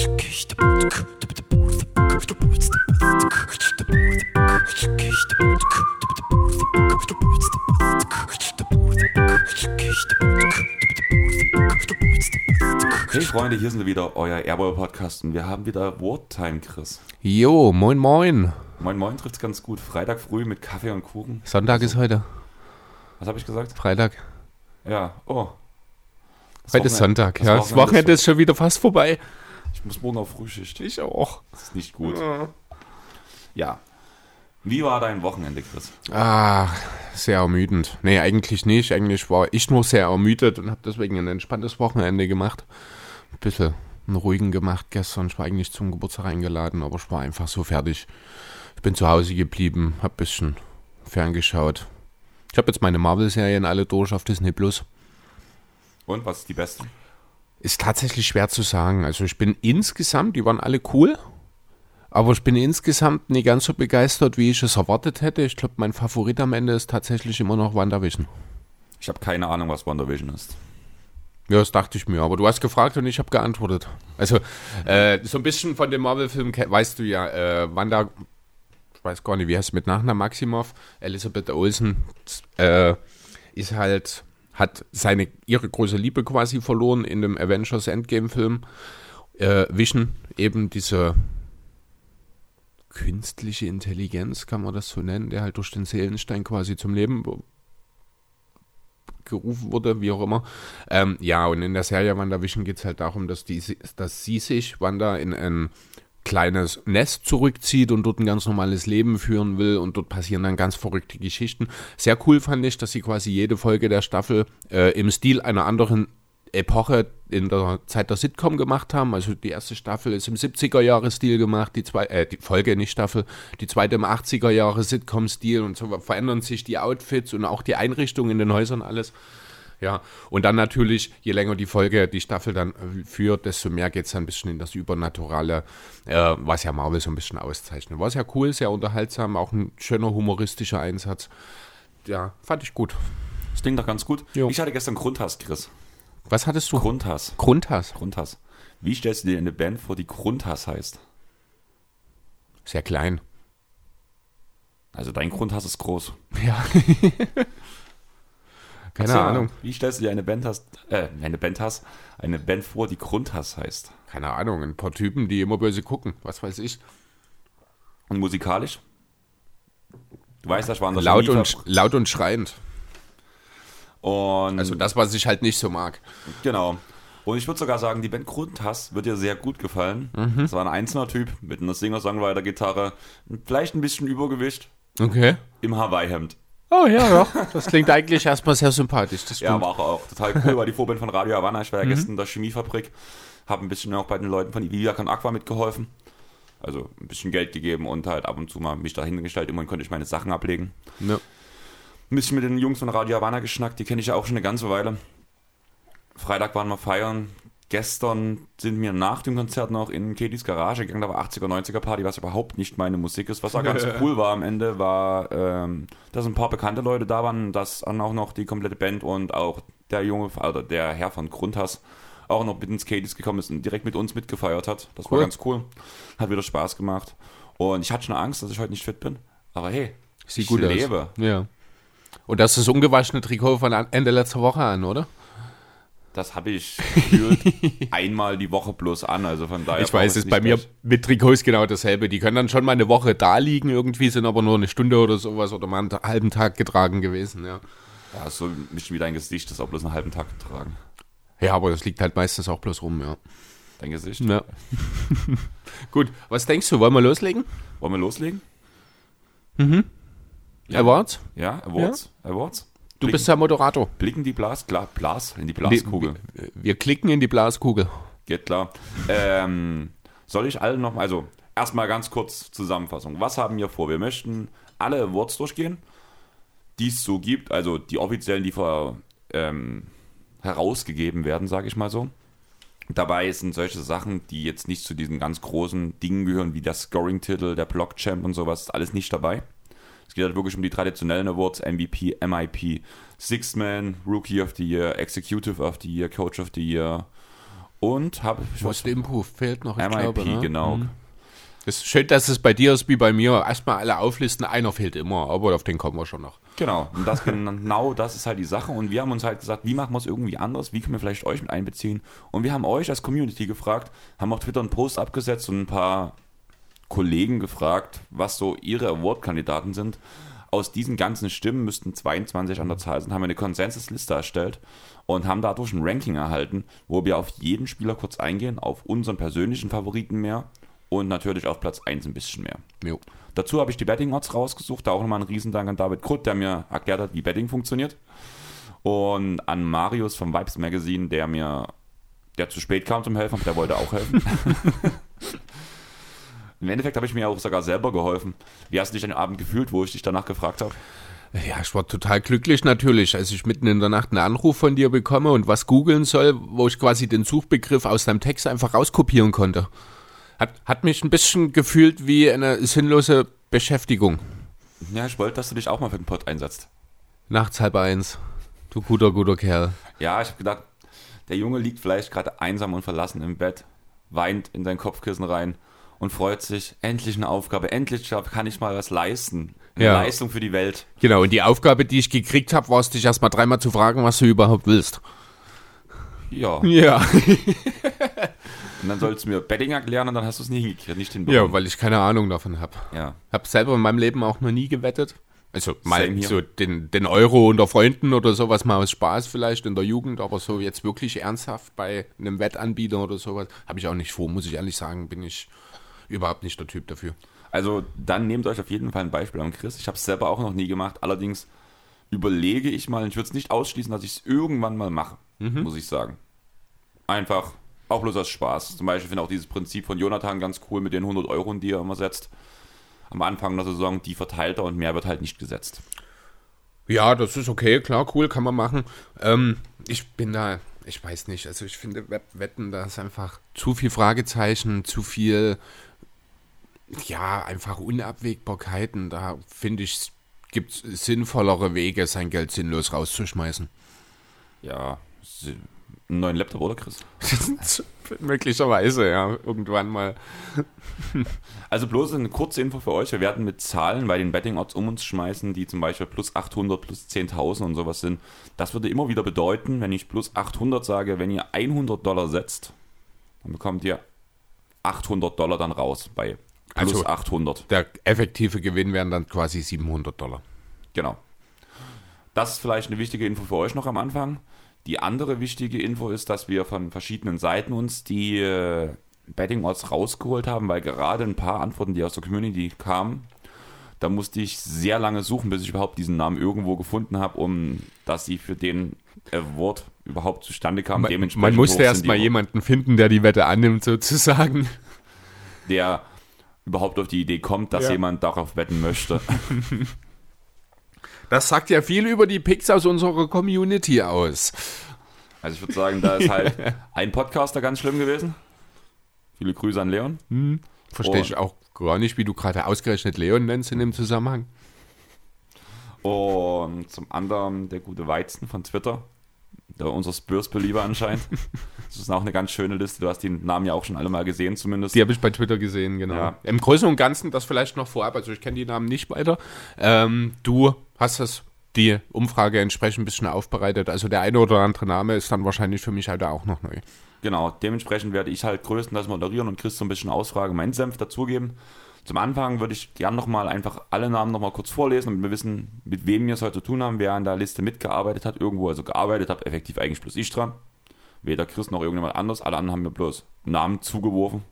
Hey Freunde, hier sind wir wieder, euer Airboy Podcast und wir haben wieder Wordtime, Chris. Jo, moin moin. Moin Moin trifft's ganz gut. Freitag früh mit Kaffee und Kuchen. Sonntag ist heute. Was habe ich gesagt? Freitag. Ja, oh. Das Heute ist Sonntag. Ja, das Wochenende ist schon wieder fast vorbei. Ich muss morgen auf Frühschicht. Ich auch. Das ist nicht gut. Ja. Wie war dein Wochenende, Chris? Ah, sehr ermüdend. Nee, eigentlich nicht. Eigentlich war ich nur sehr ermüdet und habe deswegen ein entspanntes Wochenende gemacht. Ein bisschen einen ruhigen gemacht gestern. Ich war eigentlich zum Geburtstag eingeladen, aber ich war einfach so fertig. Ich bin zu Hause geblieben, habe ein bisschen ferngeschaut. Ich habe jetzt meine Marvel-Serien alle durch auf Disney Plus. Und was ist die beste? Ist tatsächlich schwer zu sagen. Also ich bin insgesamt, die waren alle cool, aber ich bin insgesamt nicht ganz so begeistert, wie ich es erwartet hätte. Ich glaube, mein Favorit am Ende ist tatsächlich immer noch WandaVision. Ich habe keine Ahnung, was WandaVision ist. Ja, das dachte ich mir, aber du hast gefragt und ich habe geantwortet. Also, äh, so ein bisschen von dem Marvel-Film weißt du ja, äh, Wanda, ich weiß gar nicht, wie heißt es mit Nachnamen Maximoff, Elisabeth Olsen, äh, ist halt, hat seine, ihre große Liebe quasi verloren in dem Avengers Endgame-Film. Äh, Vision, eben diese künstliche Intelligenz, kann man das so nennen, der halt durch den Seelenstein quasi zum Leben gerufen wurde, wie auch immer. Ähm, ja, und in der Serie WandaVision geht es halt darum, dass, die, dass sie sich, Wanda, in ein kleines Nest zurückzieht und dort ein ganz normales Leben führen will und dort passieren dann ganz verrückte Geschichten. Sehr cool fand ich, dass sie quasi jede Folge der Staffel äh, im Stil einer anderen Epoche in der Zeit der Sitcom gemacht haben. Also die erste Staffel ist im 70er-Jahre-Stil gemacht, die, zwei, äh, die Folge, nicht Staffel, die zweite im 80er-Jahre-Sitcom-Stil und so verändern sich die Outfits und auch die Einrichtung in den Häusern alles. Ja, und dann natürlich, je länger die Folge, die Staffel dann äh, führt, desto mehr geht es dann ein bisschen in das Übernaturale, äh, was ja Marvel so ein bisschen auszeichnet. War sehr cool, sehr unterhaltsam, auch ein schöner humoristischer Einsatz. Ja, fand ich gut. Das klingt doch ganz gut. Jo. Ich hatte gestern Grundhass, Chris. Was hattest du? Grundhass. Grundhass. Grundhass. Wie stellst du dir eine Band vor, die Grundhass heißt? Sehr klein. Also dein Grundhass ist groß. Ja. Keine Erzähl mal, Ahnung. Wie stellst du dir eine Band hast, äh, eine Band hast, eine Band vor, die Grundhass heißt? Keine Ahnung. Ein paar Typen, die immer böse gucken. Was weiß ich. Und musikalisch? Du weißt, das waren das Laut und, laut und schreiend. und Also das, was ich halt nicht so mag. Genau. Und ich würde sogar sagen, die Band Grundhass wird dir sehr gut gefallen. Das war ein einzelner Typ mit einer Singer-Songwriter-Gitarre, vielleicht ein bisschen Übergewicht Okay. im Hawaii-Hemd. Oh ja, doch. Das klingt eigentlich erstmal sehr sympathisch. Das Ja, war auch total cool, war die Vorband von Radio Havana. Ich war ja gestern in der Chemiefabrik, habe ein bisschen auch bei den Leuten von Viviac und Aqua mitgeholfen. Also ein bisschen Geld gegeben und halt ab und zu mal mich da hingestellt. Immerhin konnte ich meine Sachen ablegen. Ja. Ein bisschen mit den Jungs von Radio Havana geschnackt, die kenne ich ja auch schon eine ganze Weile. Freitag waren wir feiern. Gestern sind wir nach dem Konzert noch in Katie's Garage gegangen, da war 80er, 90er Party, was überhaupt nicht meine Musik ist. Was auch ganz cool war am Ende, war, ähm, dass ein paar bekannte Leute da waren, dass dann auch noch die komplette Band und auch der Junge, oder der Herr von Grundhass auch noch mit ins Katie's gekommen ist und direkt mit uns mitgefeiert hat. Das war Cool. ganz cool. Hat wieder Spaß gemacht. Und ich hatte schon Angst, dass ich heute nicht fit bin. Aber hey, Sieht ich gut aus. lebe. Ja. Und das ist das ungewaschene Trikot von Ende letzter Woche an, oder? Das habe ich einmal die Woche bloß an. Also von daher. Ich weiß, es ist bei mir mit Trikots genau dasselbe. Die können dann schon mal eine Woche da liegen irgendwie, sind aber nur eine Stunde oder sowas oder mal einen halben Tag getragen gewesen, ja. Ja, so ein bisschen wie dein Gesicht, das ist auch bloß einen halben Tag getragen. Ja, aber das liegt halt meistens auch bloß rum, ja. Dein Gesicht. ja. Gut, was denkst du, wollen wir loslegen? Wollen wir loslegen? Ja. Awards? Ja, Awards. Awards. Du Blicken, bist der Moderator. blicken die Blas, Gla, Blas in die Glaskugel. Wir, wir klicken in die Blaskugel. Geht klar. Ähm, soll ich alle noch mal, also erstmal ganz kurz Zusammenfassung. Was haben wir vor? Wir möchten alle Awards durchgehen, die es so gibt, also die offiziellen, die ver, ähm, herausgegeben werden, sage ich mal so. Dabei sind solche Sachen, die jetzt nicht zu diesen ganz großen Dingen gehören, wie der Scoring-Titel, der Block-Champ und sowas, alles nicht dabei. Es geht halt wirklich um die traditionellen Awards, MVP, MIP, Sixth Man, Rookie of the Year, Executive of the Year, Coach of the Year Und habe ich Most Improved fehlt noch, ich MIP, glaube. Ne? genau. Mhm. Es ist schön, dass es bei dir ist wie bei mir. Erstmal alle auflisten, einer fehlt immer, aber auf den kommen wir schon noch. Genau, und das genau das ist halt die Sache. Und wir haben uns halt gesagt, wie machen wir es irgendwie anders? Wie können wir vielleicht euch mit einbeziehen? Und wir haben euch als Community gefragt, haben auf Twitter einen Post abgesetzt und ein paar Kollegen gefragt, was so ihre Award-Kandidaten sind. Aus diesen ganzen Stimmen müssten 22 an der Zahl sein, haben wir eine Konsensusliste erstellt und haben dadurch ein Ranking erhalten, wo wir auf jeden Spieler kurz eingehen, auf unseren persönlichen Favoriten mehr und natürlich auf Platz 1 ein bisschen mehr. Jo. Dazu habe ich die Betting Odds rausgesucht. Da auch nochmal ein Riesendank an David Krutt, der mir erklärt hat, wie Betting funktioniert. Und an Marius vom Vibes Magazine, der mir, der zu spät kam zum Helfen, der wollte auch helfen. Im Endeffekt habe ich mir auch sogar selber geholfen. Wie hast du dich an dem Abend gefühlt, wo ich dich danach gefragt habe? Ja, ich war total glücklich natürlich, als ich mitten in der Nacht einen Anruf von dir bekomme und was googeln soll, wo ich quasi den Suchbegriff aus deinem Text einfach rauskopieren konnte. Hat, hat mich ein bisschen gefühlt wie eine sinnlose Beschäftigung. Ja, ich wollte, dass du dich auch mal für den Pod einsetzt. Nachts halb eins. Du guter, guter Kerl. Ja, ich habe gedacht, der Junge liegt vielleicht gerade einsam und verlassen im Bett, weint in sein Kopfkissen rein und freut sich, endlich eine Aufgabe, endlich kann ich mal was leisten. Eine Ja. Leistung für die Welt. Genau, und die Aufgabe, die ich gekriegt habe, war es, dich erstmal dreimal zu fragen, was du überhaupt willst. Ja. Ja. Und dann sollst du mir Betting erklären und dann hast du es nie hingekriegt, nicht hinbekommen. Ja, weil ich keine Ahnung davon habe. ja. Hab selber in meinem Leben auch noch nie gewettet. Also mal so den, den Euro unter Freunden oder sowas mal aus Spaß vielleicht in der Jugend, aber so jetzt wirklich ernsthaft bei einem Wettanbieter oder sowas habe ich auch nicht vor, muss ich ehrlich sagen, bin ich überhaupt nicht der Typ dafür. Also dann nehmt euch auf jeden Fall ein Beispiel an Chris. Ich habe es selber auch noch nie gemacht. Allerdings überlege ich mal, ich würde es nicht ausschließen, dass ich es irgendwann mal mache, muss ich sagen. Einfach, auch bloß aus Spaß. Zum Beispiel finde ich auch dieses Prinzip von Jonathan ganz cool mit den 100 Euro, die er immer setzt. Am Anfang der Saison, die verteilt er und mehr wird halt nicht gesetzt. Ja, das ist okay, klar, cool, kann man machen. Ähm, ich bin da, ich weiß nicht, also ich finde Wetten, da ist einfach zu viel Fragezeichen, zu viel, ja, einfach Unabwägbarkeiten. Da finde ich, gibt es sinnvollere Wege, sein Geld sinnlos rauszuschmeißen. Ja, einen neuen Laptop, oder Chris? Möglicherweise, ja, irgendwann mal. Also bloß eine kurze Info für euch. Wir werden mit Zahlen bei den Betting Odds um uns schmeißen, die zum Beispiel plus 800, plus 10.000 und sowas sind. Das würde immer wieder bedeuten, wenn ich plus 800 sage, wenn ihr 100 Dollar setzt, dann bekommt ihr 800 Dollar dann raus bei plus Also- 800. Der effektive Gewinn wären dann quasi 700 Dollar. Genau. Das ist vielleicht eine wichtige Info für euch noch am Anfang. Die andere wichtige Info ist, dass wir von verschiedenen Seiten uns die äh, Betting Odds rausgeholt haben, weil gerade ein paar Antworten, die aus der Community kamen, da musste ich sehr lange suchen, bis ich überhaupt diesen Namen irgendwo gefunden habe, um dass sie für den Award überhaupt zustande kam. Man, man musste hoch sind erst mal die- jemanden finden, der die Wette annimmt, sozusagen. der überhaupt auf die Idee kommt, dass Ja. jemand darauf wetten möchte. Das sagt ja viel über die Picks aus unserer Community aus. Also ich würde sagen, da ist halt ein Podcaster ganz schlimm gewesen. Viele Grüße an Leon. Verstehe ich auch gar nicht, wie du gerade ausgerechnet Leon nennst in dem Zusammenhang. Und zum anderen der gute Weizen von Twitter. Der, unser Spurs-Belieber anscheinend. Das ist auch eine ganz schöne Liste. Du hast die Namen ja auch schon alle mal gesehen, zumindest. Die habe ich bei Twitter gesehen, genau. Ja. Im Großen und Ganzen, das vielleicht noch vorab, also ich kenne die Namen nicht weiter. Ähm, du hast das, die Umfrage entsprechend ein bisschen aufbereitet. Also der eine oder andere Name ist dann wahrscheinlich für mich halt auch noch neu. Genau, dementsprechend werde ich halt größtenteils moderieren und Chris so ein bisschen ausfragen, meinen Senf dazugeben. Zum Anfang würde ich gern nochmal einfach alle Namen nochmal kurz vorlesen, damit wir wissen, mit wem wir es heute zu tun haben, wer an der Liste mitgearbeitet hat, irgendwo also gearbeitet hat, effektiv eigentlich bloß ich dran. Weder Chris noch irgendjemand anders, alle anderen haben mir bloß Namen zugeworfen.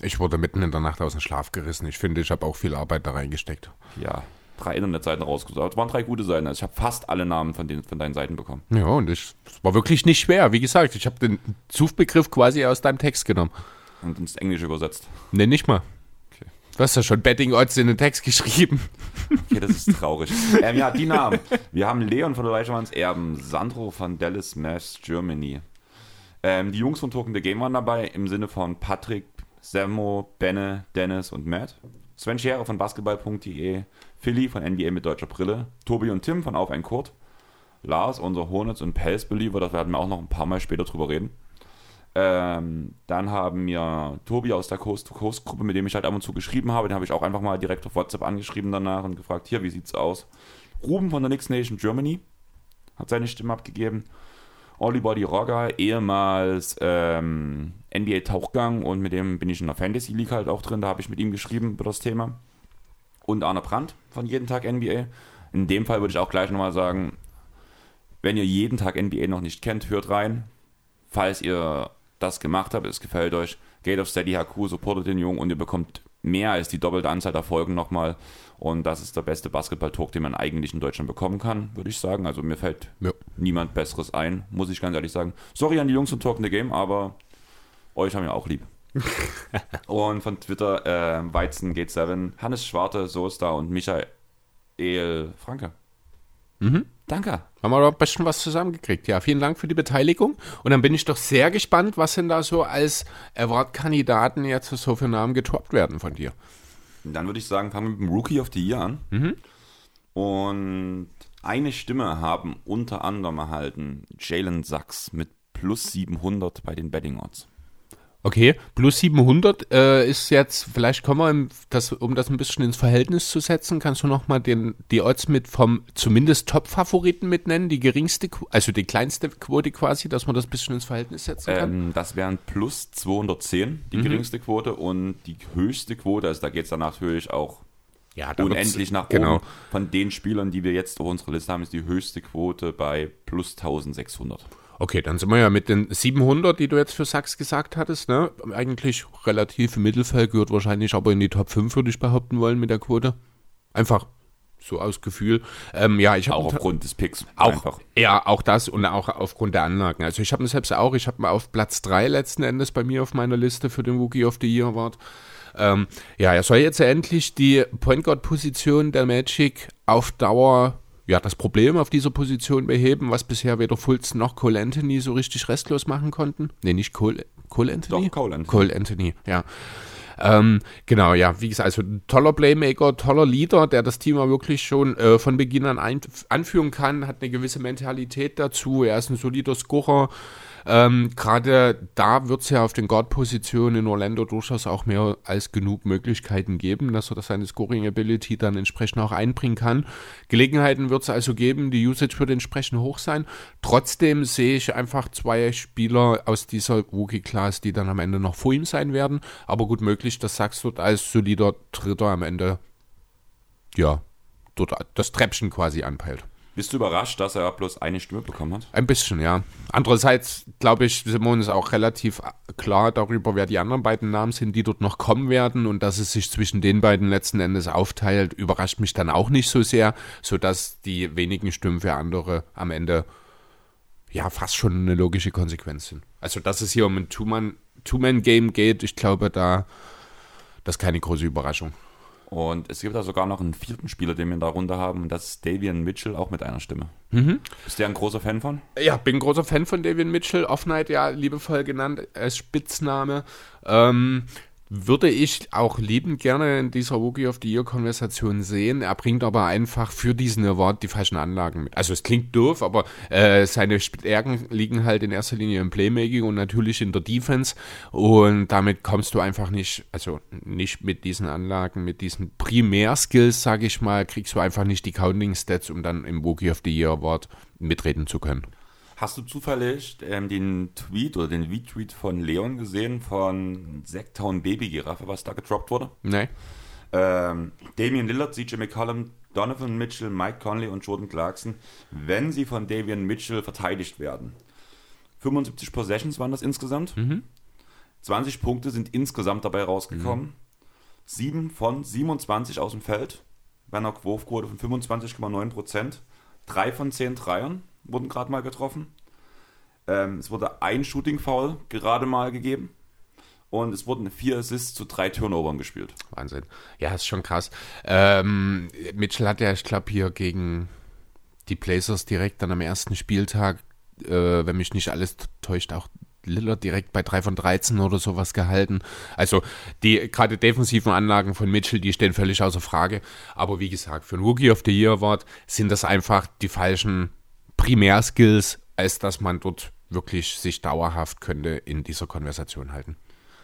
Ich wurde mitten in der Nacht aus dem Schlaf gerissen. Ich finde, ich habe auch viel Arbeit da reingesteckt. Ja, drei Internetseiten rausgesucht. Es waren drei gute Seiten. Also ich habe fast alle Namen von, den, von deinen Seiten bekommen. Ja, und es war wirklich nicht schwer. Wie gesagt, ich habe den Suchbegriff quasi aus deinem Text genommen. Und ins Englische übersetzt. Ne, nicht mal. Okay. Du hast ja schon Betting Odds in den Text geschrieben. Okay, das ist traurig. ähm, ja, die Namen. Wir haben Leon von der Leichermanns Erben, Sandro von Dallas Mavs Germany. Ähm, die Jungs von Token the Game waren dabei, im Sinne von Patrick, Semmo, Benne, Dennis und Matt. Sven Scherer von basketball.de, Philly von NBA mit deutscher Brille, Tobi und Tim von Auf ein Kurt, Lars, unser Hornets und Pels-Believer, da werden wir auch noch ein paar Mal später drüber reden. Ähm, dann haben mir Tobi aus der Coast-to-Coast-Gruppe, mit dem ich halt ab und zu geschrieben habe, den habe ich auch einfach mal direkt auf WhatsApp angeschrieben danach und gefragt, hier, wie sieht's aus? Ruben von der Next Nation Germany hat seine Stimme abgegeben. Olli Body Rogger, ehemals ähm, NBA Tauchgang und mit dem bin ich in der Fantasy League halt auch drin, da habe ich mit ihm geschrieben über das Thema. Und Arne Brandt von Jeden Tag NBA. In dem Fall würde ich auch gleich nochmal sagen, wenn ihr jeden Tag NBA noch nicht kennt, hört rein. Falls ihr das gemacht habt, es gefällt euch, geht auf Steady HQ, supportet den Jungen und ihr bekommt mehr als die doppelte Anzahl der Folgen nochmal. Und das ist der beste Basketball-Talk, den man eigentlich in Deutschland bekommen kann, würde ich sagen. Also mir fällt ja. niemand Besseres ein, muss ich ganz ehrlich sagen. Sorry an die Jungs von Talk in the Game, aber euch haben wir auch lieb. und von Twitter äh, Weizen Gate 7, Hannes Schwarte, Soester und Michael Franke. Mhm. Danke. Haben wir doch bestimmt was zusammengekriegt. Ja, vielen Dank für die Beteiligung. Und dann bin ich doch sehr gespannt, was denn da so als Award-Kandidaten jetzt so für Namen getoppt werden von dir. Dann würde ich sagen, fangen wir mit dem Rookie of the Year an. Mhm. Und eine Stimme haben unter anderem erhalten Jalen Sachs mit plus 700 bei den Betting Odds. Okay, plus 700 äh, ist jetzt, vielleicht kommen wir, im, das, um das ein bisschen ins Verhältnis zu setzen, kannst du nochmal die Odds mit vom zumindest Top-Favoriten mitnennen, die geringste, also die kleinste Quote quasi, dass man das ein bisschen ins Verhältnis setzen kann? Ähm, das wären plus 210, die mhm. geringste Quote und die höchste Quote, also da geht es dann natürlich auch ja, unendlich nach genau. oben. Von den Spielern, die wir jetzt auf unserer Liste haben, ist die höchste Quote bei plus 1600. Okay, dann sind wir ja mit den 700, die du jetzt für Sachs gesagt hattest, ne? Eigentlich relativ im Mittelfeld, gehört wahrscheinlich aber in die Top 5, würde ich behaupten wollen, mit der Quote. Einfach so aus Gefühl. Ähm, ja, ich auch aufgrund des Picks. Auch, einfach. Ja, auch das und auch aufgrund der Anlagen. Also ich habe mir selbst auch, ich habe mal auf Platz 3 letzten Endes bei mir auf meiner Liste für den Rookie of the Year Award. Ähm, ja, er soll jetzt endlich die Point Guard Position der Magic auf Dauer ja, das Problem auf dieser Position beheben, was bisher weder Fulton noch Cole Anthony so richtig restlos machen konnten. Nee, nicht Cole, Cole Anthony? Doch, Cole Anthony. Cole Anthony, ja. Ähm, genau, ja, wie gesagt, also ein toller Playmaker, toller Leader, der das Team auch wirklich schon äh, von Beginn an anführen kann, hat eine gewisse Mentalität dazu, er ist ein solider Scorer, ähm, Gerade da wird es ja auf den Guard-Positionen in Orlando durchaus auch mehr als genug Möglichkeiten geben, dass er das seine Scoring-Ability dann entsprechend auch einbringen kann. Gelegenheiten wird es also geben, die Usage wird entsprechend hoch sein. Trotzdem sehe ich einfach zwei Spieler aus dieser Rookie-Class, die dann am Ende noch vor ihm sein werden. Aber gut möglich, dass Sachs dort als solider Dritter am Ende ja, dort das Treppchen quasi anpeilt. Bist du überrascht, dass er bloß eine Stimme bekommen hat? Ein bisschen, ja. Andererseits, glaube ich, Simon ist auch relativ klar darüber, wer die anderen beiden Namen sind, die dort noch kommen werden und dass es sich zwischen den beiden letzten Endes aufteilt, überrascht mich dann auch nicht so sehr, sodass die wenigen Stimmen für andere am Ende ja fast schon eine logische Konsequenz sind. Also, dass es hier um ein Two-Man-Game geht, ich glaube, da das ist keine große Überraschung. Und es gibt da sogar noch einen vierten Spieler, den wir da runter haben, und das ist Davian Mitchell, auch mit einer Stimme. Mhm. Bist du ein großer Fan von? Ja, bin ein großer Fan von Davian Mitchell, Off-Night ja liebevoll genannt als Spitzname. Ähm, würde ich auch liebend gerne in dieser Rookie of the Year Konversation sehen. Er bringt aber einfach für diesen Award die falschen Anlagen mit. Also es klingt doof, aber äh, seine Stärken liegen halt in erster Linie im Playmaking und natürlich in der Defense. Und damit kommst du einfach nicht, also nicht mit diesen Anlagen, mit diesen Primärskills, sage ich mal, kriegst du einfach nicht die Counting Stats, um dann im Rookie of the Year Award mitreden zu können. Hast du zufällig ähm, den Tweet oder den Retweet von Leon gesehen von Sacktown Baby Giraffe, was da gedroppt wurde? Nee. Ähm, Damian Lillard, CJ McCollum, Donovan Mitchell, Mike Conley und Jordan Clarkson, wenn sie von Davian Mitchell verteidigt werden. 75 Possessions waren das insgesamt. Mhm. 20 Punkte sind insgesamt dabei rausgekommen. Mhm. 7 von 27 aus dem Feld bei einer Wurfquote von 25,9% 3 von 10 Dreiern wurden gerade mal getroffen. Ähm, es wurde ein Shooting-Foul gerade mal gegeben. Und es wurden vier Assists zu drei Turnovern gespielt. Wahnsinn. Ja, ist schon krass. Ähm, Mitchell hat ja, ich glaube, hier gegen die Blazers direkt dann am ersten Spieltag, äh, wenn mich nicht alles täuscht, auch Lillard direkt bei 3 von 13 oder sowas gehalten. Also die gerade defensiven Anlagen von Mitchell, die stehen völlig außer Frage. Aber wie gesagt, für ein Rookie of the Year Award sind das einfach die falschen Primärskills, als dass man dort wirklich sich dauerhaft könnte in dieser Konversation halten.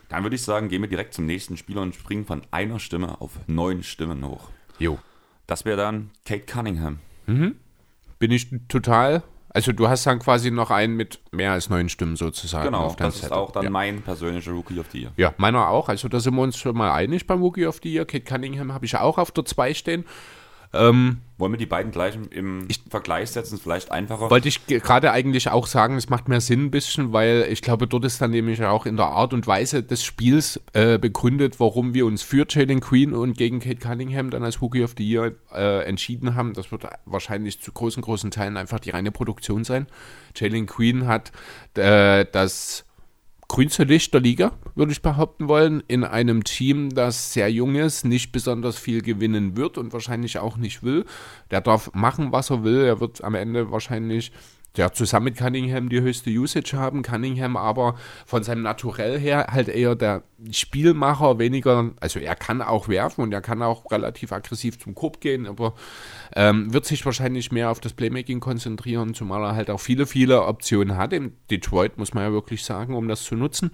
Dann würde ich sagen, gehen wir direkt zum nächsten Spieler und springen von einer Stimme auf neun Stimmen hoch. Jo. Das wäre dann Kate Cunningham. Bin ich total. Also du hast dann quasi noch einen mit mehr als neun Stimmen sozusagen Genau, auf das ist Zettel. auch dann ja. mein persönlicher Rookie of the Year. Ja, meiner auch. Also da sind wir uns schon mal einig beim Rookie of the Year. Kate Cunningham habe ich auch auf der 2 stehen. Ähm, Wollen wir die beiden gleich im- im Vergleich setzen? Vielleicht einfacher. wollte ich ge- gerade eigentlich auch sagen, es macht mehr Sinn ein bisschen, weil ich glaube, dort ist dann nämlich auch in der Art und Weise des Spiels äh, begründet, warum wir uns für Jalen Queen und gegen Kate Cunningham dann als Rookie of the Year äh, entschieden haben. Das wird wahrscheinlich zu großen, großen Teilen einfach die reine Produktion sein. Jalen Queen hat äh, das grünste Licht der Liga, würde ich behaupten wollen, in einem Team, das sehr jung ist, nicht besonders viel gewinnen wird und wahrscheinlich auch nicht will. Der darf machen, was er will. Er wird am Ende wahrscheinlich ja, zusammen mit Cunningham die höchste Usage haben. Cunningham aber von seinem Naturell her halt eher der Spielmacher, weniger, also er kann auch werfen und er kann auch relativ aggressiv zum Korb gehen, aber ähm, wird sich wahrscheinlich mehr auf das Playmaking konzentrieren, zumal er halt auch viele, viele Optionen hat. In Detroit muss man ja wirklich sagen, um das zu nutzen.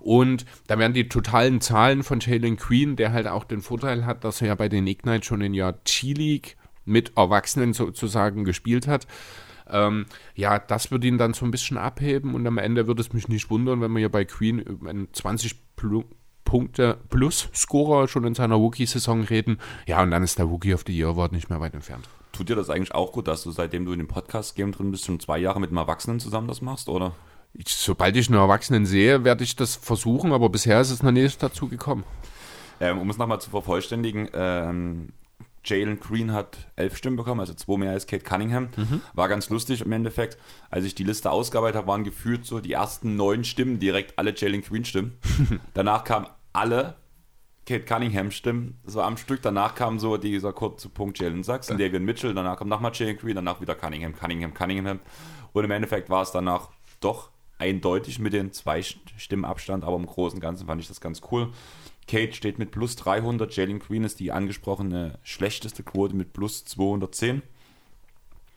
Und da werden die totalen Zahlen von Jalen Queen, der halt auch den Vorteil hat, dass er ja bei den Ignite schon in Jahr G-League mit Erwachsenen sozusagen gespielt hat. Ähm, ja, das würde ihn dann so ein bisschen abheben und am Ende würde es mich nicht wundern, wenn wir hier bei Queen über einen 20 Plu Punkte plus Scorer schon in seiner Rookie-Saison reden. Ja, und dann ist der Rookie of the Year Award nicht mehr weit entfernt. Tut dir das eigentlich auch gut, dass du seitdem du in dem Podcast-Game drin bist, schon zwei Jahre mit einem Erwachsenen zusammen das machst, oder? Ich, sobald ich einen Erwachsenen sehe, werde ich das versuchen, aber bisher ist es noch nicht dazu gekommen. Ähm, um es nochmal zu vervollständigen, ähm, Jalen Green hat elf Stimmen bekommen, also zwei mehr als Kate Cunningham. War ganz lustig im Endeffekt. Als ich die Liste ausgearbeitet habe, waren gefühlt so die ersten neun Stimmen direkt alle Jalen Green Stimmen. Danach kamen alle Kate Cunningham Stimmen. War am Stück. Danach kam so dieser kurze Punkt Jalen Sachs und Davian Mitchell. Danach kam nochmal Jalen Green, danach wieder Cunningham, Cunningham, Cunningham. Und im Endeffekt war es danach doch eindeutig mit den zwei Stimmen Abstand, aber im Großen und Ganzen fand ich das ganz cool. Kate steht mit plus 300, Jalen Green ist die angesprochene schlechteste Quote mit plus 210.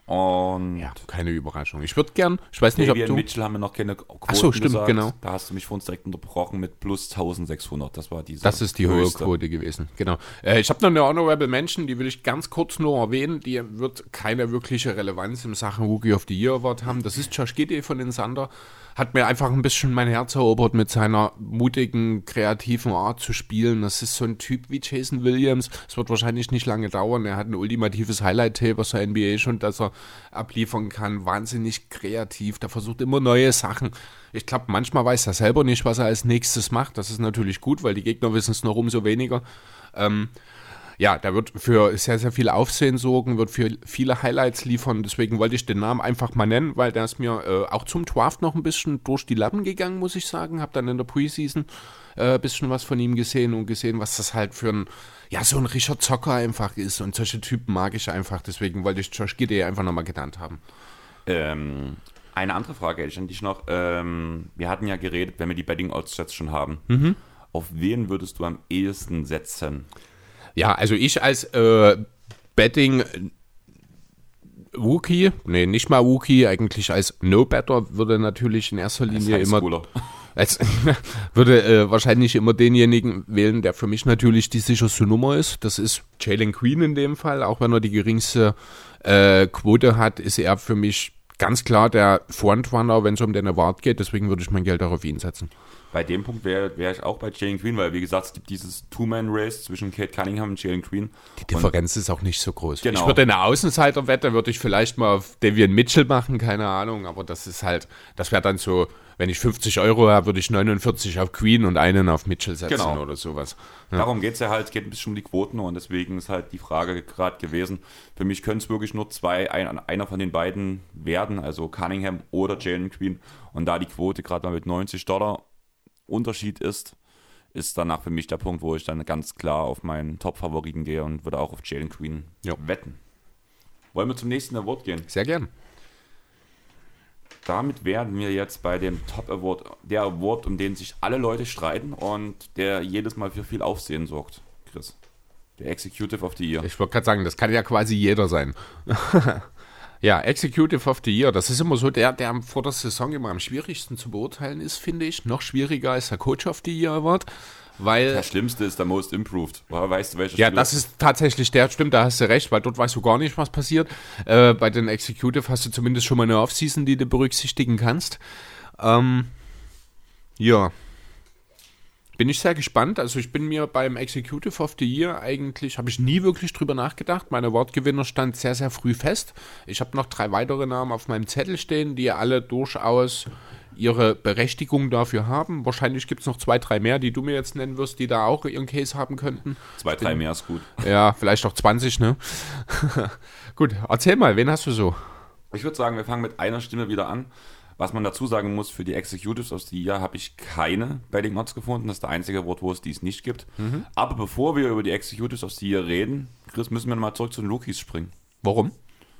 Und Ja, keine Überraschung. Ich würde gern, ich weiß nicht, ob Davian du... Mitchell haben wir noch keine Quoten Ach so, stimmt, gesagt. genau. Da hast du mich vor uns direkt unterbrochen mit plus 1600. Das war diese Das ist die hohe höchste. Quote gewesen, genau. Äh, ich habe noch eine Honorable Mention, die will ich ganz kurz nur erwähnen. Die wird keine wirkliche Relevanz in Sachen Rookie of the Year Award haben. Das ist Josh Giddey von den Sander. Hat mir einfach ein bisschen mein Herz erobert mit seiner mutigen, kreativen Art zu spielen. Das ist so ein Typ wie Jason Williams. Es wird wahrscheinlich nicht lange dauern. Er hat ein ultimatives Highlight-Tape aus der NBA schon, dass er abliefern kann. Wahnsinnig kreativ. Der versucht immer neue Sachen. Ich glaube, manchmal weiß er selber nicht, was er als nächstes macht. Das ist natürlich gut, weil die Gegner wissen es noch umso weniger. Ähm, ja, der wird für sehr, sehr viel Aufsehen sorgen, wird für viele Highlights liefern. Deswegen wollte ich den Namen einfach mal nennen, weil der ist mir äh, auch zum Draft noch ein bisschen durch die Lappen gegangen, muss ich sagen. Hab dann in der Preseason ein äh, bisschen was von ihm gesehen und gesehen, was das halt für ein, ja, so ein Richard Zocker einfach ist. Und solche Typen mag ich einfach. Deswegen wollte ich Josh Giddey einfach nochmal genannt haben. Ähm, eine andere Frage hätte ich an dich noch. Ähm, wir hatten ja geredet, wenn wir die Betting Odds jetzt schon haben. Mhm. Auf wen würdest du am ehesten setzen? Ja, also ich als äh, Betting Wookie, nee, nicht mal Wookie, eigentlich als No-Better würde natürlich in erster Linie immer als, würde äh, wahrscheinlich immer denjenigen wählen, der für mich natürlich die sicherste Nummer ist. Das ist Jalen Queen in dem Fall, auch wenn er die geringste äh, Quote hat, ist er für mich ganz klar der Frontrunner, wenn es um den Award geht. Deswegen würde ich mein Geld auch auf ihn setzen. Bei dem Punkt wäre wär ich auch bei Jalen Green, weil wie gesagt, es gibt dieses Two-Man-Race zwischen Kate Cunningham und Jalen Green. Die Differenz ist auch nicht so groß. Genau. Ich würde eine Außenseiterwette, würde ich vielleicht mal auf Devian Mitchell machen, keine Ahnung, aber das ist halt, das wäre dann so, wenn ich 50 Euro habe, würde ich 49 auf Queen und einen auf Mitchell setzen Genau. oder sowas. Darum geht es ja halt, es geht ein bisschen um die Quoten und deswegen ist halt die Frage gerade gewesen. Für mich können es wirklich nur zwei, ein, einer von den beiden werden, also Cunningham oder Jalen Green. Und da die Quote gerade mal mit 90 Dollar Unterschied ist, ist danach für mich der Punkt, wo ich dann ganz klar auf meinen Top-Favoriten gehe und würde auch auf Jalen Green Ja. wetten. Wollen wir zum nächsten Award gehen? Sehr gern. Damit werden wir jetzt bei dem Top Award, der Award, um den sich alle Leute streiten und der jedes Mal für viel Aufsehen sorgt. Chris. Der Executive of the Year. Ich wollte gerade sagen, das kann ja quasi jeder sein. Ja, Executive of the Year, das ist immer so der, der vor der Saison immer am schwierigsten zu beurteilen ist, finde ich. Noch schwieriger als der Coach of the Year Award, weil... Der schlimmste ist der Most Improved. Weißt du, welcher Ja, Spieler- das ist tatsächlich der, stimmt, da hast du recht, weil dort weißt du gar nicht, was passiert. Äh, bei den Executive hast du zumindest schon mal eine Offseason, die du berücksichtigen kannst. Ähm, ja. Bin ich sehr gespannt. Also ich bin mir beim Executive of the Year eigentlich, habe ich nie wirklich drüber nachgedacht. Meine Wortgewinner stand sehr, sehr früh fest. Ich habe noch drei weitere Namen auf meinem Zettel stehen, die alle durchaus ihre Berechtigung dafür haben. Wahrscheinlich gibt es noch zwei, drei mehr, die du mir jetzt nennen wirst, die da auch ihren Case haben könnten. Zwei, drei mehr ist gut. Ja, vielleicht auch 20, ne? Gut, erzähl mal, wen hast du so? Ich würde sagen, wir fangen mit einer Stimme wieder an. Was man dazu sagen muss, für die Executives of the Year habe ich keine Betting Odds gefunden. Das ist der einzige Wort, wo es dies nicht gibt. Aber bevor wir über die Executives of the Year reden, Chris, müssen wir mal zurück zu den Rookies springen. Warum?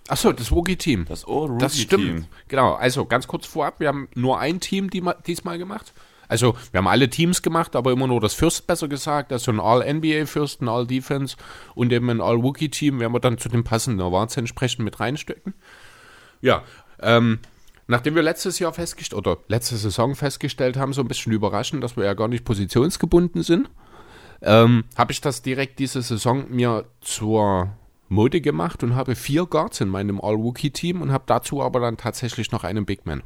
Achso, das Wookie-Team. Das All-Rookie-Team. Das stimmt. Genau, also ganz kurz vorab, wir haben nur ein Team die, diesmal gemacht. Also wir haben alle Teams gemacht, aber immer nur das First besser gesagt. Also ein All-NBA First, ein All-Defense und eben ein All-Rookie-Team werden wir dann zu den passenden Awards entsprechend mit reinstecken. Ja, ähm, nachdem wir letztes Jahr festgestellt, oder letzte Saison festgestellt haben, so ein bisschen überraschend, dass wir ja gar nicht positionsgebunden sind, ähm, habe ich das direkt diese Saison mir zur Mode gemacht und habe vier Guards in meinem All-Rookie-Team und habe dazu aber dann tatsächlich noch einen Big Man.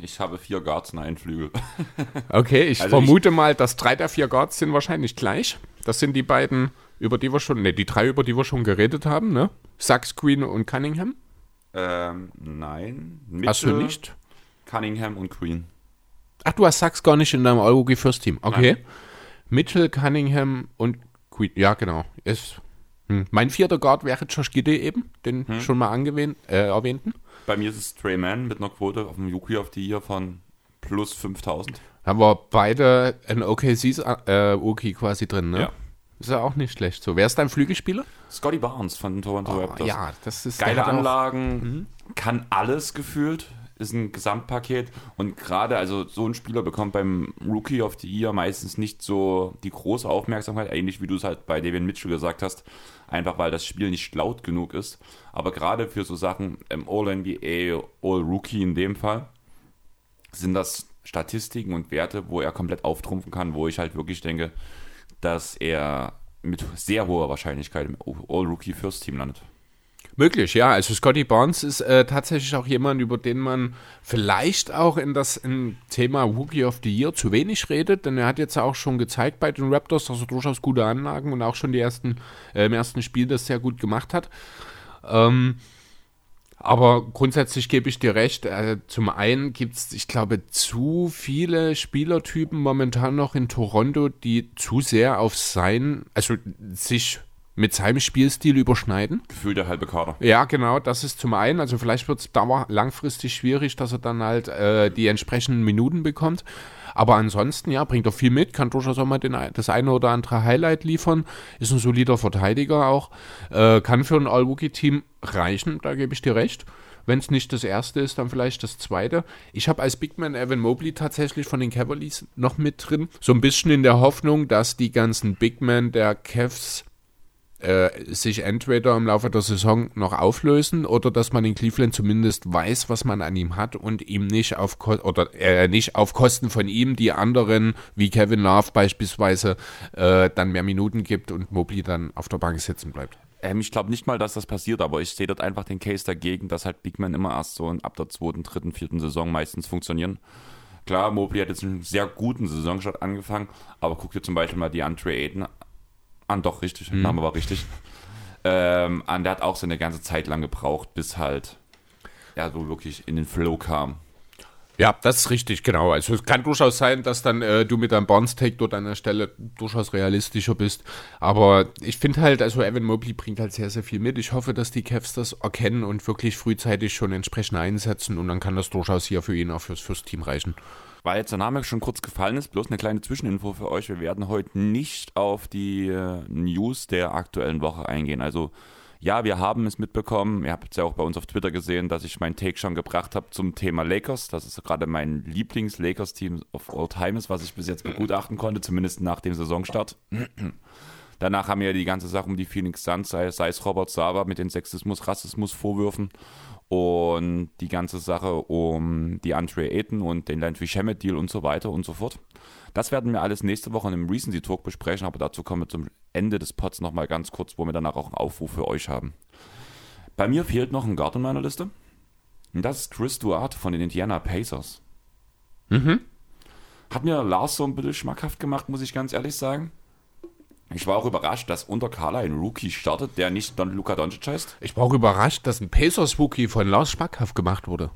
Ich habe vier Guards und einen Flügel. Okay, ich Also vermute mal, dass drei der vier Guards sind wahrscheinlich gleich. Das sind die beiden, über die wir schon, ne, die drei, über die wir schon geredet haben, ne? Sachs, Queen und Cunningham. Ähm, nein. Hast du nicht? Cunningham und Queen. Ach, du hast Sachs gar nicht in deinem All-Rookie First Team. Okay. Nein. Mitchell, Cunningham und Queen. Ja, genau. Ist, hm. Mein vierter Guard wäre Josh Gidde eben, den Hm. schon mal angewähnt, äh, erwähnten. Bei mir ist es Trey Mann mit einer Quote auf dem Rookie of the Year von plus 5000. Haben wir beide ein OKCs äh, Rookie quasi drin, ne? Ja. Ist ja auch nicht schlecht. So, wer ist dein Flügelspieler? Scotty Barnes von den Toronto Raptors. ja, das ist Geile Anlagen, kann alles gefühlt, ist ein Gesamtpaket und gerade, also so ein Spieler bekommt beim Rookie of the Year meistens nicht so die große Aufmerksamkeit, ähnlich wie du es halt bei Davian Mitchell gesagt hast, einfach weil das Spiel nicht laut genug ist. Aber gerade für so Sachen im All-NBA, All-Rookie in dem Fall, sind das Statistiken und Werte, wo er komplett auftrumpfen kann, wo ich halt wirklich denke, dass er mit sehr hoher Wahrscheinlichkeit im All-Rookie First Team landet. Möglich, ja. Also Scotty Barnes ist äh, tatsächlich auch jemand, über den man vielleicht auch in das in Thema Rookie of the Year zu wenig redet, denn er hat jetzt auch schon gezeigt bei den Raptors, dass er durchaus gute Anlagen und auch schon die ersten, äh, im ersten Spiel das sehr gut gemacht hat. Ähm, aber grundsätzlich gebe ich dir recht. Äh, zum einen gibt es, ich glaube, zu viele Spielertypen momentan noch in Toronto, die zu sehr auf sein, also sich mit seinem Spielstil überschneiden. Gefühlt der halbe Kader. Ja, genau, das ist zum einen. Also vielleicht wird es dauer langfristig schwierig, dass er dann halt äh, die entsprechenden Minuten bekommt. Aber ansonsten, ja, bringt er viel mit, kann durchaus auch mal den, das eine oder andere Highlight liefern, ist ein solider Verteidiger auch, äh, kann für ein All-Rookie-Team reichen, da gebe ich dir recht. Wenn es nicht das erste ist, dann vielleicht das zweite. Ich habe als Big Man Evan Mobley tatsächlich von den Cavaliers noch mit drin. So ein bisschen in der Hoffnung, dass die ganzen Big Men der Cavs äh, sich entweder im Laufe der Saison noch auflösen oder dass man in Cleveland zumindest weiß, was man an ihm hat und ihm nicht auf Ko oder äh, nicht auf Kosten von ihm die anderen wie Kevin Love beispielsweise äh, dann mehr Minuten gibt und Mobley dann auf der Bank sitzen bleibt. Ähm, ich glaube nicht mal, dass das passiert, aber ich sehe dort einfach den Case dagegen, dass halt Big Men immer erst so ab der zweiten, dritten, vierten Saison meistens funktionieren. Klar, Mobley hat jetzt einen sehr guten Saisonstart angefangen, aber guck dir zum Beispiel mal die Andre Ayton an, doch richtig, Mhm. Name war richtig. Ähm, an, der hat auch so eine ganze Zeit lang gebraucht, bis halt ja so wirklich in den Flow kam. Ja, das ist richtig, genau. Also es kann durchaus sein, dass dann äh, du mit deinem Bounce-Take dort an der Stelle durchaus realistischer bist. Aber ich finde halt, also Evan Mobley bringt halt sehr, sehr viel mit. Ich hoffe, dass die Cavs das erkennen und wirklich frühzeitig schon entsprechend einsetzen und dann kann das durchaus hier für ihn auch fürs, fürs Team reichen. Weil jetzt der Name schon kurz gefallen ist, bloß eine kleine Zwischeninfo für euch. Wir werden heute nicht auf die äh, News der aktuellen Woche eingehen. Also ja, wir haben es mitbekommen. Ihr habt es ja auch bei uns auf Twitter gesehen, dass ich meinen Take schon gebracht habe zum Thema Lakers. Das ist gerade mein Lieblings-Lakers-Team of all time was ich bis jetzt begutachten konnte, zumindest nach dem Saisonstart. Danach haben wir ja die ganze Sache um die Phoenix Suns, sei, es Robert Sava mit den Sexismus, Rassismus Vorwürfen und die ganze Sache um die Andre Ayton und den Landry Shamet Deal und so weiter und so fort. Das werden wir alles nächste Woche in einem Recency Talk besprechen, aber dazu kommen wir zum Ende des Pods nochmal ganz kurz, wo wir danach auch einen Aufruf für euch haben. Bei mir fehlt noch ein Guard in meiner Liste. Und das ist Chris Duarte von den Indiana Pacers. Mhm. Hat mir Lars so ein bisschen schmackhaft gemacht, muss ich ganz ehrlich sagen. Ich war auch überrascht, dass unter Carla ein Rookie startet, der nicht Don Luca Doncic heißt. Ich war auch überrascht, dass ein Pacers-Rookie von Lars schmackhaft gemacht wurde.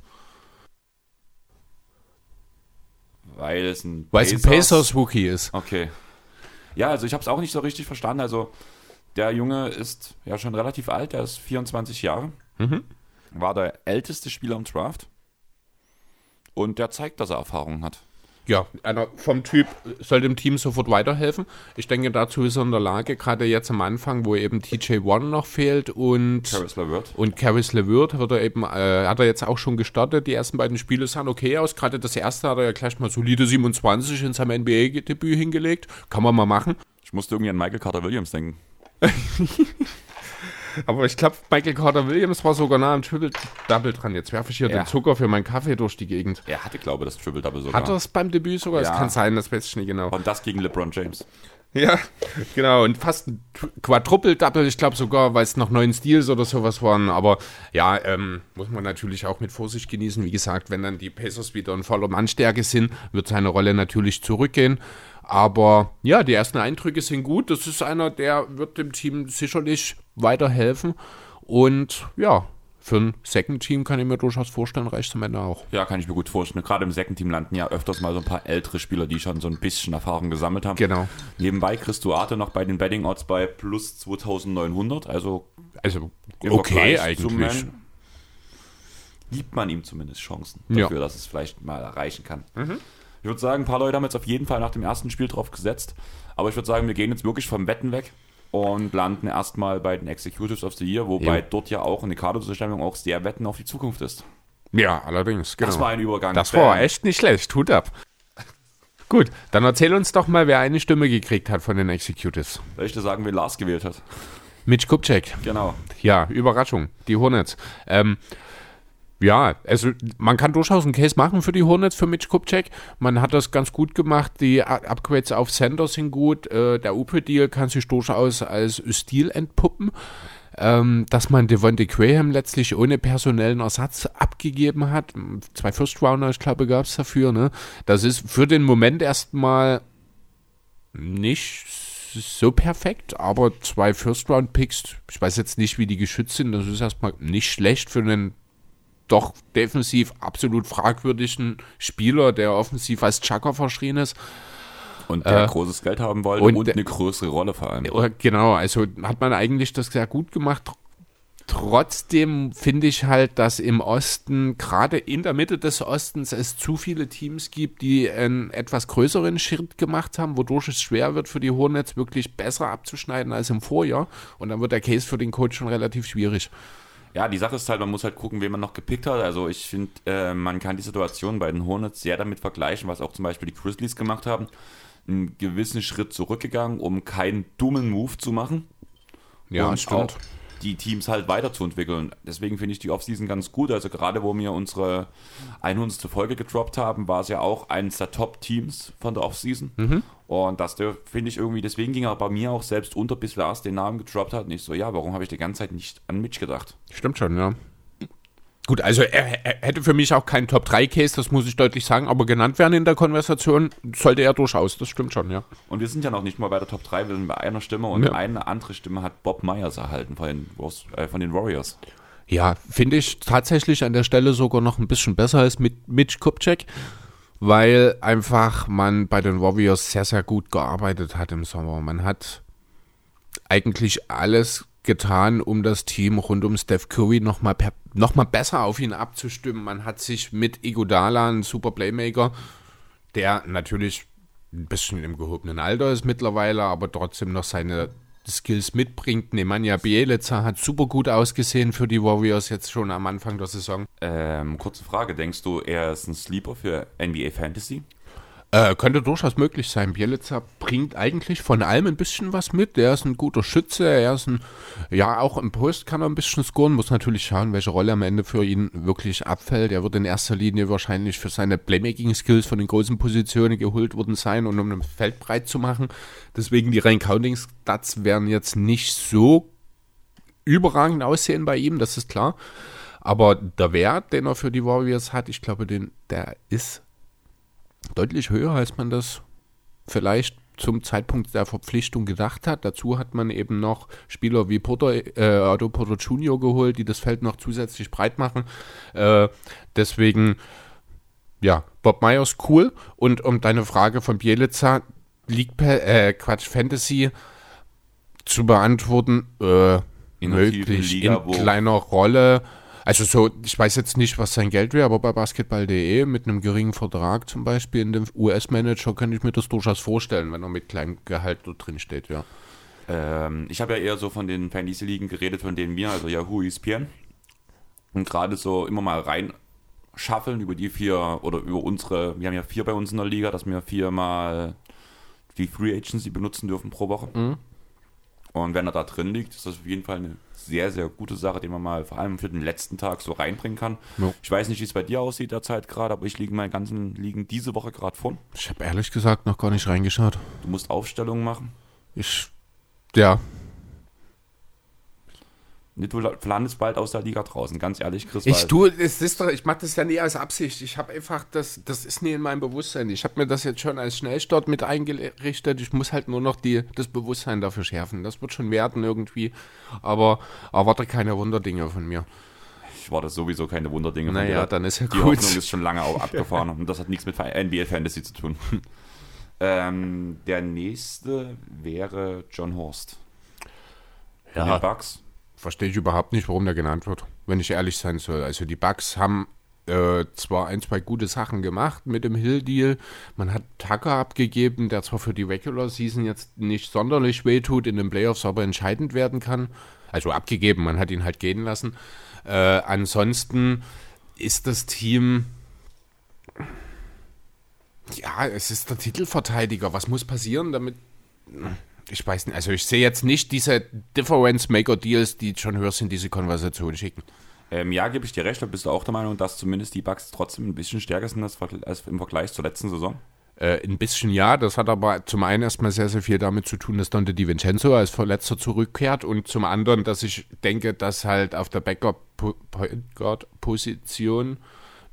Weil es ein Pacers-Rookie ist. Okay. Ja, also ich habe es auch nicht so richtig verstanden. Also der Junge ist ja schon relativ alt, er ist 24 Jahre. Mhm. War der älteste Spieler im Draft. Und der zeigt, dass er Erfahrung hat. Ja, einer vom Typ soll dem Team sofort weiterhelfen. Ich denke, dazu ist er in der Lage, gerade jetzt am Anfang, wo eben TJ One noch fehlt und Caris LeVert. und Caris LeVert wird er eben, äh, hat er jetzt auch schon gestartet. Die ersten beiden Spiele sahen okay aus. Gerade das erste hat er ja gleich mal solide 27 in seinem NBA-Debüt hingelegt. Kann man mal machen. Ich musste irgendwie an Michael Carter Williams denken. Aber ich glaube, Michael Carter Williams war sogar nah am Triple-Double dran. Jetzt werfe ich hier Ja. den Zucker für meinen Kaffee durch die Gegend. Er hatte, glaube ich, das Triple-Double sogar. Hat er es beim Debüt sogar? Es Ja. kann sein, das weiß ich nicht genau. Und das gegen LeBron James. Ja, genau. Und fast ein Quadruple-Double, ich glaube sogar, weil es noch neun Steals oder sowas waren. Aber ja, ähm, muss man natürlich auch mit Vorsicht genießen. Wie gesagt, wenn dann die Pacers wieder in voller Mannstärke sind, wird seine Rolle natürlich zurückgehen. Aber ja, die ersten Eindrücke sind gut. Das ist einer, der wird dem Team sicherlich weiterhelfen. Und ja, für ein Second Team kann ich mir durchaus vorstellen, reicht es am Ende auch. Ja, kann ich mir gut vorstellen. Gerade im Second Team landen ja öfters mal so ein paar ältere Spieler, die schon so ein bisschen Erfahrung gesammelt haben. Genau. Nebenbei Chris Duarte noch bei den Betting Odds bei plus 2900. Also Also okay eigentlich. Gibt man ihm zumindest Chancen Ja. dafür, dass es vielleicht mal erreichen kann. Ich würde sagen, ein paar Leute haben jetzt auf jeden Fall nach dem ersten Spiel drauf gesetzt. Aber ich würde sagen, wir gehen jetzt wirklich vom Wetten weg und landen erstmal bei den Executives of the Year, wobei Ja. dort ja auch eine Kaderzustellung auch sehr Wetten auf die Zukunft ist. Ja, allerdings. Genau. Das war ein Übergang. Das war Bam. echt nicht schlecht. Hut ab. Gut, dann erzähl uns doch mal, wer eine Stimme gekriegt hat von den Executives. Soll ich dir sagen, wen Lars gewählt hat? Mitch Kupchak. Genau. Ja, Überraschung. Die Hornets. Ähm, ja, also man kann durchaus einen Case machen für die Hornets, für Mitch Kupchak. Man hat das ganz gut gemacht. Die Up- Upgrades auf Sender sind gut. Äh, der Upe-Deal kann sich durchaus als Stil entpuppen. Ähm, dass man Devontae Graham letztlich ohne personellen Ersatz abgegeben hat. Zwei First-Rounder, ich glaube, gab es dafür. Ne? Das ist für den Moment erstmal nicht so perfekt, aber zwei First-Round-Picks, ich weiß jetzt nicht, wie die geschützt sind, das ist erstmal nicht schlecht für einen doch defensiv absolut fragwürdigen Spieler, der offensiv als Chucker verschrien ist. Und der Äh, großes Geld haben wollte und und, eine größere Rolle vor allem. Genau, also hat man eigentlich das sehr gut gemacht. Trotzdem finde ich halt, dass im Osten, gerade in der Mitte des Ostens, es zu viele Teams gibt, die einen etwas größeren Schritt gemacht haben, wodurch es schwer wird für die Hornets wirklich besser abzuschneiden als im Vorjahr. Und dann wird der Case für den Coach schon relativ schwierig. Ja, die Sache ist halt, man muss halt gucken, wen man noch gepickt hat. Also ich finde, äh, man kann die Situation bei den Hornets sehr damit vergleichen, was auch zum Beispiel die Grizzlies gemacht haben. Einen gewissen Schritt zurückgegangen, um keinen dummen Move zu machen. und auch die Teams halt weiterzuentwickeln. Deswegen finde ich die Offseason ganz gut. Also gerade wo wir unsere 100. Folge gedroppt haben, war es ja auch eines der Top-Teams von der Offseason. Und das finde ich irgendwie, deswegen ging er bei mir auch selbst unter, bis Lars den Namen gedroppt hat. Und ich so, ja, warum habe ich die ganze Zeit nicht an Mitch gedacht? Stimmt schon, ja. Gut, also er, er hätte für mich auch keinen Top-3-Case, das muss ich deutlich sagen, aber genannt werden in der Konversation sollte er durchaus, das stimmt schon, ja. Und wir sind ja noch nicht mal bei der Top 3, wir sind bei einer Stimme und Ja. eine andere Stimme hat Bob Myers erhalten von den, äh, von den Warriors. Ja, finde ich tatsächlich an der Stelle sogar noch ein bisschen besser als mit Mitch Kupchak, weil einfach man bei den Warriors sehr, sehr gut gearbeitet hat im Sommer. Man hat eigentlich alles getan, um das Team rund um Steph Curry nochmal noch mal besser auf ihn abzustimmen. Man hat sich mit Iguodala, ein super Playmaker, der natürlich ein bisschen im gehobenen Alter ist mittlerweile, aber trotzdem noch seine Skills mitbringt. Nemanja Bielica hat super gut ausgesehen für die Warriors jetzt schon am Anfang der Saison. Ähm, kurze Frage, denkst du, er ist ein Sleeper für NBA Fantasy? Äh, könnte durchaus möglich sein. Bielitzer bringt eigentlich von allem ein bisschen was mit. Er ist ein guter Schütze, er ist ein, ja, auch im Post kann er ein bisschen scoren, muss natürlich schauen, welche Rolle am Ende für ihn wirklich abfällt. Er wird in erster Linie wahrscheinlich für seine Playmaking-Skills von den großen Positionen geholt worden sein und um ein Feld breit zu machen. Deswegen die rein Counting-Stats werden jetzt nicht so überragend aussehen bei ihm, das ist klar. Aber der Wert, den er für die Warriors hat, ich glaube, den, der ist deutlich höher, als man das vielleicht zum Zeitpunkt der Verpflichtung gedacht hat. Dazu hat man eben noch Spieler wie Porter, äh, Otto Porter Jr. geholt, die das Feld noch zusätzlich breit machen. Äh, deswegen, ja, Bob Myers cool. Und um deine Frage von Bielitzer, League, äh, Quatsch, Fantasy zu beantworten, äh, In möglich Liga, in kleiner Rolle. Also so, ich weiß jetzt nicht, was sein Geld wäre, aber bei basketball.de mit einem geringen Vertrag zum Beispiel in dem US-Manager könnte ich mir das durchaus vorstellen, wenn er mit kleinem Gehalt dort drin steht, ja. Ähm, ich habe ja eher so von den Fantasy-Ligen geredet, von denen wir, also Yahoo, ESPN, und gerade so immer mal rein schaffeln über die vier oder über unsere, wir haben ja vier bei uns in der Liga, dass wir viermal die Free Agency benutzen dürfen pro Woche. Mhm. Und wenn er da drin liegt, ist das auf jeden Fall eine sehr, sehr gute Sache, die man mal vor allem für den letzten Tag so reinbringen kann. Ja. Ich weiß nicht, wie es bei dir aussieht derzeit gerade, aber ich liege meinen ganzen Ligen diese Woche gerade vorn. Ich habe ehrlich gesagt noch gar nicht reingeschaut. Du musst Aufstellungen machen. Ich, ja, Du landest bald aus der Liga draußen, ganz ehrlich, Chris. Ich weil- tue, es ist doch, ich mache das ja nie als Absicht. Ich habe einfach, das, das ist nie in meinem Bewusstsein. Ich habe mir das jetzt schon als Schnellstart mit eingerichtet. Ich muss halt nur noch die, das Bewusstsein dafür schärfen. Das wird schon werden irgendwie. Aber erwarte keine Wunderdinge von mir. Ich war das sowieso keine Wunderdinge. von Naja, dann ist ja Die gut. Hoffnung ist schon lange auch abgefahren und das hat nichts mit NBA Fantasy zu tun. ähm, der nächste wäre John Horst. Ja. den Bucks. Verstehe ich überhaupt nicht, warum der genannt wird, wenn ich ehrlich sein soll. Also die Bucks haben äh, zwar ein, zwei gute Sachen gemacht mit dem Hill-Deal. Man hat Tucker abgegeben, der zwar für die Regular Season jetzt nicht sonderlich wehtut, in den Playoffs aber entscheidend werden kann. Also abgegeben, man hat ihn halt gehen lassen. Äh, ansonsten ist das Team ja, es ist der Titelverteidiger. Was muss passieren, damit ich weiß nicht, also ich sehe jetzt nicht diese Difference-Maker-Deals, die John Hurst in diese Konversation schicken. Ähm, ja, gebe ich dir recht, da bist du auch der Meinung, dass zumindest die Bucks trotzdem ein bisschen stärker sind als, als im Vergleich zur letzten Saison. Äh, ein bisschen ja, das hat aber zum einen erstmal sehr, sehr viel damit zu tun, dass Dante DiVincenzo als Verletzter zurückkehrt und zum anderen, dass ich denke, dass halt auf der Backup-Position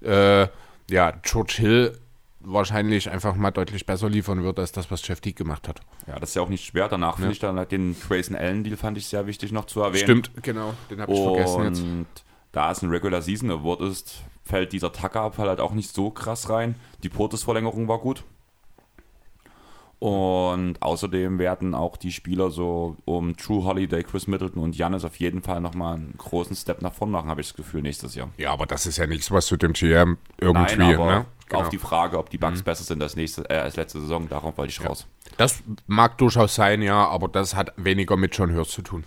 äh, ja, George Hill wahrscheinlich einfach mal deutlich besser liefern wird, als das, was Jeff Teague gemacht hat. Ja, das ist ja auch nicht schwer. Danach finde ich dann halt den Grayson Allen-Deal fand ich sehr wichtig noch zu erwähnen. Stimmt, genau, den habe ich vergessen jetzt. Und da es ein Regular Season Award ist, fällt dieser Tucker-Abfall halt auch nicht so krass rein. Die Portis-Verlängerung war gut. Und außerdem werden auch die Spieler so um True Holiday, Chris Middleton und Janis auf jeden Fall nochmal einen großen Step nach vorn machen, habe ich das Gefühl, nächstes Jahr. Ja, aber das ist ja nichts, was zu dem GM irgendwie, Nein, aber ne? Genau. auf die Frage, ob die Bucks besser sind als, nächste, äh, als letzte Saison, darauf wollte ich raus. Das mag durchaus sein, ja, aber das hat weniger mit John Hurst zu tun.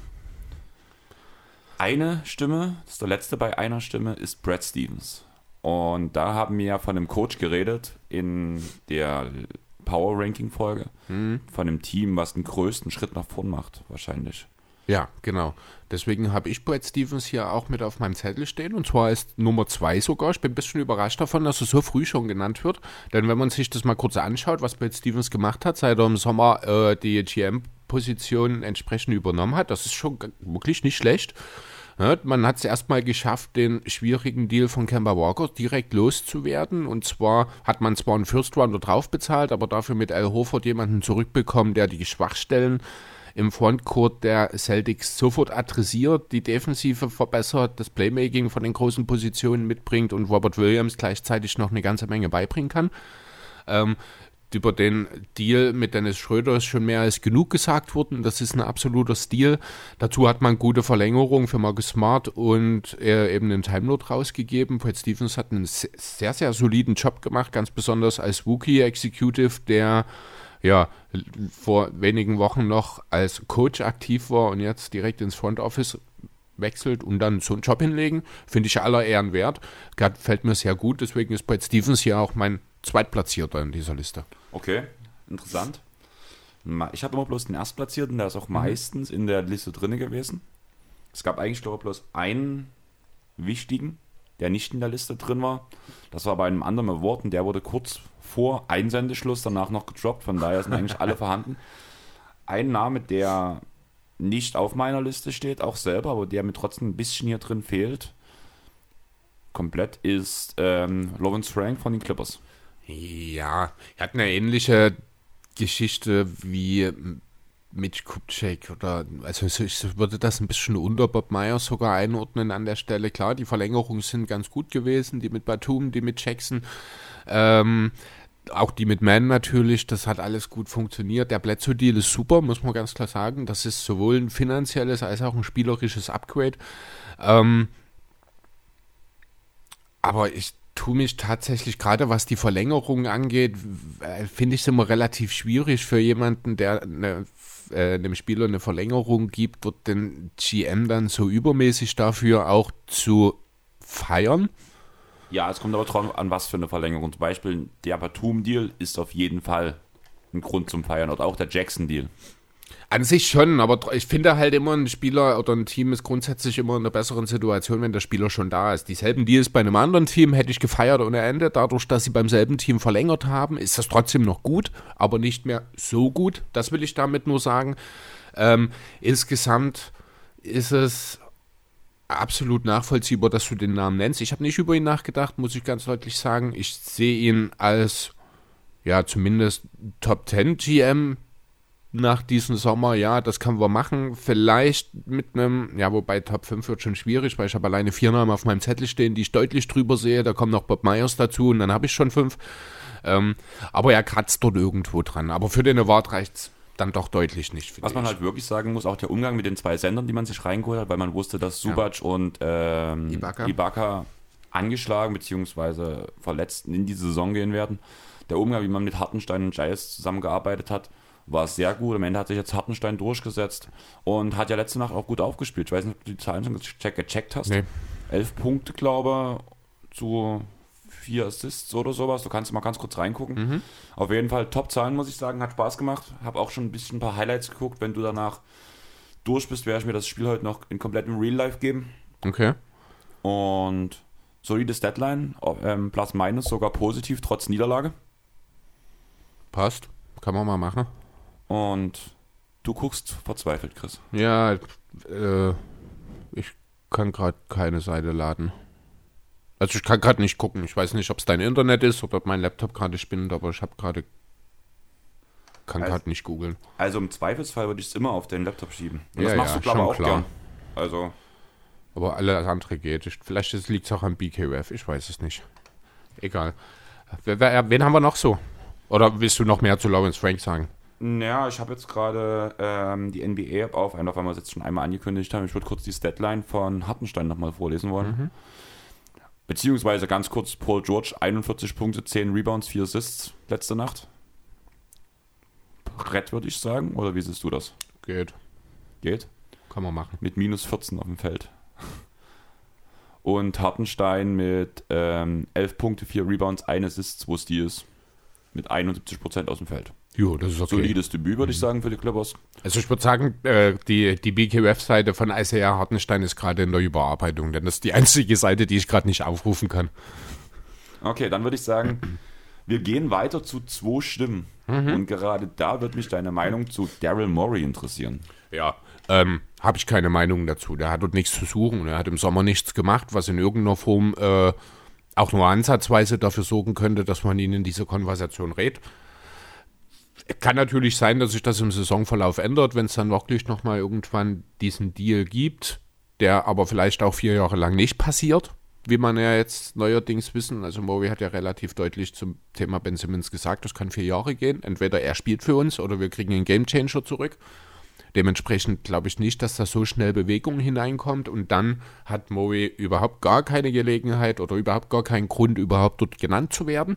Eine Stimme, das ist der letzte bei einer Stimme, ist Brad Stevens. Und da haben wir ja von einem Coach geredet in der Power Ranking Folge. Mhm. Von einem Team, was den größten Schritt nach vorn macht, wahrscheinlich. Ja, genau. Deswegen habe ich Brad Stevens hier auch mit auf meinem Zettel stehen und zwar ist Nummer zwei sogar. Ich bin ein bisschen überrascht davon, dass er so früh schon genannt wird. Denn wenn man sich das mal kurz anschaut, was Brad Stevens gemacht hat, seit er im Sommer äh, die GM-Position entsprechend übernommen hat, das ist schon wirklich nicht schlecht. Man hat es erstmal geschafft, den schwierigen Deal von Kemba Walker direkt loszuwerden. Und zwar hat man zwar einen First Rounder drauf bezahlt, aber dafür mit Al Horford jemanden zurückbekommen, der die Schwachstellen im Frontcourt der Celtics sofort adressiert, die Defensive verbessert, das Playmaking von den großen Positionen mitbringt und Robert Williams gleichzeitig noch eine ganze Menge beibringen kann. Ähm, über den Deal mit Dennis Schröder ist schon mehr als genug gesagt worden. Das ist ein absoluter Stil. Dazu hat man gute Verlängerung für Marcus Smart und äh, eben einen Time Note rausgegeben. Fred Stevens hat einen se- sehr, sehr soliden Job gemacht, ganz besonders als Wookie Executive, der ja vor wenigen Wochen noch als Coach aktiv war und jetzt direkt ins Front Office wechselt und dann so einen Job hinlegen, finde ich aller Ehren wert. Gefällt mir sehr gut, deswegen ist Brad Stevens hier auch mein Zweitplatzierter in dieser Liste. Okay, interessant. Ich habe immer bloß den Erstplatzierten, der ist auch meistens in der Liste drin gewesen. Es gab eigentlich, glaube ich, bloß einen wichtigen, der nicht in der Liste drin war. Das war bei einem anderen Award und der wurde kurz vor Einsendeschluss danach noch gedroppt. Von daher sind eigentlich alle vorhanden. Ein Name, der nicht auf meiner Liste steht, auch selber, aber der mir trotzdem ein bisschen hier drin fehlt, komplett, ist ähm, Lawrence Frank von den Clippers. Ja, er hat eine ähnliche Geschichte wie Mitch Kupchak oder also ich würde das ein bisschen unter Bob Myers sogar einordnen an der Stelle. Klar, die Verlängerungen sind ganz gut gewesen, die mit Batum, die mit Jackson, ähm, auch die mit Mann natürlich, das hat alles gut funktioniert. Der Bledsoe-Deal ist super, muss man ganz klar sagen. Das ist sowohl ein finanzielles als auch ein spielerisches Upgrade. Ähm, aber ich tue mich tatsächlich, gerade was die Verlängerung angeht, w- finde ich es immer relativ schwierig für jemanden, der eine, äh, einem Spieler eine Verlängerung gibt, dort den GM dann so übermäßig dafür auch zu feiern. Ja, es kommt aber drauf an, was für eine Verlängerung. Zum Beispiel der Batum-Deal ist auf jeden Fall ein Grund zum Feiern. Oder auch der Jackson-Deal. An sich schon, aber ich finde halt immer, ein Spieler oder ein Team ist grundsätzlich immer in einer besseren Situation, wenn der Spieler schon da ist. Dieselben Deals bei einem anderen Team hätte ich gefeiert ohne Ende. Dadurch, dass sie beim selben Team verlängert haben, ist das trotzdem noch gut, aber nicht mehr so gut. Das will ich damit nur sagen. Ähm, insgesamt ist es absolut nachvollziehbar, dass du den Namen nennst. Ich habe nicht über ihn nachgedacht, muss ich ganz deutlich sagen. Ich sehe ihn als, ja, zumindest Top 10 GM nach diesem Sommer, ja, das können wir machen. Vielleicht mit einem, ja, wobei Top 5 wird schon schwierig, weil ich habe alleine vier Namen auf meinem Zettel stehen, die ich deutlich drüber sehe. Da kommt noch Bob Myers dazu und dann habe ich schon fünf. Ähm, aber er kratzt dort irgendwo dran. Aber für den Award reicht es dann doch deutlich nicht. Was man ich. halt wirklich sagen muss, auch der Umgang mit den zwei Sendern, die man sich reingeholt hat, weil man wusste, dass Subac und ähm, Ibaka. Ibaka. angeschlagen bzw. verletzt in die Saison gehen werden. Der Umgang, wie man mit Hartenstein und Giles zusammengearbeitet hat, war sehr gut. Am Ende hat sich jetzt Hartenstein durchgesetzt und hat ja letzte Nacht auch gut aufgespielt. Ich weiß nicht, ob du die Zahlen schon gecheck, gecheckt hast. Nee. Elf Punkte, glaube zu vier Assists oder sowas. Du kannst mal ganz kurz reingucken. Auf jeden Fall Top-Zahlen, muss ich sagen. Hat Spaß gemacht. Habe auch schon ein bisschen ein paar Highlights geguckt. Wenn du danach durch bist, werde ich mir das Spiel heute noch in komplettem Real Life geben. Okay. Und solides Deadline. Ähm, plus minus sogar positiv, trotz Niederlage. Passt. Kann man mal machen. Und du guckst verzweifelt, Chris. Ja, äh, ich kann gerade keine Seite laden. Also ich kann gerade nicht gucken. Ich weiß nicht, ob es dein Internet ist oder ob mein Laptop gerade spinnt, aber ich habe gerade kann Also- gerade nicht googeln. Also im Zweifelsfall würde ich es immer auf den Laptop schieben. Und Ja, das machst ja, du, glaube auch klar. gern. Also, Aber alles andere geht. Ich, vielleicht liegt es auch am BKF. Ich weiß es nicht. Egal. Wen haben wir noch so? Oder willst du noch mehr zu Lawrence Frank sagen? Ja, ich habe jetzt gerade ähm, die NBA-App auf, einfach weil wir es jetzt schon einmal angekündigt haben. Ich würde kurz die Statline von Hartenstein nochmal vorlesen wollen. Beziehungsweise ganz kurz Paul George, 41 Punkte, 10 Rebounds, 4 Assists letzte Nacht. Brett würde ich sagen, oder wie siehst du das? Geht. Geht? Kann man machen. Mit minus 14 auf dem Feld. Und Hartenstein mit ähm, 11 Punkte, 4 Rebounds, 1 Assist, 2 Steals. Mit 71% aus dem Feld. Jo, das ist okay. Solides Debüt, würde ich sagen, für die Clippers. Also ich würde sagen, äh, die, die BKF-Seite von Isaiah Hartenstein ist gerade in der Überarbeitung, denn das ist die einzige Seite, die ich gerade nicht aufrufen kann. Okay, dann würde ich sagen, wir gehen weiter zu zwei Stimmen. Und gerade da wird mich deine Meinung zu Daryl Morey interessieren. Ja. Ähm, habe ich keine Meinung dazu. Der hat dort nichts zu suchen. Er hat im Sommer nichts gemacht, was in irgendeiner Form äh, auch nur ansatzweise dafür sorgen könnte, dass man ihn in diese Konversation rät. Kann natürlich sein, dass sich das im Saisonverlauf ändert, wenn es dann wirklich nochmal irgendwann diesen Deal gibt, der aber vielleicht auch vier Jahre lang nicht passiert, wie man ja jetzt neuerdings wissen. Also Murray hat ja relativ deutlich zum Thema Ben Simmons gesagt, das kann vier Jahre gehen. Entweder er spielt für uns oder wir kriegen einen Gamechanger zurück. Dementsprechend glaube ich nicht, dass da so schnell Bewegung hineinkommt und dann hat Murray überhaupt gar keine Gelegenheit oder überhaupt gar keinen Grund, überhaupt dort genannt zu werden.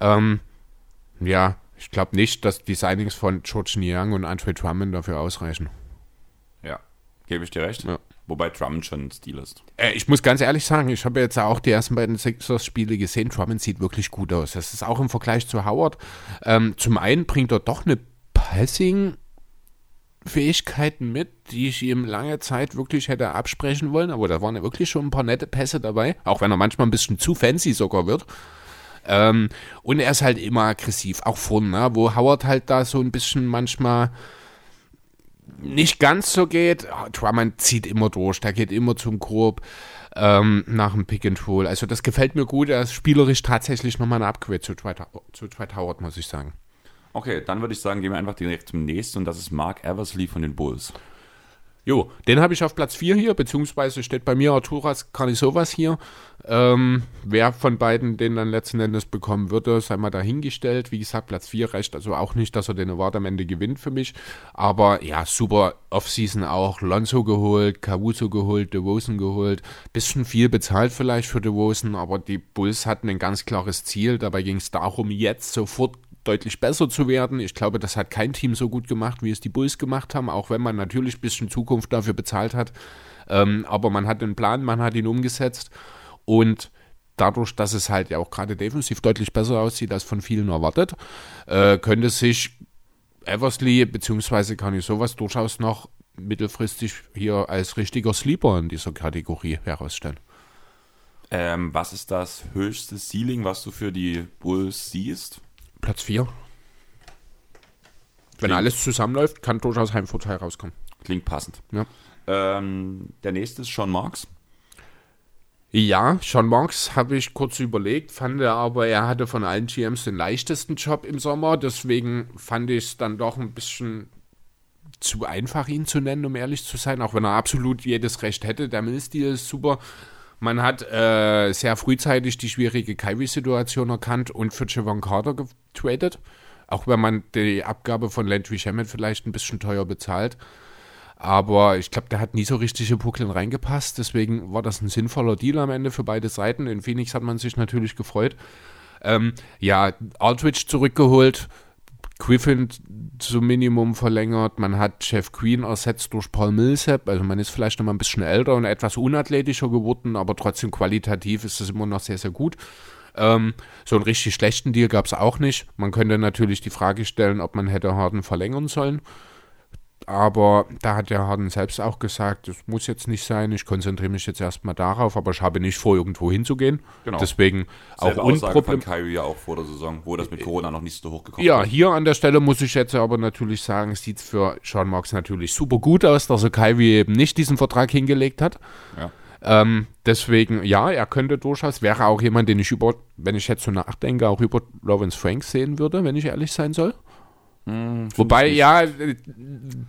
Ähm, ja, ich glaube nicht, dass die Signings von George Niang und Andre Drummond dafür ausreichen. Ja, gebe ich dir recht. Ja. Wobei Drummond schon ein Stil ist. Äh, ich muss ganz ehrlich sagen, ich habe jetzt auch die ersten beiden Sixers-Spiele gesehen. Drummond sieht wirklich gut aus. Das ist auch im Vergleich zu Howard. Ähm, zum einen bringt er doch eine Passing- Fähigkeiten mit, die ich ihm lange Zeit wirklich hätte absprechen wollen, aber da waren ja wirklich schon ein paar nette Pässe dabei, auch wenn er manchmal ein bisschen zu fancy sogar wird. Ähm, und er ist halt immer aggressiv, auch vorne, ne? wo Howard halt da so ein bisschen manchmal nicht ganz so geht. Drummond zieht immer durch, der geht immer zum Korb ähm, nach dem Pick and Roll. Also das gefällt mir gut. Er ist spielerisch tatsächlich nochmal eine Upgrade zu Dwight, zu Dwight Howard, muss ich sagen. Okay, dann würde ich sagen, gehen wir einfach direkt zum nächsten und das ist Mark Eversley von den Bulls. Jo, den habe ich auf Platz 4 hier, beziehungsweise steht bei mir Arturas Carnisovas hier. Ähm, wer von beiden den dann letzten Endes bekommen würde, sei mal dahingestellt. Wie gesagt, Platz 4 reicht also auch nicht, dass er den Award am Ende gewinnt für mich. Aber ja, super Offseason auch. Lonzo geholt, Caruso geholt, DeRozan geholt. Bisschen viel bezahlt vielleicht für DeRozan, aber die Bulls hatten ein ganz klares Ziel. Dabei ging es darum, jetzt sofort deutlich besser zu werden. Ich glaube, das hat kein Team so gut gemacht, wie es die Bulls gemacht haben, auch wenn man natürlich ein bisschen Zukunft dafür bezahlt hat. Ähm, aber man hat den Plan, man hat ihn umgesetzt und dadurch, dass es halt ja auch gerade defensiv deutlich besser aussieht als von vielen erwartet, äh, könnte sich Eversley bzw. kann ich sowas durchaus noch mittelfristig hier als richtiger Sleeper in dieser Kategorie herausstellen. Ähm, was ist das höchste Ceiling, was du für die Bulls siehst? Platz 4. Wenn alles zusammenläuft, kann durchaus Heimvorteil rauskommen. Klingt passend. Ja. Ähm, der nächste ist Sean Marks. Ja, Sean Marks habe ich kurz überlegt, fand er aber, er hatte von allen GMs den leichtesten Job im Sommer, deswegen fand ich es dann doch ein bisschen zu einfach, ihn zu nennen, um ehrlich zu sein, auch wenn er absolut jedes Recht hätte. Der Millstil ist super. Man hat äh, sehr frühzeitig die schwierige Kyrie-Situation erkannt und für Javon Carter getradet. Auch wenn man die Abgabe von Landry Shamet vielleicht ein bisschen teuer bezahlt. Aber ich glaube, der hat nie so richtig in Brooklyn reingepasst. Deswegen war das ein sinnvoller Deal am Ende für beide Seiten. In Phoenix hat man sich natürlich gefreut. Ähm, ja, Aldridge zurückgeholt. Griffin zum Minimum verlängert. Man hat Jeff Queen ersetzt durch Paul Millsap. Also man ist vielleicht noch mal ein bisschen älter und etwas unathletischer geworden, aber trotzdem qualitativ ist es immer noch sehr, sehr gut. Ähm, so einen richtig schlechten Deal gab es auch nicht. Man könnte natürlich die Frage stellen, ob man hätte Harden verlängern sollen. Aber da hat der Harden selbst auch gesagt, das muss jetzt nicht sein, ich konzentriere mich jetzt erstmal darauf, aber ich habe nicht vor, irgendwo hinzugehen. Genau. Deswegen Selbe auch unproblem Kyrie ja auch vor der Saison, wo das mit Corona noch nicht so hochgekommen Ja, ist. hier an der Stelle muss ich jetzt aber natürlich sagen, sieht für Sean Marks natürlich super gut aus, dass er Kyrie eben nicht diesen Vertrag hingelegt hat. Ja. Ähm, deswegen, ja, er könnte durchaus, wäre auch jemand, den ich über, wenn ich jetzt so nachdenke, auch über Lawrence Franks sehen würde, wenn ich ehrlich sein soll. Wobei, ja, äh,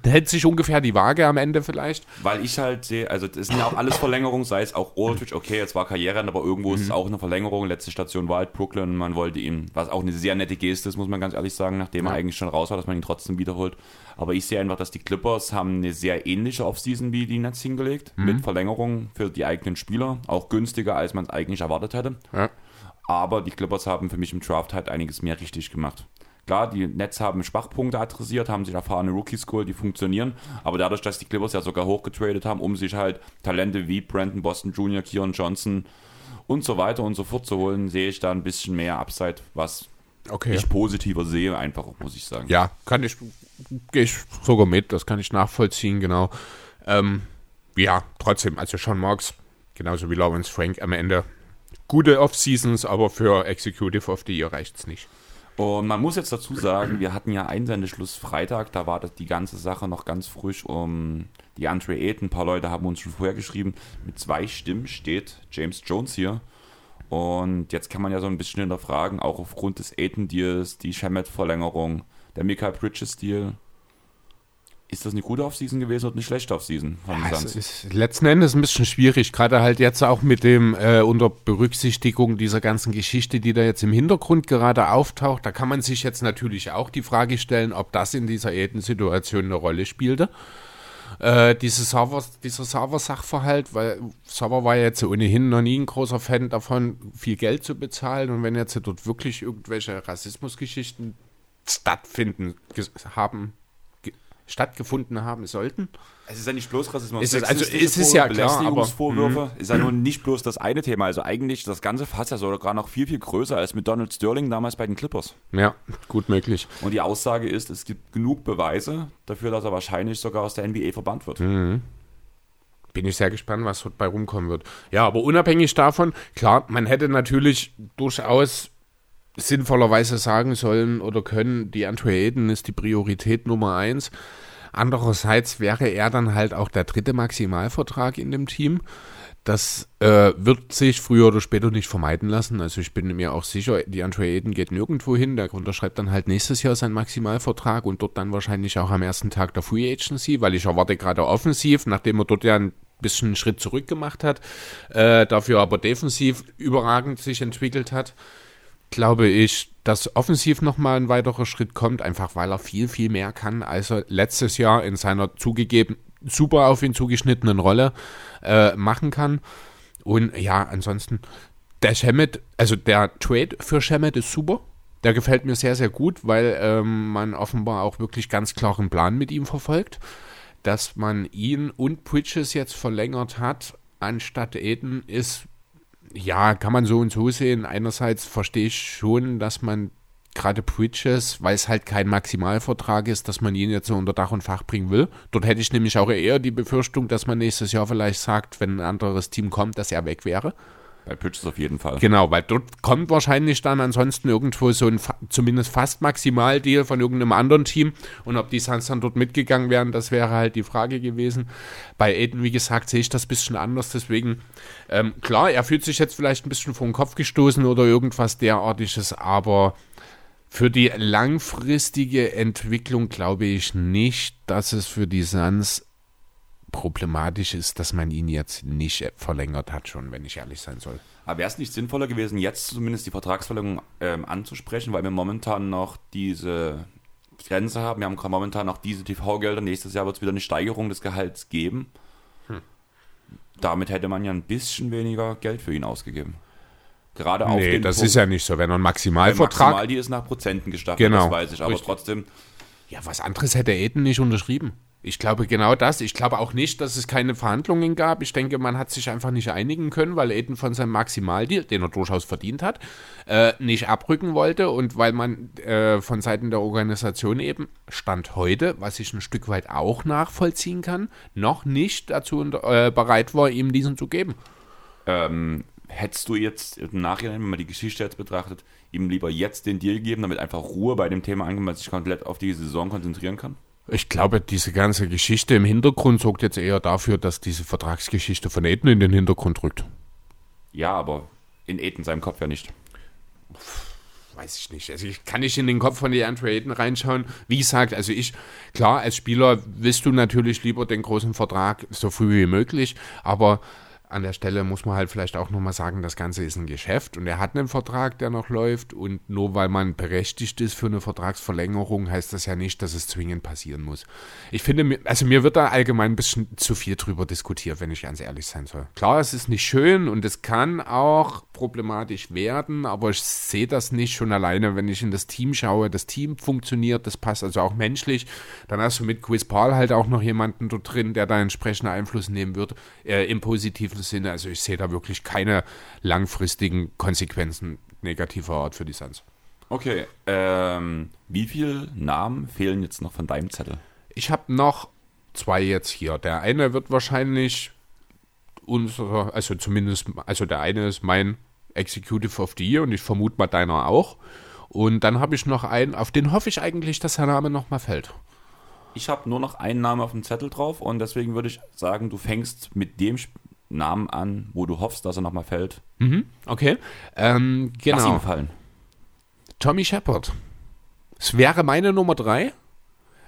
hält sich ungefähr die Waage am Ende vielleicht. Weil ich halt sehe, also das sind ja auch alles Verlängerungen, sei es auch Aldridge, okay, jetzt war Karriere, aber irgendwo ist es auch eine Verlängerung. Letzte Station war halt Brooklyn, man wollte ihn, was auch eine sehr nette Geste ist, muss man ganz ehrlich sagen, nachdem er eigentlich schon raus war, dass man ihn trotzdem wiederholt. Aber ich sehe einfach, dass die Clippers haben eine sehr ähnliche Offseason wie die Nets hingelegt, mit Verlängerungen für die eigenen Spieler, auch günstiger, als man es eigentlich erwartet hätte. Ja. Aber die Clippers haben für mich im Draft halt einiges mehr richtig gemacht. Klar, die Nets haben Schwachpunkte adressiert, haben sich erfahrene Rookies geholt, die funktionieren. Aber dadurch, dass die Clippers ja sogar hochgetradet haben, um sich halt Talente wie Brandon Boston Jr., Kieran Johnson und so weiter und so fort zu holen, sehe ich da ein bisschen mehr Upside, was Okay. ich positiver sehe, einfach, muss ich sagen. Ja, kann ich, gehe ich sogar mit, das kann ich nachvollziehen, genau. Ähm, ja, trotzdem, also Sean Marks, genauso wie Lawrence Frank am Ende. Gute Off-Seasons, aber für Executive of the Year reicht es nicht. Und man muss jetzt dazu sagen, wir hatten ja Einsendeschluss Freitag, da war das die ganze Sache noch ganz frisch um die Andre Ayton. Ein paar Leute haben uns schon vorher geschrieben, mit zwei Stimmen steht James Jones hier. Und jetzt kann man ja so ein bisschen hinterfragen, auch aufgrund des Ayton-Deals, die Shamet-Verlängerung, der Mikael Bridges-Deal. Ist das eine gute Offseason gewesen oder eine schlechte Offseason von Ja, Suns? ist letzten Endes ein bisschen schwierig, gerade halt jetzt auch mit dem äh, unter Berücksichtigung dieser ganzen Geschichte, die da jetzt im Hintergrund gerade auftaucht. Da kann man sich jetzt natürlich auch die Frage stellen, ob das in dieser Eden-Situation eine Rolle spielte. Äh, diese Server, dieser Server-Sachverhalt, weil Server war ja jetzt ohnehin noch nie ein großer Fan davon, viel Geld zu bezahlen. Und wenn jetzt dort wirklich irgendwelche Rassismusgeschichten stattfinden, haben, stattgefunden haben sollten. Es ist ja nicht bloß Rassismus. Ist es- also sexistische es ist ja klar, aber- Belästigungsvorwürfe ist ja nun nicht bloß das eine Thema. Also eigentlich das ganze Fass ja sogar noch viel, viel größer als mit Donald Sterling damals bei den Clippers. Ja, gut möglich. Und die Aussage ist, es gibt genug Beweise dafür, dass er wahrscheinlich sogar aus der NBA verbannt wird. Bin ich sehr gespannt, was dort bei rumkommen wird. Ja, aber unabhängig davon, klar, man hätte natürlich durchaus sinnvollerweise sagen sollen oder können, die Andre Ayton ist die Priorität Nummer eins. Andererseits wäre er dann halt auch der dritte Maximalvertrag in dem Team. Das äh, wird sich früher oder später nicht vermeiden lassen. Also ich bin mir auch sicher, die Andre Ayton geht nirgendwo hin. Der unterschreibt dann halt nächstes Jahr seinen Maximalvertrag und dort dann wahrscheinlich auch am ersten Tag der Free Agency, weil ich erwarte gerade offensiv, nachdem er dort ja ein bisschen einen Schritt zurück gemacht hat, äh, dafür aber defensiv überragend sich entwickelt hat, glaube ich, dass offensiv nochmal ein weiterer Schritt kommt, einfach weil er viel, viel mehr kann, als er letztes Jahr in seiner zugegeben super auf ihn zugeschnittenen Rolle äh, machen kann. Und ja, ansonsten, der Shemet, also der Trade für Shemet ist super. Der gefällt mir sehr, sehr gut, weil ähm, man offenbar auch wirklich ganz klaren Plan mit ihm verfolgt. Dass man ihn und Bridges jetzt verlängert hat, anstatt Aiden, ist ja, kann man so und so sehen. Einerseits verstehe ich schon, dass man gerade Bridges, weil es halt kein Maximalvertrag ist, dass man ihn jetzt so unter Dach und Fach bringen will. Dort hätte ich nämlich auch eher die Befürchtung, dass man nächstes Jahr vielleicht sagt, wenn ein anderes Team kommt, dass er weg wäre. Bei Pitches auf jeden Fall. Genau, weil dort kommt wahrscheinlich dann ansonsten irgendwo so ein zumindest fast Maximaldeal von irgendeinem anderen Team. Und ob die Suns dann dort mitgegangen wären, das wäre halt die Frage gewesen. Bei Aiden, wie gesagt, sehe ich das ein bisschen anders. Deswegen, ähm, klar, er fühlt sich jetzt vielleicht ein bisschen vor den Kopf gestoßen oder irgendwas derartiges, aber für die langfristige Entwicklung glaube ich nicht, dass es für die Suns problematisch ist, dass man ihn jetzt nicht verlängert hat, schon, wenn ich ehrlich sein soll. Aber wäre es nicht sinnvoller gewesen, jetzt zumindest die Vertragsverlängerung ähm, anzusprechen, weil wir momentan noch diese Grenze haben. Wir haben gerade momentan noch diese TV-Gelder. Nächstes Jahr wird es wieder eine Steigerung des Gehalts geben. Hm. Damit hätte man ja ein bisschen weniger Geld für ihn ausgegeben. Gerade auf Nee, den das Punkt, ist ja nicht so. Wenn er einen weil Maximalvertrag. Maximal, die ist nach Prozenten gestaffelt, Genau, das weiß ich. Aber richtig. trotzdem, Ja, was anderes hätte Aiden nicht unterschrieben. Ich glaube genau das. Ich glaube auch nicht, dass es keine Verhandlungen gab. Ich denke, man hat sich einfach nicht einigen können, weil Aiden von seinem Maximaldeal, den er durchaus verdient hat, äh, nicht abrücken wollte und weil man äh, von Seiten der Organisation eben Stand heute, was ich ein Stück weit auch nachvollziehen kann, noch nicht dazu äh, bereit war, ihm diesen zu geben. ähm, hättest du jetzt im Nachhinein, wenn man die Geschichte jetzt betrachtet, ihm lieber jetzt den Deal geben, damit einfach Ruhe bei dem Thema ankommt, man sich komplett auf die Saison konzentrieren kann? Ich glaube, diese ganze Geschichte im Hintergrund sorgt jetzt eher dafür, dass diese Vertragsgeschichte von Aiden in den Hintergrund rückt. Ja, aber in Aiden seinem Kopf ja nicht. Weiß ich nicht. Also ich kann nicht in den Kopf von DeAndre Ayton reinschauen. Wie gesagt, also ich, klar, als Spieler willst du natürlich lieber den großen Vertrag so früh wie möglich, aber an der Stelle muss man halt vielleicht auch nochmal sagen, das Ganze ist ein Geschäft und er hat einen Vertrag, der noch läuft und nur weil man berechtigt ist für eine Vertragsverlängerung, heißt das ja nicht, dass es zwingend passieren muss. Ich finde, also mir wird da allgemein ein bisschen zu viel drüber diskutiert, wenn ich ganz ehrlich sein soll. Klar, es ist nicht schön und es kann auch problematisch werden, aber ich sehe das nicht schon alleine, wenn ich in das Team schaue. Das Team funktioniert, das passt also auch menschlich. Dann hast du mit Chris Paul halt auch noch jemanden dort drin, der da entsprechenden Einfluss nehmen wird, äh, im positiven Sinne. Also ich sehe da wirklich keine langfristigen Konsequenzen negativer Art für die Suns. Okay, ähm, wie viele Namen fehlen jetzt noch von deinem Zettel? Ich habe noch zwei jetzt hier. Der eine wird wahrscheinlich unser, also zumindest, also der eine ist mein Executive of the Year und ich vermute mal deiner auch. Und dann habe ich noch einen, auf den hoffe ich eigentlich, dass der Name nochmal fällt. Ich habe nur noch einen Namen auf dem Zettel drauf und deswegen würde ich sagen, du fängst mit dem Namen an, wo du hoffst, dass er nochmal fällt. Okay. Ähm, Lass genau. ihn fallen. Tommy Shepard. Es wäre meine Nummer drei,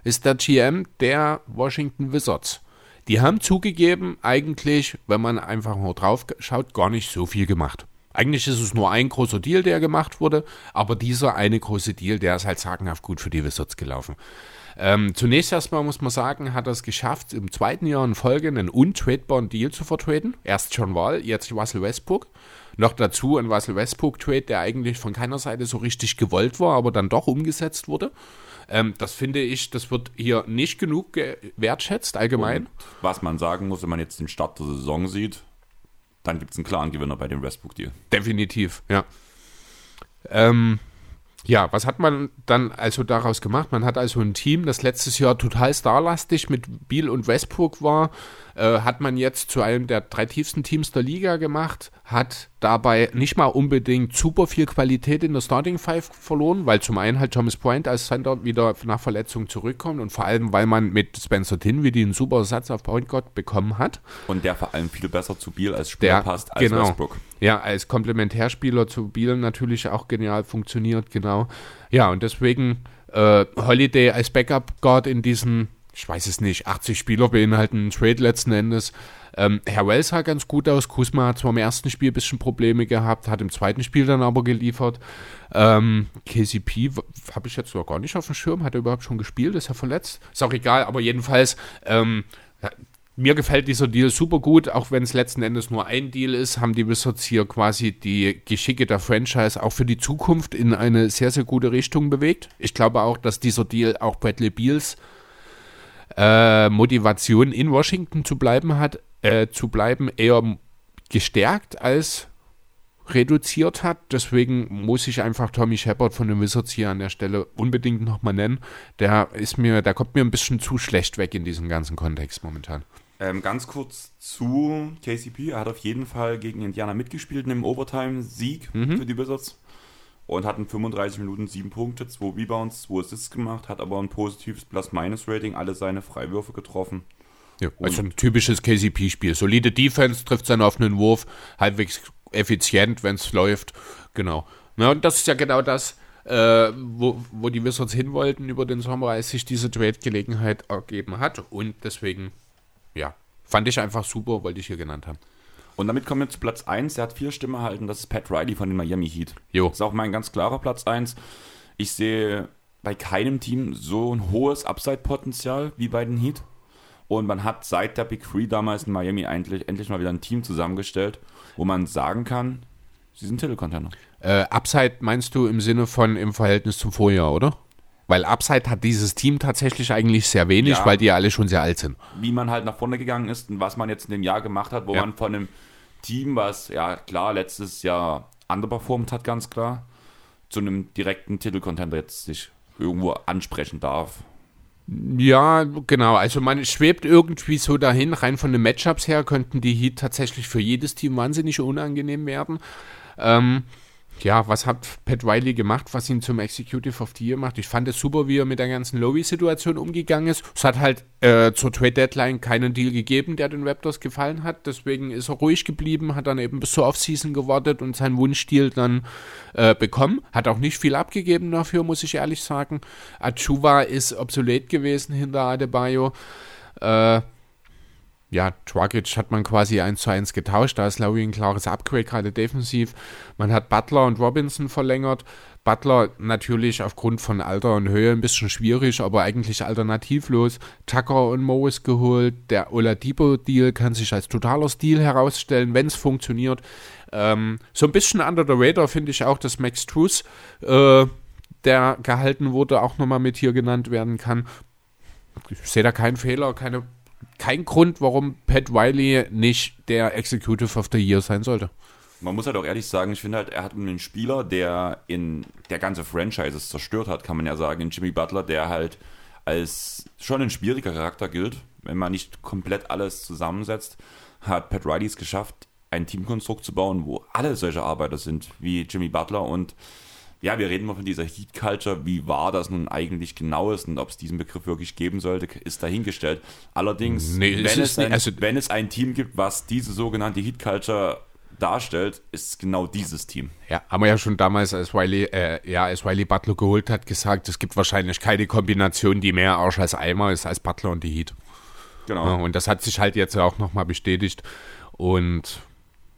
ist der GM der Washington Wizards. Die haben zugegeben, eigentlich, wenn man einfach nur drauf schaut, gar nicht so viel gemacht. Eigentlich ist es nur ein großer Deal, der gemacht wurde, aber dieser eine große Deal, der ist halt sagenhaft gut für die Wizards gelaufen. Ähm, zunächst erstmal muss man sagen, hat er es geschafft, im zweiten Jahr in Folge einen untradebaren Deal zu vertraden. Erst John Wall, jetzt Russell Westbrook. Noch dazu ein Russell Westbrook-Trade, der eigentlich von keiner Seite so richtig gewollt war, aber dann doch umgesetzt wurde. Ähm, das finde ich, das wird hier nicht genug wertschätzt allgemein. Und was man sagen muss, wenn man jetzt den Start der Saison sieht, dann gibt es einen klaren Gewinner bei dem Westbrook-Deal. Definitiv, ja. Ähm, ja, was hat man dann also daraus gemacht? Man hat also ein Team, das letztes Jahr total starlastig mit Biel und Westbrook war, äh, hat man jetzt zu einem der drei tiefsten Teams der Liga gemacht, hat dabei nicht mal unbedingt super viel Qualität in der Starting Five verloren, weil zum einen halt Thomas Bryant als Center wieder nach Verletzung zurückkommt und vor allem, weil man mit Spencer Dinwiddie einen super Satz auf Point Guard bekommen hat. Und der vor allem viel besser zu Biel als Spieler der, passt als genau. Westbrook. Ja, als Komplementärspieler zu Biel natürlich auch genial funktioniert, genau. Ja, und deswegen äh, Holiday als Backup Guard in diesem ich weiß es nicht, 80 Spieler beinhalten einen Trade letzten Endes. Ähm, Herr Wells sah ganz gut aus. Kusma hat zwar im ersten Spiel ein bisschen Probleme gehabt, hat im zweiten Spiel dann aber geliefert. Ähm, KCP habe ich jetzt noch gar nicht auf dem Schirm. Hat er überhaupt schon gespielt? Ist er verletzt? Ist auch egal, aber jedenfalls, ähm, mir gefällt dieser Deal super gut, auch wenn es letzten Endes nur ein Deal ist, haben die Wizards hier quasi die Geschicke der Franchise auch für die Zukunft in eine sehr, sehr gute Richtung bewegt. Ich glaube auch, dass dieser Deal auch Bradley Beals äh, Motivation in Washington zu bleiben hat, äh, zu bleiben, eher gestärkt als reduziert hat. Deswegen muss ich einfach Tommy Shepard von den Wizards hier an der Stelle unbedingt nochmal nennen. Der ist mir, der kommt mir ein bisschen zu schlecht weg in diesem ganzen Kontext momentan. Ähm, ganz kurz zu KCP. Er hat auf jeden Fall gegen Indiana mitgespielt in einem Overtime-Sieg mhm. für die Wizards und hat in 35 Minuten 7 Punkte, 2 Rebounds, 2 Assists gemacht, hat aber ein positives Plus-Minus-Rating, alle seine Freiwürfe getroffen. Ja, also ein typisches KCP-Spiel. Solide Defense, trifft seinen offenen Wurf, halbwegs effizient, wenn es läuft. Genau. Ja, und das ist ja genau das, äh, wo, wo die Wizards hin wollten über den Sommer, als sich diese Trade-Gelegenheit ergeben hat. Und deswegen, ja, fand ich einfach super, wollte ich hier genannt haben. Und damit kommen wir zu Platz 1. Der hat vier Stimmen erhalten. Das ist Pat Riley von den Miami Heat. Jo. Das ist auch mein ganz klarer Platz 1. Ich sehe bei keinem Team so ein hohes Upside-Potenzial wie bei den Heat. Und man hat seit der Big Three damals in Miami endlich, endlich mal wieder ein Team zusammengestellt, wo man sagen kann, sie sind Titelcontainer. Äh, Upside meinst du im Sinne von im Verhältnis zum Vorjahr, oder? Weil Upside hat dieses Team tatsächlich eigentlich sehr wenig, ja, weil die ja alle schon sehr alt sind. Wie man halt nach vorne gegangen ist und was man jetzt in dem Jahr gemacht hat, wo ja. man von einem Team, was ja klar letztes Jahr underperformt hat, ganz klar, zu einem direkten Titelcontender jetzt sich irgendwo ansprechen darf. Ja, genau. Also man schwebt irgendwie so dahin, rein von den Matchups her könnten die Heat tatsächlich für jedes Team wahnsinnig unangenehm werden. Ähm, ja, was hat Pat Riley gemacht, was ihn zum Executive of the Year macht? Ich fand es super, wie er mit der ganzen Lowy-Situation umgegangen ist. Es hat halt äh, zur Trade-Deadline keinen Deal gegeben, der den Raptors gefallen hat. Deswegen ist er ruhig geblieben, hat dann eben bis zur Offseason gewartet und seinen Wunschdeal dann äh, bekommen. Hat auch nicht viel abgegeben dafür, muss ich ehrlich sagen. Achuva ist obsolet gewesen hinter Adebayo. Äh, ja, Dragic hat man quasi 1 zu 1 getauscht. Da ist Lowry ein klares Upgrade, gerade defensiv. Man hat Butler und Robinson verlängert. Butler natürlich aufgrund von Alter und Höhe ein bisschen schwierig, aber eigentlich alternativlos. Tucker und Morris geholt. Der Oladipo-Deal kann sich als totaler Stil herausstellen, wenn es funktioniert. Ähm, so ein bisschen under the radar finde ich auch, dass Max Truth, äh, der gehalten wurde, auch nochmal mit hier genannt werden kann. Ich sehe da keinen Fehler, keine kein Grund, warum Pat Riley nicht der Executive of the Year sein sollte. Man muss halt auch ehrlich sagen, ich finde halt, er hat einen Spieler, der in der ganze Franchises zerstört hat, kann man ja sagen, in Jimmy Butler, der halt als schon ein schwieriger Charakter gilt, wenn man nicht komplett alles zusammensetzt, hat Pat Riley es geschafft, ein Teamkonstrukt zu bauen, wo alle solche Arbeiter sind, wie Jimmy Butler und ja, wir reden mal von dieser Heat Culture. Wie wahr das nun eigentlich genau ist und ob es diesen Begriff wirklich geben sollte, ist dahingestellt. Allerdings, nee, wenn, es ein, also, wenn es ein Team gibt, was diese sogenannte Heat Culture darstellt, ist genau dieses Team. Ja, haben wir ja schon damals, als Wiley, äh, ja, als Wiley Butler geholt hat, gesagt, es gibt wahrscheinlich keine Kombination, die mehr Arsch als Eimer ist als Butler und die Heat. Genau. Ja, und das hat sich halt jetzt auch nochmal bestätigt. Und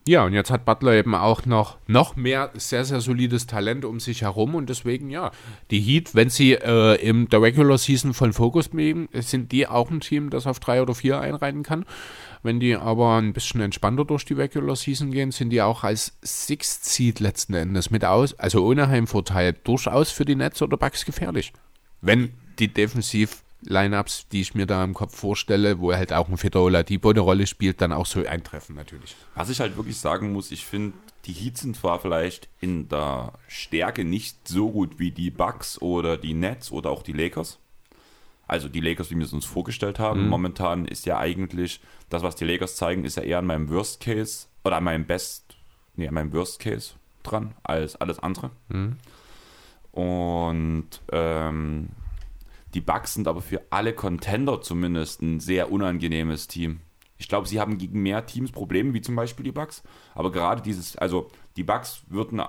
ja, und jetzt hat Butler eben auch noch, noch mehr sehr, sehr solides Talent um sich herum und deswegen, ja, die Heat, wenn sie äh, im der Regular Season voll Fokus nehmen, sind die auch ein Team, das auf drei oder vier einreiten kann. Wenn die aber ein bisschen entspannter durch die Regular Season gehen, sind die auch als Sixth Seed letzten Endes mit aus, also ohne Heimvorteil, durchaus für die Nets oder Bucks gefährlich. wenn die Defensiv-Lineups, die ich mir da im Kopf vorstelle, wo halt auch ein fitter Oladipo eine Rolle spielt, dann auch so eintreffen natürlich. Was ich halt wirklich sagen muss, ich finde, die Heat sind zwar vielleicht in der Stärke nicht so gut wie die Bucks oder die Nets oder auch die Lakers. Also die Lakers, wie wir es uns vorgestellt haben. Momentan ist ja eigentlich das, was die Lakers zeigen, ist ja eher an meinem Worst Case oder an meinem Best, nee, an meinem Worst Case dran als alles andere. Und ähm, die Bucks sind aber für alle Contender zumindest ein sehr unangenehmes Team. Ich glaube, sie haben gegen mehr Teams Probleme, wie zum Beispiel die Bucks. Aber gerade dieses, also die Bucks würden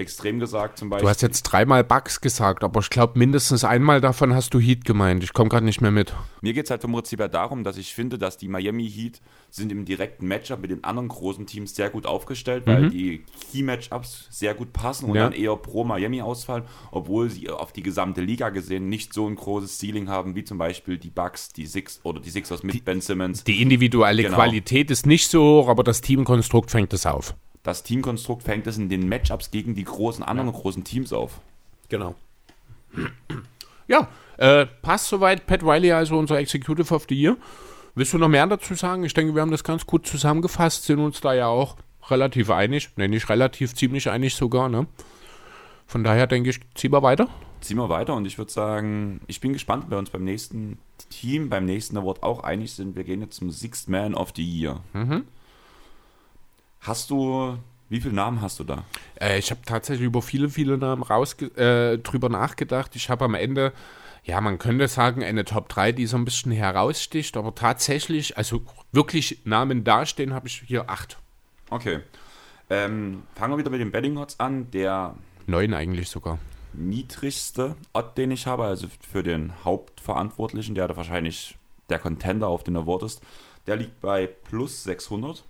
extrem gesagt zum Beispiel. Du hast jetzt dreimal Bugs gesagt, aber ich glaube, mindestens einmal davon hast du Heat gemeint. Ich komme gerade nicht mehr mit. Mir geht es halt vom Prinzip her darum, dass ich finde, dass die Miami Heat sind im direkten Matchup mit den anderen großen Teams sehr gut aufgestellt, weil die Key-Matchups sehr gut passen und Ja. dann eher pro Miami ausfallen, obwohl sie auf die gesamte Liga gesehen nicht so ein großes Ceiling haben, wie zum Beispiel die Bucks, die Six oder die Sixers mit Ben Simmons. Die individuelle Genau. Qualität ist nicht so hoch, aber das Teamkonstrukt fängt es auf. Das Teamkonstrukt fängt es in den Matchups gegen die großen anderen großen Teams auf. Genau. Ja, äh, passt soweit. Pat Riley, also unser Executive of the Year. Willst du noch mehr dazu sagen? Ich denke, wir haben das ganz gut zusammengefasst, sind uns da ja auch relativ einig. Ne, nicht relativ, ziemlich einig sogar, ne? Von daher denke ich, ziehen wir weiter. Ziehen wir weiter und ich würde sagen, ich bin gespannt, ob wir uns beim nächsten Team, beim nächsten Award auch einig sind. Wir gehen jetzt zum Sixth Man of the Year. Hast du, wie viele Namen hast du da? Äh, ich habe tatsächlich über viele, viele Namen rausge äh, drüber nachgedacht. Ich habe am Ende, ja, man könnte sagen, eine Top 3, die so ein bisschen heraussticht, aber tatsächlich, also wirklich Namen dastehen, habe ich hier acht. Okay. Ähm, fangen wir wieder mit den Betting Odds an. Der Neun eigentlich sogar. niedrigste Odd, den ich habe, also für den Hauptverantwortlichen, der da wahrscheinlich der Contender auf den Award ist, der liegt bei plus 600.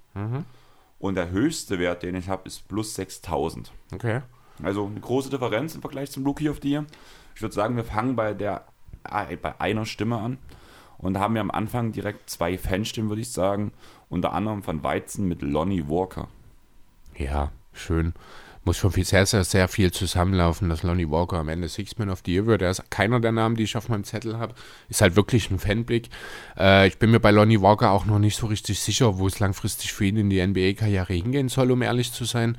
Und der höchste Wert, den ich habe, ist plus 6000. Okay. Also eine große Differenz im Vergleich zum Rookie of the Year. Ich würde sagen, wir fangen bei der äh, bei einer Stimme an und da haben wir am Anfang direkt zwei Fanstimmen, würde ich sagen. Unter anderem von Weizen mit Lonnie Walker. Ja, schön. Muss schon viel, sehr, sehr, sehr viel zusammenlaufen, dass Lonnie Walker am Ende Six-Man of the Year wird. Er ist keiner der Namen, die ich auf meinem Zettel habe. Ist halt wirklich ein Fanblick. Äh, ich bin mir bei Lonnie Walker auch noch nicht so richtig sicher, wo es langfristig für ihn in die NBA-Karriere hingehen soll, um ehrlich zu sein.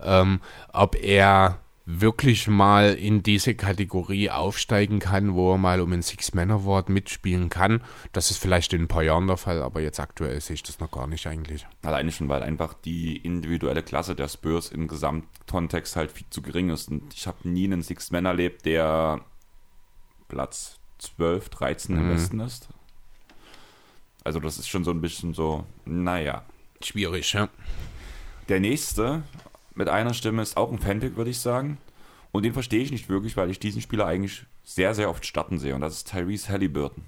Ähm, ob er wirklich mal in diese Kategorie aufsteigen kann, wo er mal um ein Six-Man-Award mitspielen kann. Das ist vielleicht in ein paar Jahren der Fall, aber jetzt aktuell sehe ich das noch gar nicht eigentlich. Alleine schon, weil einfach die individuelle Klasse der Spurs im Gesamtkontext halt viel zu gering ist. Und ich habe nie einen Six-Man erlebt, der Platz 12, 13 im Westen ist. Also das ist schon so ein bisschen so, naja. Schwierig, ja. Der nächste mit einer Stimme ist auch ein Fanpick, würde ich sagen. Und den verstehe ich nicht wirklich, weil ich diesen Spieler eigentlich sehr, sehr oft starten sehe. Und das ist Tyrese Halliburton.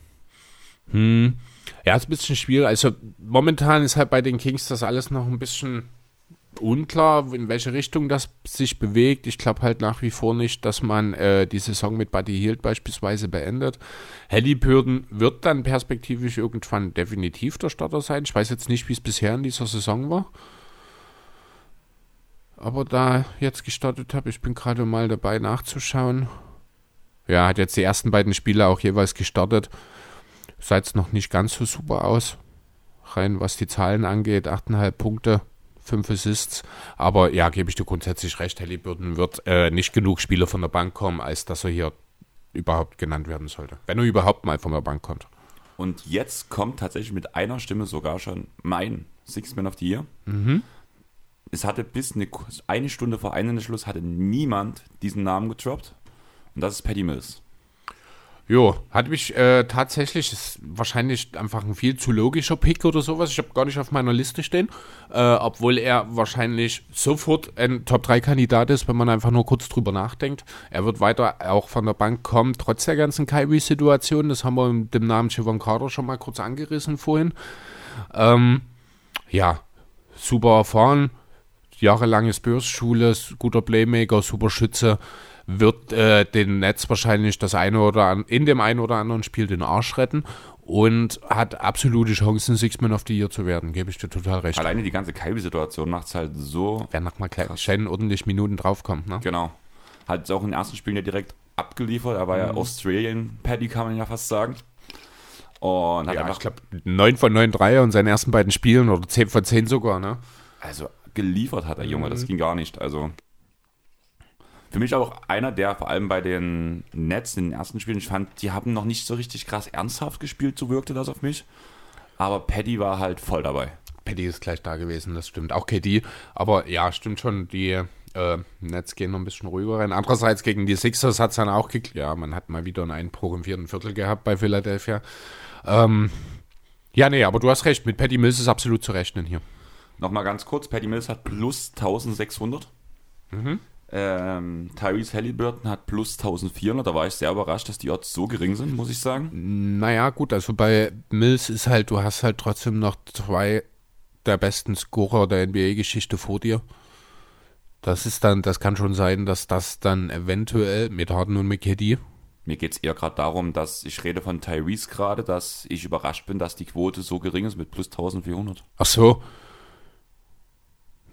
Ja, ist ein bisschen schwierig. Also momentan ist halt bei den Kings das alles noch ein bisschen unklar, in welche Richtung das sich bewegt. Ich glaube halt nach wie vor nicht, dass man äh, die Saison mit Buddy Hield beispielsweise beendet. Halliburton wird dann perspektivisch irgendwann definitiv der Starter sein. Ich weiß jetzt nicht, wie es bisher in dieser Saison war. Aber da jetzt gestartet habe, ich bin gerade mal dabei nachzuschauen. Ja, hat jetzt die ersten beiden Spiele auch jeweils gestartet sah jetzt noch nicht ganz so super aus. Rein was die Zahlen angeht, 8,5 Punkte, 5 Assists. Aber ja, gebe ich dir grundsätzlich recht, Halliburton wird äh, nicht genug Spiele von der Bank kommen, als dass er hier überhaupt genannt werden sollte. Wenn er überhaupt mal von der Bank kommt. Und jetzt kommt tatsächlich mit einer Stimme sogar schon mein Six Man of the Year. Es hatte bis eine, eine Stunde vor Schluss hatte niemand diesen Namen getroppt. Und das ist Patty Mills. Jo, hat mich äh, tatsächlich, ist wahrscheinlich einfach ein viel zu logischer Pick oder sowas. Ich habe gar nicht auf meiner Liste stehen, äh, obwohl er wahrscheinlich sofort ein Top-3-Kandidat ist, wenn man einfach nur kurz drüber nachdenkt. Er wird weiter auch von der Bank kommen, trotz der ganzen Kyrie-Situation. Das haben wir mit dem Namen Siobhan Carter schon mal kurz angerissen vorhin. Ähm, ja, super erfahren, jahrelange Spurs-Schule, guter Playmaker, super Schütze wird äh, den Netz wahrscheinlich das eine oder an, in dem einen oder anderen Spiel den Arsch retten und hat absolute Chancen, Six-Man of the Year zu werden. Gebe ich dir total recht. Alleine die ganze Kyrie-Situation macht es halt so Wer noch mal klein, schön ordentlich Minuten draufkommt, ne? Genau. Hat auch in den ersten Spielen ja direkt abgeliefert. Er war ja Australian Paddy, kann man ja fast sagen. Und hat Ja, einfach, ich glaube, 9 von 9 Dreier in seinen ersten beiden Spielen oder 10 von 10 sogar, ne? also geliefert hat der Junge, Mhm. das ging gar nicht. Also für mich auch einer, der vor allem bei den Nets in den ersten Spielen, ich fand, die haben noch nicht so richtig krass ernsthaft gespielt, so wirkte das auf mich. Aber Paddy war halt voll dabei. Paddy ist gleich da gewesen, das stimmt. Auch KD, aber ja, stimmt schon, die äh, Nets gehen noch ein bisschen ruhiger rein. Andererseits gegen die Sixers hat es dann auch geklärt. Ja, man hat mal wieder einen Einbruch im vierten Viertel gehabt bei Philadelphia. Ähm, ja, nee, aber du hast recht, mit Paddy Mills ist absolut zu rechnen hier. Nochmal ganz kurz, Paddy Mills hat plus 1600. Mhm. Ähm, Tyrese Halliburton hat plus 1400. Da war ich sehr überrascht, dass die Odds so gering sind, muss ich sagen. Naja, gut, also bei Mills ist halt, du hast halt trotzdem noch zwei der besten Scorer der NBA-Geschichte vor dir. Das ist dann, das kann schon sein, dass das dann eventuell mit Harden und McKinney Mir geht es eher gerade darum, dass ich rede von Tyrese gerade, dass ich überrascht bin, dass die Quote so gering ist mit plus 1400. Ach so.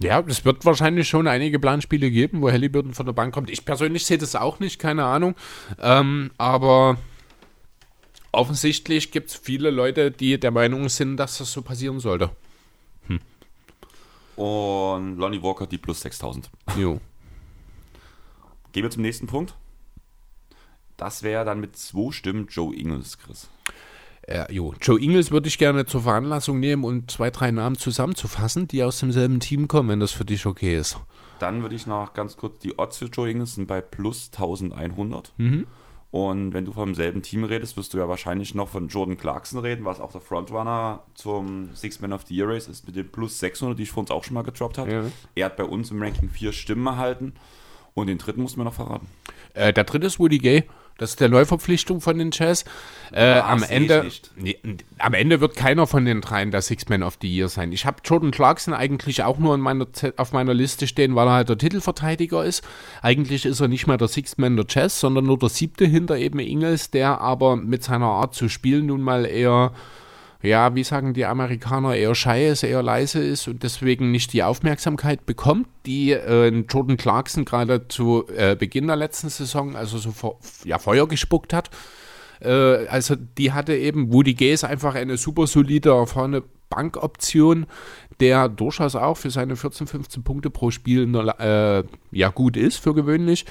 Ja, es wird wahrscheinlich schon einige Planspiele geben, wo Halliburton von der Bank kommt. Ich persönlich sehe das auch nicht, keine Ahnung. Ähm, aber offensichtlich gibt es viele Leute, die der Meinung sind, dass das so passieren sollte. Und Lonnie Walker die plus 6000. Jo. Gehen wir zum nächsten Punkt. Das wäre dann mit zwei Stimmen Joe Ingles, Chris. Äh, jo. Joe Ingles würde ich gerne zur Veranlassung nehmen und zwei, drei Namen zusammenzufassen, die aus demselben Team kommen, wenn das für dich okay ist. Dann würde ich noch ganz kurz, die Odds für Joe Ingles sind bei plus 1100. Mhm. Und wenn du vom selben Team redest, wirst du ja wahrscheinlich noch von Jordan Clarkson reden, was auch der Frontrunner zum Six Man of the Year Race ist, mit den plus 600, die ich vor uns auch schon mal gedroppt habe. Ja. Er hat bei uns im Ranking vier Stimmen erhalten. Und den dritten mussten wir noch verraten. Äh, der dritte ist Woody Gay. Das ist der Neuverpflichtung von den Jazz. Äh, Ah, am, Ende, nee, am Ende wird keiner von den dreien der Six Man of the Year sein. Ich habe Jordan Clarkson eigentlich auch nur in meiner, auf meiner Liste stehen, weil er halt der Titelverteidiger ist. Eigentlich ist er nicht mehr der Six Man der Jazz, sondern nur der siebte hinter eben Ingles, der aber mit seiner Art zu spielen nun mal eher ja, wie sagen die Amerikaner, eher schei ist, eher leise ist und deswegen nicht die Aufmerksamkeit bekommt, die äh, Jordan Clarkson gerade zu äh, Beginn der letzten Saison, also so vor, ja, Feuer gespuckt hat. Äh, also die hatte eben, Woody Gay ist einfach eine super solide, erfahrene Bankoption, der durchaus auch für seine 14, 15 Punkte pro Spiel äh, ja gut ist für gewöhnlich,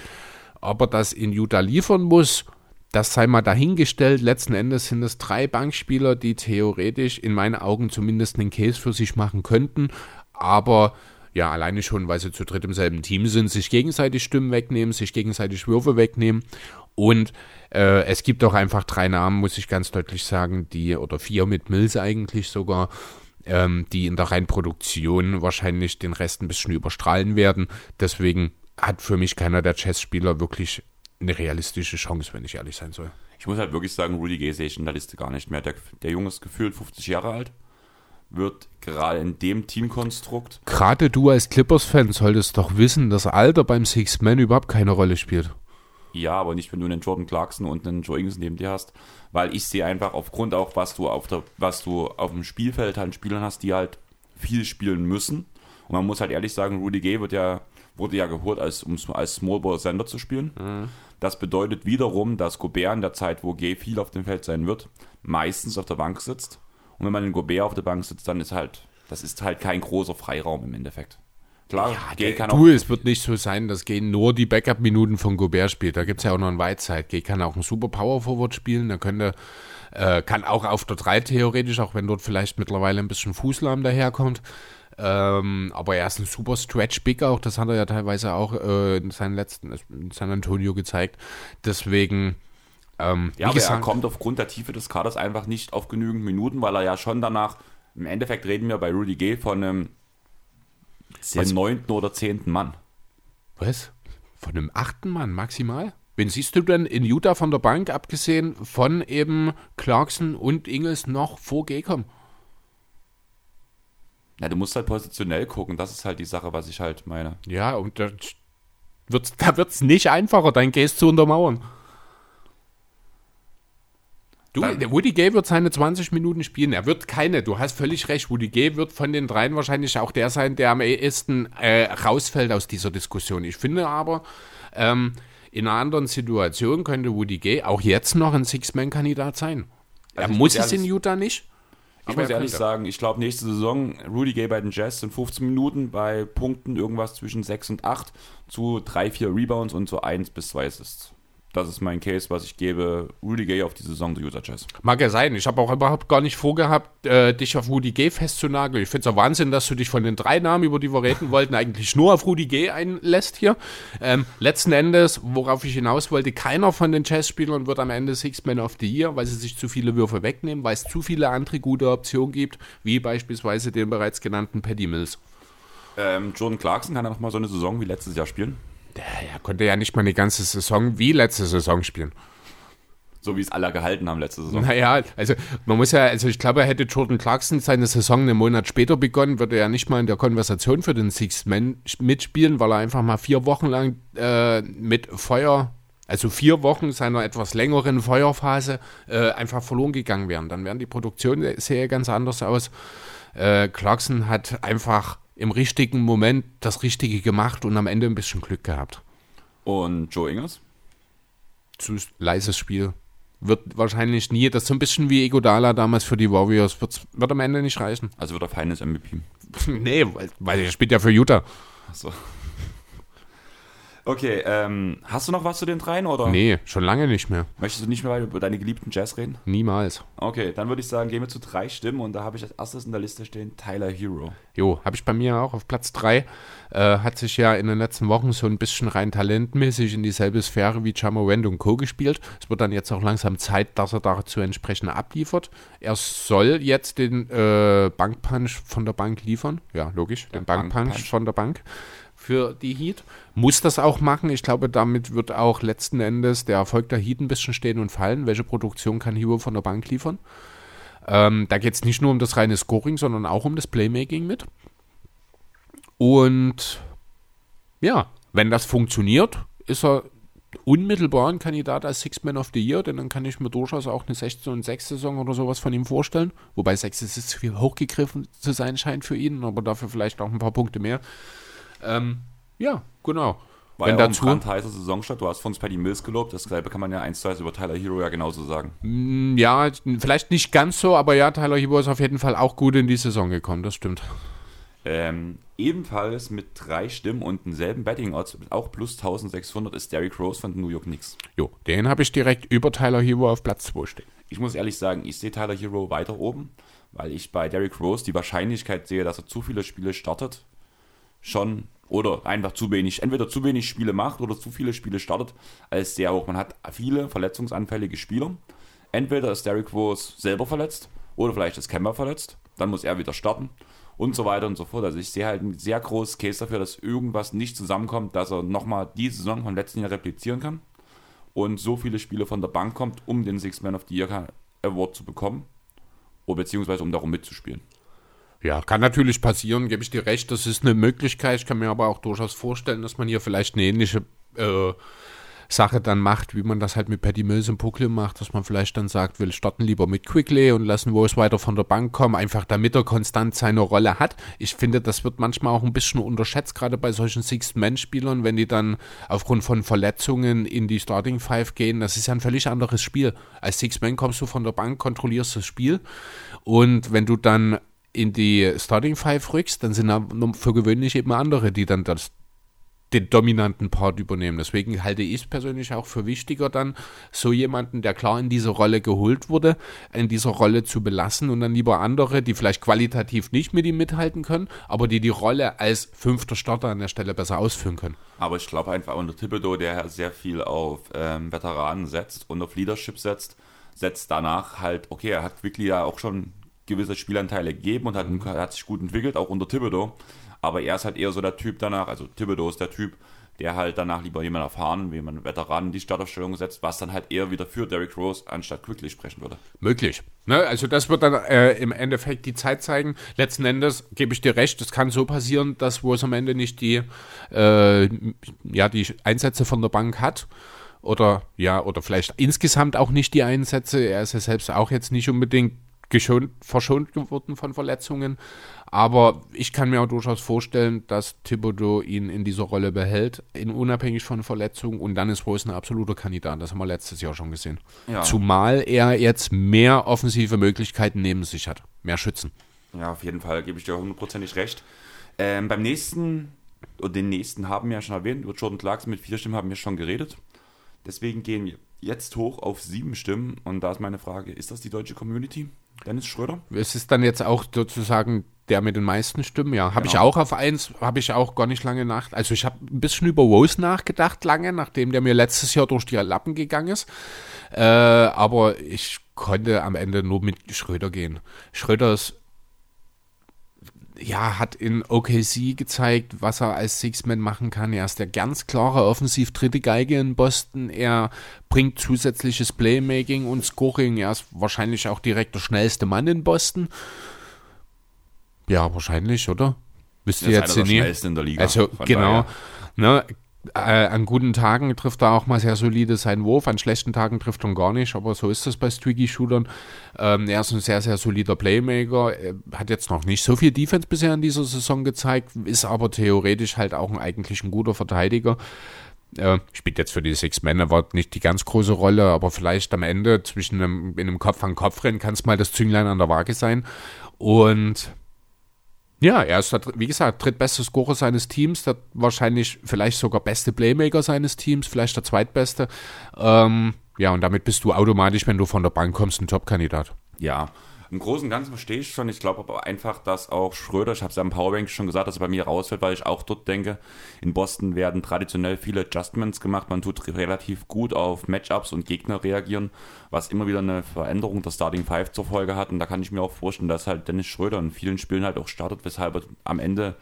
aber das in Utah liefern muss, das sei mal dahingestellt. Letzten Endes sind es drei Bankspieler, die theoretisch in meinen Augen zumindest einen Case für sich machen könnten. Aber ja, alleine schon, weil sie zu dritt im selben Team sind, sich gegenseitig Stimmen wegnehmen, sich gegenseitig Würfe wegnehmen. Und äh, es gibt auch einfach drei Namen, muss ich ganz deutlich sagen, die, oder vier mit Mills eigentlich sogar, ähm, die in der Reinproduktion wahrscheinlich den Rest ein bisschen überstrahlen werden. Deswegen hat für mich keiner der Chess-Spieler wirklich eine realistische Chance, wenn ich ehrlich sein soll. Ich muss halt wirklich sagen, Rudy Gay sehe ich in der Liste gar nicht mehr. Der, der Junge ist gefühlt 50 Jahre alt, wird gerade in dem Teamkonstrukt Gerade du als Clippers-Fan solltest doch wissen, dass Alter beim Six-Man überhaupt keine Rolle spielt. Ja, aber nicht, wenn du einen Jordan Clarkson und einen Joe Ingles neben dir hast, weil ich sehe einfach aufgrund auch, was du auf der, was du auf dem Spielfeld halt Spielern hast, die halt viel spielen müssen. Und man muss halt ehrlich sagen, Rudy Gay wird ja, wurde ja geholt, als, um als Small Ball Sender zu spielen. Das bedeutet wiederum, dass Gobert in der Zeit, wo Gay viel auf dem Feld sein wird, meistens auf der Bank sitzt. Und wenn man den Gobert auf der Bank sitzt, dann ist halt, das ist halt kein großer Freiraum im Endeffekt. Klar, Gay kann auch Du, es wird nicht so sein, dass Gay nur die Backup-Minuten von Gobert spielt. Da gibt es ja auch noch einen Whiteside. Gay kann auch einen super Power-Forward spielen. Da könnte, äh, kann auch auf der 3 theoretisch, auch wenn dort vielleicht mittlerweile ein bisschen Fußlahm daherkommt. Ähm, aber er ist ein super Stretch-Big auch. Das hat er ja teilweise auch äh, in seinen letzten in San Antonio gezeigt. Deswegen, ähm, Ja, aber er gesagt, kommt aufgrund der Tiefe des Kaders einfach nicht auf genügend Minuten, weil er ja schon danach, im Endeffekt reden wir bei Rudy Gay von einem neunten oder zehnten Mann. was? Von einem achten Mann maximal? Wen siehst du denn in Utah von der Bank, abgesehen von eben Clarkson und Ingles, noch vor Gay kommen? Ja, du musst halt positionell gucken, das ist halt die Sache, was ich halt meine. Ja, und da wird's, da wird es nicht einfacher, dein Case zu untermauern. Du, Dann- Woody Gay wird seine 20 Minuten spielen. Er wird keine, du hast völlig recht. Woody Gay wird von den dreien wahrscheinlich auch der sein, der am ehesten äh, rausfällt aus dieser Diskussion. Ich finde aber, ähm, in einer anderen Situation könnte Woody Gay auch jetzt noch ein Six-Man-Kandidat sein. Also er muss es in Utah nicht. Ich muss ehrlich sagen, ich glaube, nächste Saison Rudy Gay bei den Jazz sind 15 Minuten bei Punkten irgendwas zwischen 6 und 8 zu 3, 4 Rebounds und so 1 bis 2 Assists. Das ist mein Case, was ich gebe. Rudy Gay auf die Saison der Utah Jazz. Mag ja sein. Ich habe auch überhaupt gar nicht vorgehabt, äh, dich auf Rudy Gay festzunageln. Ich finde es ja Wahnsinn, dass du dich von den drei Namen, über die wir reden wollten, eigentlich nur auf Rudy Gay einlässt hier. Ähm, letzten Endes, worauf ich hinaus wollte, keiner von den Jazzspielern wird am Ende Six Man of the Year, weil sie sich zu viele Würfe wegnehmen, weil es zu viele andere gute Optionen gibt, wie beispielsweise den bereits genannten Paddy Mills. Ähm, Jordan Clarkson kann er nochmal so eine Saison wie letztes Jahr spielen. Er konnte ja nicht mal eine ganze Saison wie letzte Saison spielen. So wie es alle gehalten haben letzte Saison. Naja, also man muss ja, also ich glaube, hätte Jordan Clarkson seine Saison einen Monat später begonnen, würde er ja nicht mal in der Konversation für den Sixth Man mitspielen, weil er einfach mal vier Wochen lang äh, mit Feuer, also vier Wochen seiner etwas längeren Feuerphase äh, einfach verloren gegangen wären. Dann wären die Produktionen sähe ganz anders aus. Äh, Clarkson hat einfach im richtigen Moment das Richtige gemacht und am Ende ein bisschen Glück gehabt. Und Joe Ingers? zu leises Spiel. Wird wahrscheinlich nie, das ist so ein bisschen wie Egodala damals für die Warriors, wird's, wird am Ende nicht reichen. Also wird er Finals MVP. nee, weil, weil er spielt ja für Utah. Achso. Okay, ähm, hast du noch was zu den dreien oder Nee, schon lange nicht mehr. möchtest du nicht mehr über deine geliebten Jazz reden? Niemals. Okay, dann würde ich sagen, gehen wir zu drei Stimmen und da habe ich als erstes in der Liste stehen Tyler Hero. Jo, habe ich bei mir auch auf Platz 3. Äh, hat sich ja in den letzten Wochen so ein bisschen rein talentmäßig in dieselbe Sphäre wie Jamorant und Co. gespielt. Es wird dann jetzt auch langsam Zeit, dass er dazu entsprechend abliefert. Er soll jetzt den äh, Bankpunch von der Bank liefern. Ja, logisch, den Bankpunch Bankpunch. von der Bank für die Heat. Muss das auch machen. Ich glaube, damit wird auch letzten Endes der Erfolg der Heat ein bisschen stehen und fallen. Welche Produktion kann Hero von der Bank liefern? Ähm, da geht es nicht nur um das reine Scoring, sondern auch um das Playmaking mit. Und ja, wenn das funktioniert, ist er unmittelbar ein Kandidat als Six Man of the Year, denn dann kann ich mir durchaus auch eine 16 und 6 Saison oder sowas von ihm vorstellen. Wobei 6 ist viel hochgegriffen zu sein scheint für ihn, aber dafür vielleicht auch ein paar Punkte mehr. Ähm, ja, genau. War wenn ja auch ein dazu, brandheißer Saisonstart. Du hast von uns Paddy Mills gelobt. Dasselbe kann man ja eins zu eins über Tyler Hero ja genauso sagen. Mm, ja, vielleicht nicht ganz so, aber ja, Tyler Hero ist auf jeden Fall auch gut in die Saison gekommen, das stimmt. Ähm, ebenfalls mit drei Stimmen und denselben Betting Odds, auch plus 1600, ist Derrick Rose von New York Knicks. Jo, den habe ich direkt über Tyler Hero auf Platz 2 stehen. Ich muss ehrlich sagen, ich sehe Tyler Hero weiter oben, weil ich bei Derrick Rose die Wahrscheinlichkeit sehe, dass er zu viele Spiele startet, schon oder einfach zu wenig, entweder zu wenig Spiele macht oder zu viele Spiele startet, als sehr hoch. Man hat viele verletzungsanfällige Spieler. Entweder ist Derrick Rose selber verletzt oder vielleicht ist Kemba verletzt, dann muss er wieder starten und so weiter und so fort. Also ich sehe halt ein sehr großes Case dafür, dass irgendwas nicht zusammenkommt, dass er nochmal die Saison vom letzten Jahr replizieren kann und so viele Spiele von der Bank kommt, um den Six Man of the Year Award zu bekommen. Oder beziehungsweise um darum mitzuspielen. Ja, kann natürlich passieren, gebe ich dir recht, das ist eine Möglichkeit. Ich kann mir aber auch durchaus vorstellen, dass man hier vielleicht eine ähnliche äh, Sache dann macht, wie man das halt mit Patty Mills im Brooklyn macht, dass man vielleicht dann sagt, wir starten lieber mit Quickly und lassen Rose weiter von der Bank kommen, einfach damit er konstant seine Rolle hat. Ich finde, das wird manchmal auch ein bisschen unterschätzt, gerade bei solchen Six-Man-Spielern, wenn die dann aufgrund von Verletzungen in die Starting Five gehen. Das ist ja ein völlig anderes Spiel. Als Six-Man kommst du von der Bank, kontrollierst das Spiel und wenn du dann in die Starting Five rückst, dann sind da für gewöhnlich eben andere, die dann das, den dominanten Part übernehmen. Deswegen halte ich es persönlich auch für wichtiger, dann so jemanden, der klar in diese Rolle geholt wurde, in dieser Rolle zu belassen und dann lieber andere, die vielleicht qualitativ nicht mit ihm mithalten können, aber die die Rolle als fünfter Starter an der Stelle besser ausführen können. Aber ich glaube einfach unter Thibodeau, der sehr viel auf ähm, Veteranen setzt und auf Leadership setzt, setzt danach halt, okay, er hat Quickly ja auch schon gewisse Spielanteile gegeben und hat, hat sich gut entwickelt, auch unter Thibodeau. Aber er ist halt eher so der Typ danach, also Thibodeau ist der Typ, der halt danach lieber jemand erfahren, wie man Veteranen in die Startaufstellung setzt, was dann halt eher wieder für Derrick Rose anstatt Quickly sprechen würde. Möglich. Ne? Also das wird dann äh, im Endeffekt die Zeit zeigen. Letzten Endes gebe ich dir recht, es kann so passieren, dass Rose am Ende nicht die, äh, ja, die Einsätze von der Bank hat. Oder ja, oder vielleicht insgesamt auch nicht die Einsätze. Er ist ja selbst auch jetzt nicht unbedingt geschont, verschont geworden von Verletzungen. Aber ich kann mir auch durchaus vorstellen, dass Thibodeau ihn in dieser Rolle behält, in, unabhängig von Verletzungen. Und dann ist Rose ein absoluter Kandidat. Das haben wir letztes Jahr schon gesehen. Ja. Zumal er jetzt mehr offensive Möglichkeiten neben sich hat. Mehr Schützen. Ja, auf jeden Fall gebe ich dir hundertprozentig recht. Ähm, beim nächsten, oder den nächsten haben wir ja schon erwähnt, über Jordan Clarkson mit vier Stimmen haben wir schon geredet. Deswegen gehen wir jetzt hoch auf sieben Stimmen. Und da ist meine Frage, ist das die deutsche Community? Dennis Schröder? Es ist dann jetzt auch sozusagen der mit den meisten Stimmen, ja. Habe genau. ich auch auf eins, habe ich auch gar nicht lange nach. Also ich habe ein bisschen über Rose nachgedacht lange, nachdem der mir letztes Jahr durch die Lappen gegangen ist. Äh, aber ich konnte am Ende nur mit Schröder gehen. Schröder ist ja, hat in OKC gezeigt, was er als Six-Man machen kann. Er ist der ganz klare offensiv dritte Geige in Boston. Er bringt zusätzliches Playmaking und Scoring. Er ist wahrscheinlich auch direkt der schnellste Mann in Boston. Ja, wahrscheinlich, oder? Wisst ihr jetzt nie? in der Liga. Also, genau. Ne, äh, an guten Tagen trifft er auch mal sehr solide seinen Wurf, an schlechten Tagen trifft er gar nicht, aber so ist das bei Streaky-Shootern. Ähm, er ist ein sehr, sehr solider Playmaker, er hat jetzt noch nicht so viel Defense bisher in dieser Saison gezeigt, ist aber theoretisch halt auch ein, eigentlich ein guter Verteidiger. Äh, spielt jetzt für die Six Men aber nicht die ganz große Rolle, aber vielleicht am Ende zwischen einem, in einem Kopf-an-Kopf-Rennen kann es mal das Zünglein an der Waage sein. Und ja, er ist, wie gesagt, drittbeste Scorer seines Teams, der wahrscheinlich vielleicht sogar beste Playmaker seines Teams, vielleicht der zweitbeste. Ähm, ja, und damit bist du automatisch, wenn du von der Bank kommst, ein Top-Kandidat. Ja, im Großen und Ganzen verstehe ich schon. Ich glaube aber einfach, dass auch Schröder, ich habe es ja im Powerbank schon gesagt, dass er bei mir rausfällt, weil ich auch dort denke, in Boston werden traditionell viele Adjustments gemacht. Man tut relativ gut auf Matchups und Gegner reagieren, was immer wieder eine Veränderung der Starting Five zur Folge hat. Und da kann ich mir auch vorstellen, dass halt Dennis Schröder in vielen Spielen halt auch startet, weshalb er am Ende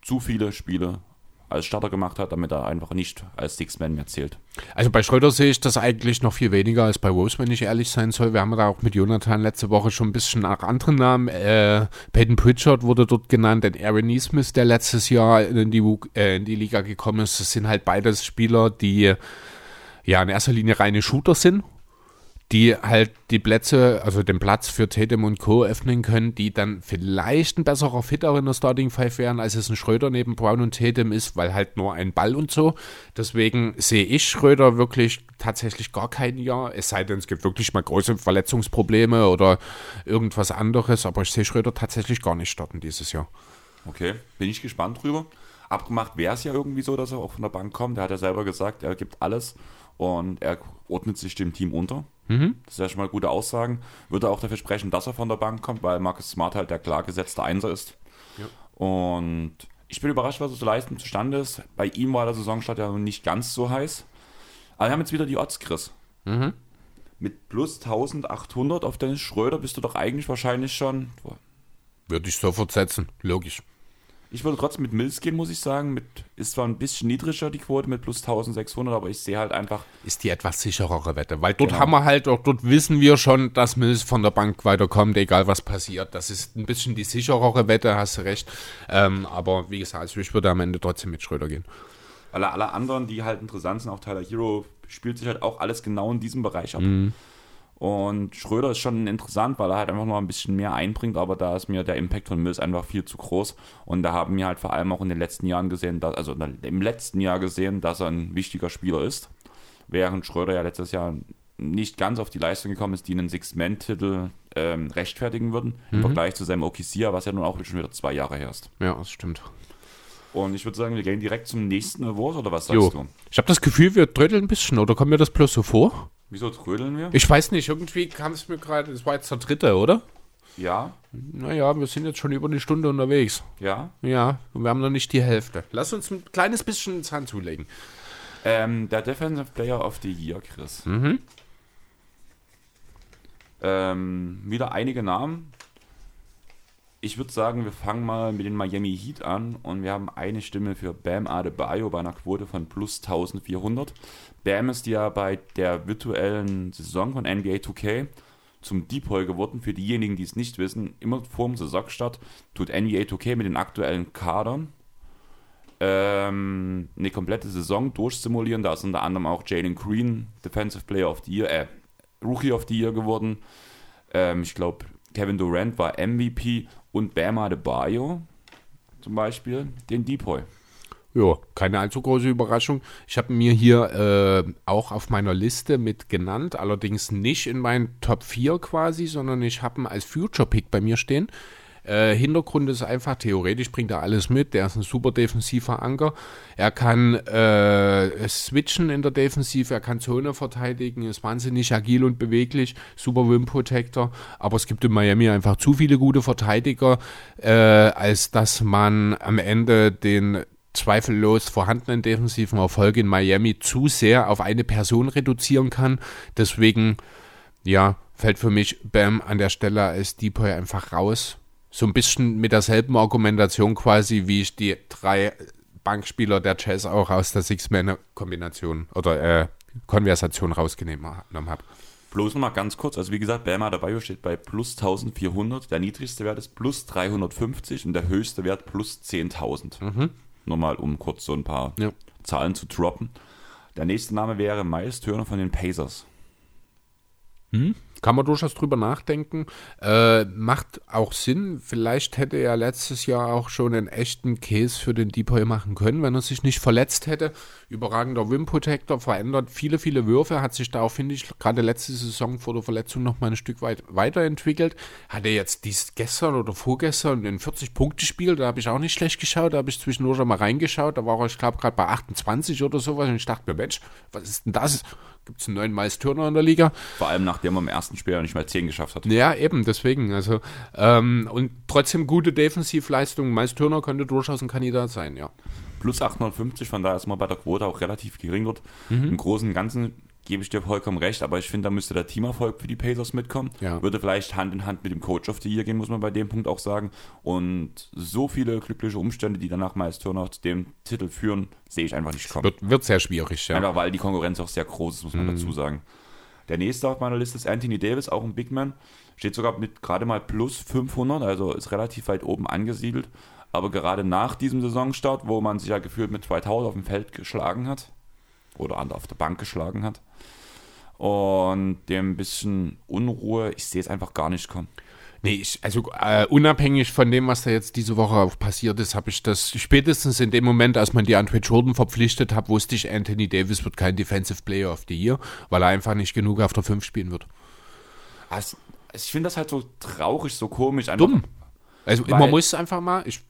zu viele Spiele als Starter gemacht hat, damit er einfach nicht als Six-Man mehr zählt. Also bei Schröder sehe ich das eigentlich noch viel weniger als bei Rose, wenn ich ehrlich sein soll. Wir haben da auch mit Jonathan letzte Woche schon ein bisschen nach anderen Namen. Äh, Peyton Pritchard wurde dort genannt, denn Aaron Neesmith, der letztes Jahr in die, äh, in die Liga gekommen ist. Das sind halt beides Spieler, die ja in erster Linie reine Shooter sind die halt die Plätze, also den Platz für Tatum und Co. öffnen können, die dann vielleicht ein besserer Fit auch in der Starting Five wären, als es ein Schröder neben Brown und Tatum ist, weil halt nur ein Ball und so. Deswegen sehe ich Schröder wirklich tatsächlich gar kein Jahr, es sei denn, es gibt wirklich mal große Verletzungsprobleme oder irgendwas anderes, aber ich sehe Schröder tatsächlich gar nicht starten dieses Jahr. Okay, bin ich gespannt drüber. Abgemacht wäre es ja irgendwie so, dass er auch von der Bank kommt. Er hat ja selber gesagt, er gibt alles und er ordnet sich dem Team unter. Mhm. Das ist ja schon mal gute Aussagen. Würde auch dafür sprechen, dass er von der Bank kommt, weil Marcus Smart halt der klar gesetzte Einser ist. Ja. Und ich bin überrascht, was er so leisten zustande ist. Bei ihm war der Saisonstart ja noch nicht ganz so heiß. Aber wir haben jetzt wieder die Odds, Chris. Mhm. Mit plus 1800 auf Dennis Schröder bist du doch eigentlich wahrscheinlich schon. Würde ich sofort setzen, logisch. Ich würde trotzdem mit Mills gehen, muss ich sagen. Mit, ist zwar ein bisschen niedriger die Quote mit plus 1600, aber ich sehe halt einfach. Ist die etwas sicherere Wette, weil dort genau. haben wir halt auch, dort wissen wir schon, dass Mills von der Bank weiterkommt, egal was passiert. Das ist ein bisschen die sicherere Wette, hast du recht. Ähm, aber wie gesagt, also ich würde am Ende trotzdem mit Schröder gehen. Alle, alle anderen, die halt interessant sind, auch Tyler Hero, spielt sich halt auch alles genau in diesem Bereich ab. Mhm. Und Schröder ist schon interessant, weil er halt einfach noch ein bisschen mehr einbringt, aber da ist mir der Impact von Mills einfach viel zu groß. Und da haben wir halt vor allem auch in den letzten Jahren gesehen, dass, also im letzten Jahr gesehen, dass er ein wichtiger Spieler ist. Während Schröder ja letztes Jahr nicht ganz auf die Leistung gekommen ist, die einen Six-Man-Titel ähm, rechtfertigen würden, mhm. im Vergleich zu seinem OKC, was ja nun auch schon wieder zwei Jahre her ist. Ja, das stimmt. Und ich würde sagen, wir gehen direkt zum nächsten Award, oder was sagst jo. du? Ich habe das Gefühl, wir trödeln ein bisschen, oder kommt mir das bloß so vor? Wieso trödeln wir? Ich weiß nicht, irgendwie kam es mir gerade, das war jetzt der dritte, oder? Ja. Naja, wir sind jetzt schon über eine Stunde unterwegs. Ja. Ja, und wir haben noch nicht die Hälfte. Lass uns ein kleines bisschen ins Hand zulegen. Ähm, der Defensive Player of the Year, Chris. Mhm. Ähm, wieder einige Namen. Ich würde sagen, wir fangen mal mit den Miami Heat an und wir haben eine Stimme für Bam Adebayo bei einer Quote von plus 1400. Bam ist ja bei der virtuellen Saison von NBA 2K zum Depoy geworden. Für diejenigen, die es nicht wissen, immer vor dem Saisonstart tut NBA 2K mit den aktuellen Kadern ähm, eine komplette Saison durchsimulieren. Da ist unter anderem auch Jalen Green Defensive Player of the Year, äh, Rookie of the Year geworden. Ähm, ich glaube, Kevin Durant war MVP und Bama de Bayo zum Beispiel den Depoy. Ja, keine allzu große Überraschung. Ich habe mir hier äh, auch auf meiner Liste mit genannt, allerdings nicht in meinen Top 4 quasi, sondern ich habe ihn als Future Pick bei mir stehen. Äh, Hintergrund ist einfach, theoretisch bringt er alles mit. Der ist ein super defensiver Anker. Er kann äh, switchen in der Defensive, er kann Zone verteidigen, ist wahnsinnig agil und beweglich, super Wim Protector. Aber es gibt in Miami einfach zu viele gute Verteidiger, äh, als dass man am Ende den zweifellos vorhandenen defensiven Erfolg in Miami zu sehr auf eine Person reduzieren kann. Deswegen, ja, fällt für mich Bam an der Stelle als Depoy einfach raus. So ein bisschen mit derselben Argumentation quasi, wie ich die drei Bankspieler der Jazz auch aus der Six-Man-Kombination oder äh, Konversation rausgenommen habe. Bloß nochmal ganz kurz, also wie gesagt, Bama dabei steht bei plus 1400, der niedrigste Wert ist plus 350 und der höchste Wert plus 10.000. Mhm. Nochmal, um kurz so ein paar ja. Zahlen zu droppen. Der nächste Name wäre Miles Turner von den Pacers. Hm? Kann man durchaus drüber nachdenken. Äh, macht auch Sinn. Vielleicht hätte er letztes Jahr auch schon einen echten Case für den Depoy machen können, wenn er sich nicht verletzt hätte. Überragender Wim Protector, verändert viele, viele Würfe, hat sich da auch, finde ich, gerade letzte Saison vor der Verletzung noch mal ein Stück weit weiterentwickelt. Hat er jetzt dies gestern oder vorgestern ein 40-Punkte-Spiel, da habe ich auch nicht schlecht geschaut, da habe ich zwischendurch mal reingeschaut, da war er, ich glaube, gerade bei 28 oder sowas und ich dachte mir, Mensch, was ist denn das? Gibt es einen neuen Miles Turner in der Liga? Vor allem nachdem er im ersten Spiel nicht mal 10 geschafft hat. Ja, eben, deswegen. Also, ähm, und trotzdem gute Defensivleistung. Miles Turner könnte durchaus ein Kandidat sein, ja. Plus 850, von daher ist man bei der Quote auch relativ gering dort. Mhm. Im Großen und Ganzen gebe ich dir vollkommen recht, aber ich finde, da müsste der Teamerfolg für die Pacers mitkommen. Ja. Würde vielleicht Hand in Hand mit dem Coach of the Year gehen, muss man bei dem Punkt auch sagen. Und so viele glückliche Umstände, die danach Miles Turner zu dem Titel führen, sehe ich einfach nicht kommen. Wird, wird sehr schwierig, ja. Einfach weil die Konkurrenz auch sehr groß ist, muss man mhm. dazu sagen. Der nächste auf meiner Liste ist Anthony Davis, auch ein Big Man. Steht sogar mit gerade mal plus 500, also ist relativ weit oben angesiedelt. Aber gerade nach diesem Saisonstart, wo man sich ja gefühlt mit 2000 auf dem Feld geschlagen hat, oder auf der Bank geschlagen hat, und dem bisschen Unruhe, ich sehe es einfach gar nicht kommen. Nee, ich, also äh, unabhängig von dem, was da jetzt diese Woche auch passiert ist, habe ich das spätestens in dem Moment, als man die Andre Jordan verpflichtet hat, wusste ich, Anthony Davis wird kein Defensive Player of the Year, weil er einfach nicht genug auf der 5 spielen wird. Also, ich finde das halt so traurig, so komisch. Dumm. Also man muss einfach mal. Ich,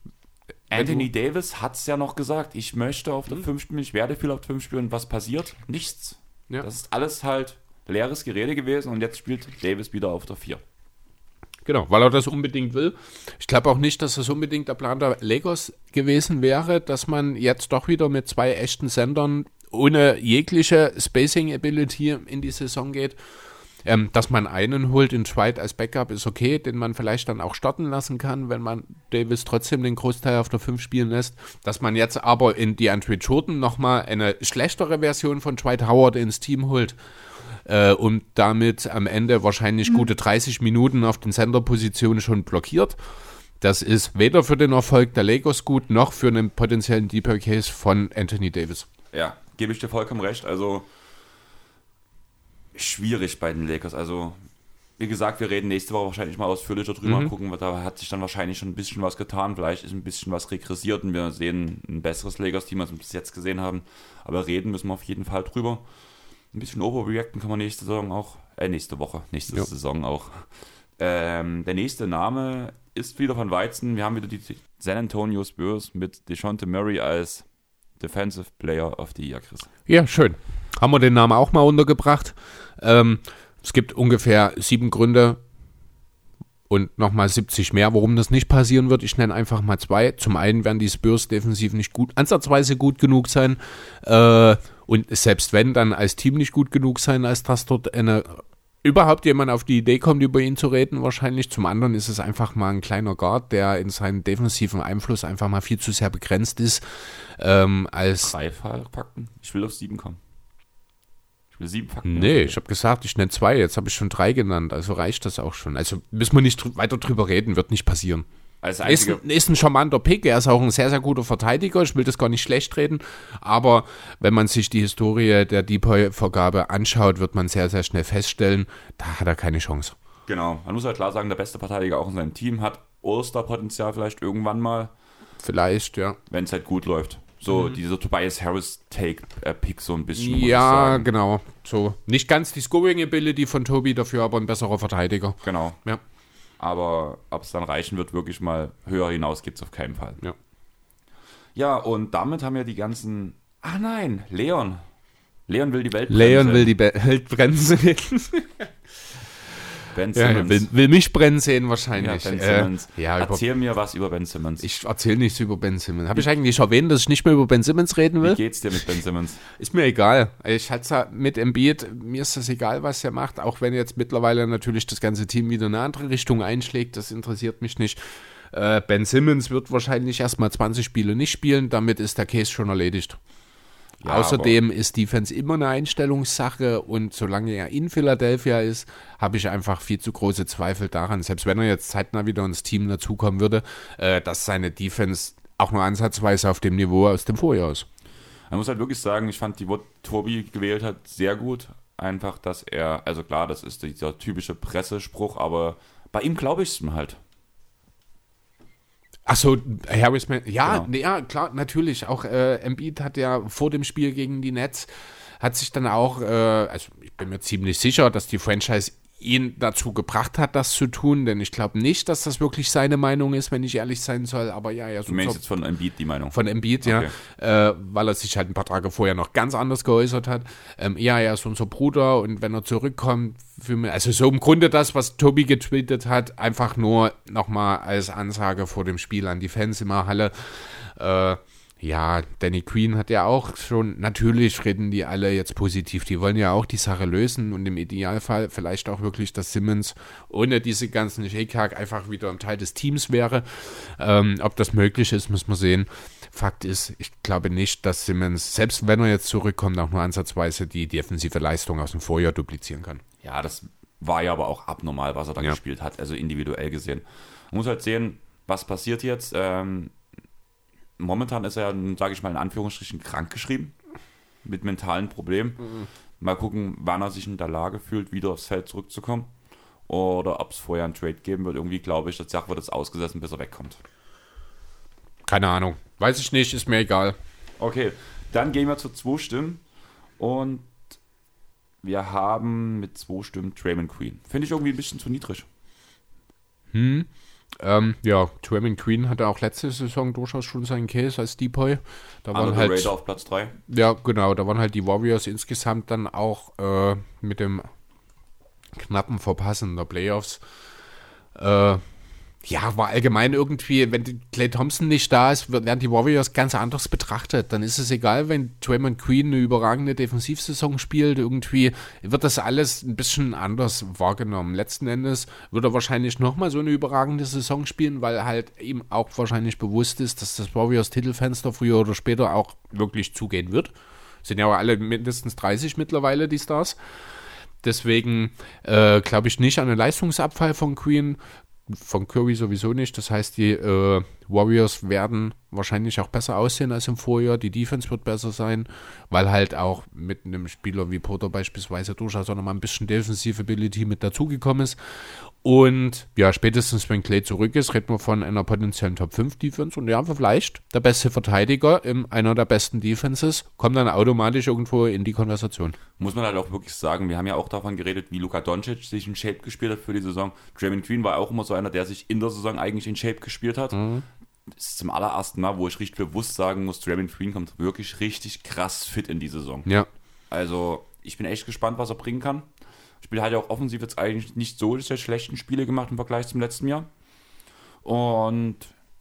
Anthony Davis hat es ja noch gesagt, ich möchte auf der 5 hm. spielen, ich werde viel auf der 5 spielen. Was passiert? Nichts. Ja. Das ist alles halt leeres Gerede gewesen und jetzt spielt Davis wieder auf der 4. Genau, weil er das unbedingt will. Ich glaube auch nicht, dass das unbedingt der Plan der Legos gewesen wäre, dass man jetzt doch wieder mit zwei echten Sendern ohne jegliche Spacing Ability in die Saison geht. Ähm, dass man einen holt in Dwight als Backup ist okay, den man vielleicht dann auch starten lassen kann, wenn man Davis trotzdem den Großteil auf der 5 spielen lässt. Dass man jetzt aber in die Andre Jordan nochmal eine schlechtere Version von Dwight Howard ins Team holt, äh, und damit am Ende wahrscheinlich mhm. gute 30 Minuten auf den Center-Positionen schon blockiert. Das ist weder für den Erfolg der Lakers gut, noch für einen potenziellen Deeper Case von Anthony Davis. Ja, gebe ich dir vollkommen recht. Also schwierig bei den Lakers. Also, wie gesagt, wir reden nächste Woche wahrscheinlich mal ausführlicher drüber, mhm. gucken, da hat sich dann wahrscheinlich schon ein bisschen was getan. Vielleicht ist ein bisschen was regressiert und wir sehen ein besseres Lakers-Team, als wir bis jetzt gesehen haben. Aber reden müssen wir auf jeden Fall drüber ein bisschen overreacten kann man nächste Saison auch, äh, nächste Woche, nächste ja. Saison auch. Ähm, der nächste Name ist wieder von Weizen. Wir haben wieder die San Antonio Spurs mit DeShonte Murray als Defensive Player of the Year, Chris. Ja, schön. Haben wir den Namen auch mal untergebracht. Ähm, es gibt ungefähr sieben Gründe und nochmal 70 mehr, warum das nicht passieren wird. Ich nenne einfach mal zwei. Zum einen werden die Spurs defensiv nicht gut, ansatzweise gut genug sein. Äh, und selbst wenn, dann als Team nicht gut genug sein, als dass dort eine überhaupt jemand auf die Idee kommt, über ihn zu reden, wahrscheinlich. Zum anderen ist es einfach mal ein kleiner Guard, der in seinem defensiven Einfluss einfach mal viel zu sehr begrenzt ist. Ähm, als Drei packen. Ich will auf sieben kommen. Ich will sieben packen. Nee, ich habe gesagt, ich nenne zwei. Jetzt habe ich schon drei genannt. Also reicht das auch schon. Also müssen wir nicht weiter drüber reden, wird nicht passieren. Als ist, ein, ist ein charmanter Pick, er ist auch ein sehr, sehr guter Verteidiger, ich will das gar nicht schlecht reden, aber wenn man sich die Historie der Depoy-Vergabe anschaut, wird man sehr, sehr schnell feststellen, da hat er keine Chance. Genau. Man muss halt klar sagen, der beste Verteidiger auch in seinem Team hat Osterpotenzial vielleicht irgendwann mal, Vielleicht, ja. wenn es halt gut läuft. So dieser Tobias Harris Take äh, Pick so ein bisschen. Ja, genau. So. Nicht ganz die Scoring-Ability von Tobi, dafür aber ein besserer Verteidiger. Genau. Ja. Aber ob es dann reichen wird, wirklich mal höher hinaus gibt es auf keinen Fall. Ja. Ja, und damit haben wir die ganzen. Ah nein, Leon. Leon will die Welt Leon will die Be Welt brennen Ben ja, Simmons. will, will mich brennen sehen ja, wahrscheinlich. Ben Äh, Simmons. ja, über, Erzähl mir was über Ben Simmons. ich erzähle nichts über Ben Simmons. Habe ich eigentlich erwähnt, dass ich nicht mehr über Ben Simmons reden Wie will? geht's dir mit Ben Simmons? Ist mir egal. Ich halte es mit Embiid, mir ist das egal, was er macht, auch wenn jetzt mittlerweile natürlich das ganze Team wieder in eine andere Richtung einschlägt, das interessiert mich nicht. Äh, ben Simmons wird wahrscheinlich erstmal 20 Spiele nicht spielen, damit ist der Case schon erledigt. Ja, Außerdem ist Defense immer eine Einstellungssache und solange er in Philadelphia ist, habe ich einfach viel zu große Zweifel daran, selbst wenn er jetzt zeitnah wieder ins Team dazukommen würde, äh, dass seine Defense auch nur ansatzweise auf dem Niveau aus dem Vorjahr ist. Man muss halt wirklich sagen, ich fand die Wort Tobi gewählt hat sehr gut. Einfach, dass er, also klar, das ist dieser typische Pressespruch, aber bei ihm glaube ich es halt. Achso, Harris, ja, Genau. nee, ja, klar, natürlich. Auch äh, Embiid hat ja vor dem Spiel gegen die Nets, hat sich dann auch, äh, also ich bin mir ziemlich sicher, dass die Franchise ihn dazu gebracht hat, das zu tun, denn ich glaube nicht, dass das wirklich seine Meinung ist, wenn ich ehrlich sein soll, aber ja, ja, so Du meinst jetzt von Embiid die Meinung. von Embiid, Okay. ja, äh, weil er sich halt ein paar Tage vorher noch ganz anders geäußert hat. Ähm, ja, er ist unser Bruder und wenn er zurückkommt, mich, also so im Grunde das, was Tobi getweetet hat, einfach nur nochmal als Ansage vor dem Spiel an die Fans in der Halle. Äh, ja, Danny Queen hat ja auch schon, natürlich reden die alle jetzt positiv, die wollen ja auch die Sache lösen und im Idealfall vielleicht auch wirklich, dass Simmons ohne diese ganzen Shake-Hack einfach wieder ein Teil des Teams wäre. Ähm, ob das möglich ist, muss man sehen. Fakt ist, ich glaube nicht, dass Simmons, selbst wenn er jetzt zurückkommt, auch nur ansatzweise die defensive Leistung aus dem Vorjahr duplizieren kann. Ja, das war ja aber auch abnormal, was er da Ja. gespielt hat, also individuell gesehen. Man muss halt sehen, was passiert jetzt. Ähm, momentan ist er, sage ich mal in Anführungsstrichen, krankgeschrieben mit mentalen Problemen. Mal gucken, wann er sich in der Lage fühlt, wieder aufs Feld zurückzukommen. Oder ob es vorher einen Trade geben wird. Irgendwie glaube ich, das Sache wird jetzt ausgesessen, bis er wegkommt. Keine Ahnung. Weiß ich nicht, ist mir egal. Okay, dann gehen wir zu zwei Stimmen. Und wir haben mit zwei Stimmen Draymond Queen. Finde ich irgendwie ein bisschen zu niedrig. Ähm, ja, Draymond Queen hatte auch letzte Saison durchaus schon seinen Case als Depoy. Da waren Andere halt, Raider auf Platz 3. ja genau, da waren halt die Warriors insgesamt dann auch äh, mit dem knappen Verpassen der Playoffs. Äh, ja, war allgemein irgendwie, wenn Clay Thompson nicht da ist, werden die Warriors ganz anders betrachtet. Dann ist es egal, wenn Draymond Queen eine überragende Defensivsaison spielt. Irgendwie wird das alles ein bisschen anders wahrgenommen. Letzten Endes wird er wahrscheinlich nochmal so eine überragende Saison spielen, weil halt ihm auch wahrscheinlich bewusst ist, dass das Warriors Titelfenster früher oder später auch wirklich zugehen wird. Sind ja auch alle mindestens 30 mittlerweile, die Stars. Deswegen äh, glaube ich nicht an einen Leistungsabfall von Queen, von Curry sowieso nicht. Das heißt, die äh, Warriors werden wahrscheinlich auch besser aussehen als im Vorjahr. Die Defense wird besser sein, weil halt auch mit einem Spieler wie Porter beispielsweise durchaus auch nochmal ein bisschen Defensive Ability mit dazugekommen ist. Und ja, spätestens wenn Clay zurück ist, reden wir von einer potenziellen Top 5 Defense. Und ja, vielleicht der beste Verteidiger in einer der besten Defenses kommt dann automatisch irgendwo in die Konversation. Muss man halt auch wirklich sagen, wir haben ja auch davon geredet, wie Luka Doncic sich in Shape gespielt hat für die Saison. Draymond Green war auch immer so einer, der sich in der Saison eigentlich in Shape gespielt hat. Das ist zum allerersten Mal, wo ich richtig bewusst sagen muss, Draymond Green kommt wirklich richtig krass fit in die Saison. Ja. Also, ich bin echt gespannt, was er bringen kann. Spiel hat ja auch offensiv jetzt eigentlich nicht so sehr schlechten Spiele gemacht im Vergleich zum letzten Jahr. Und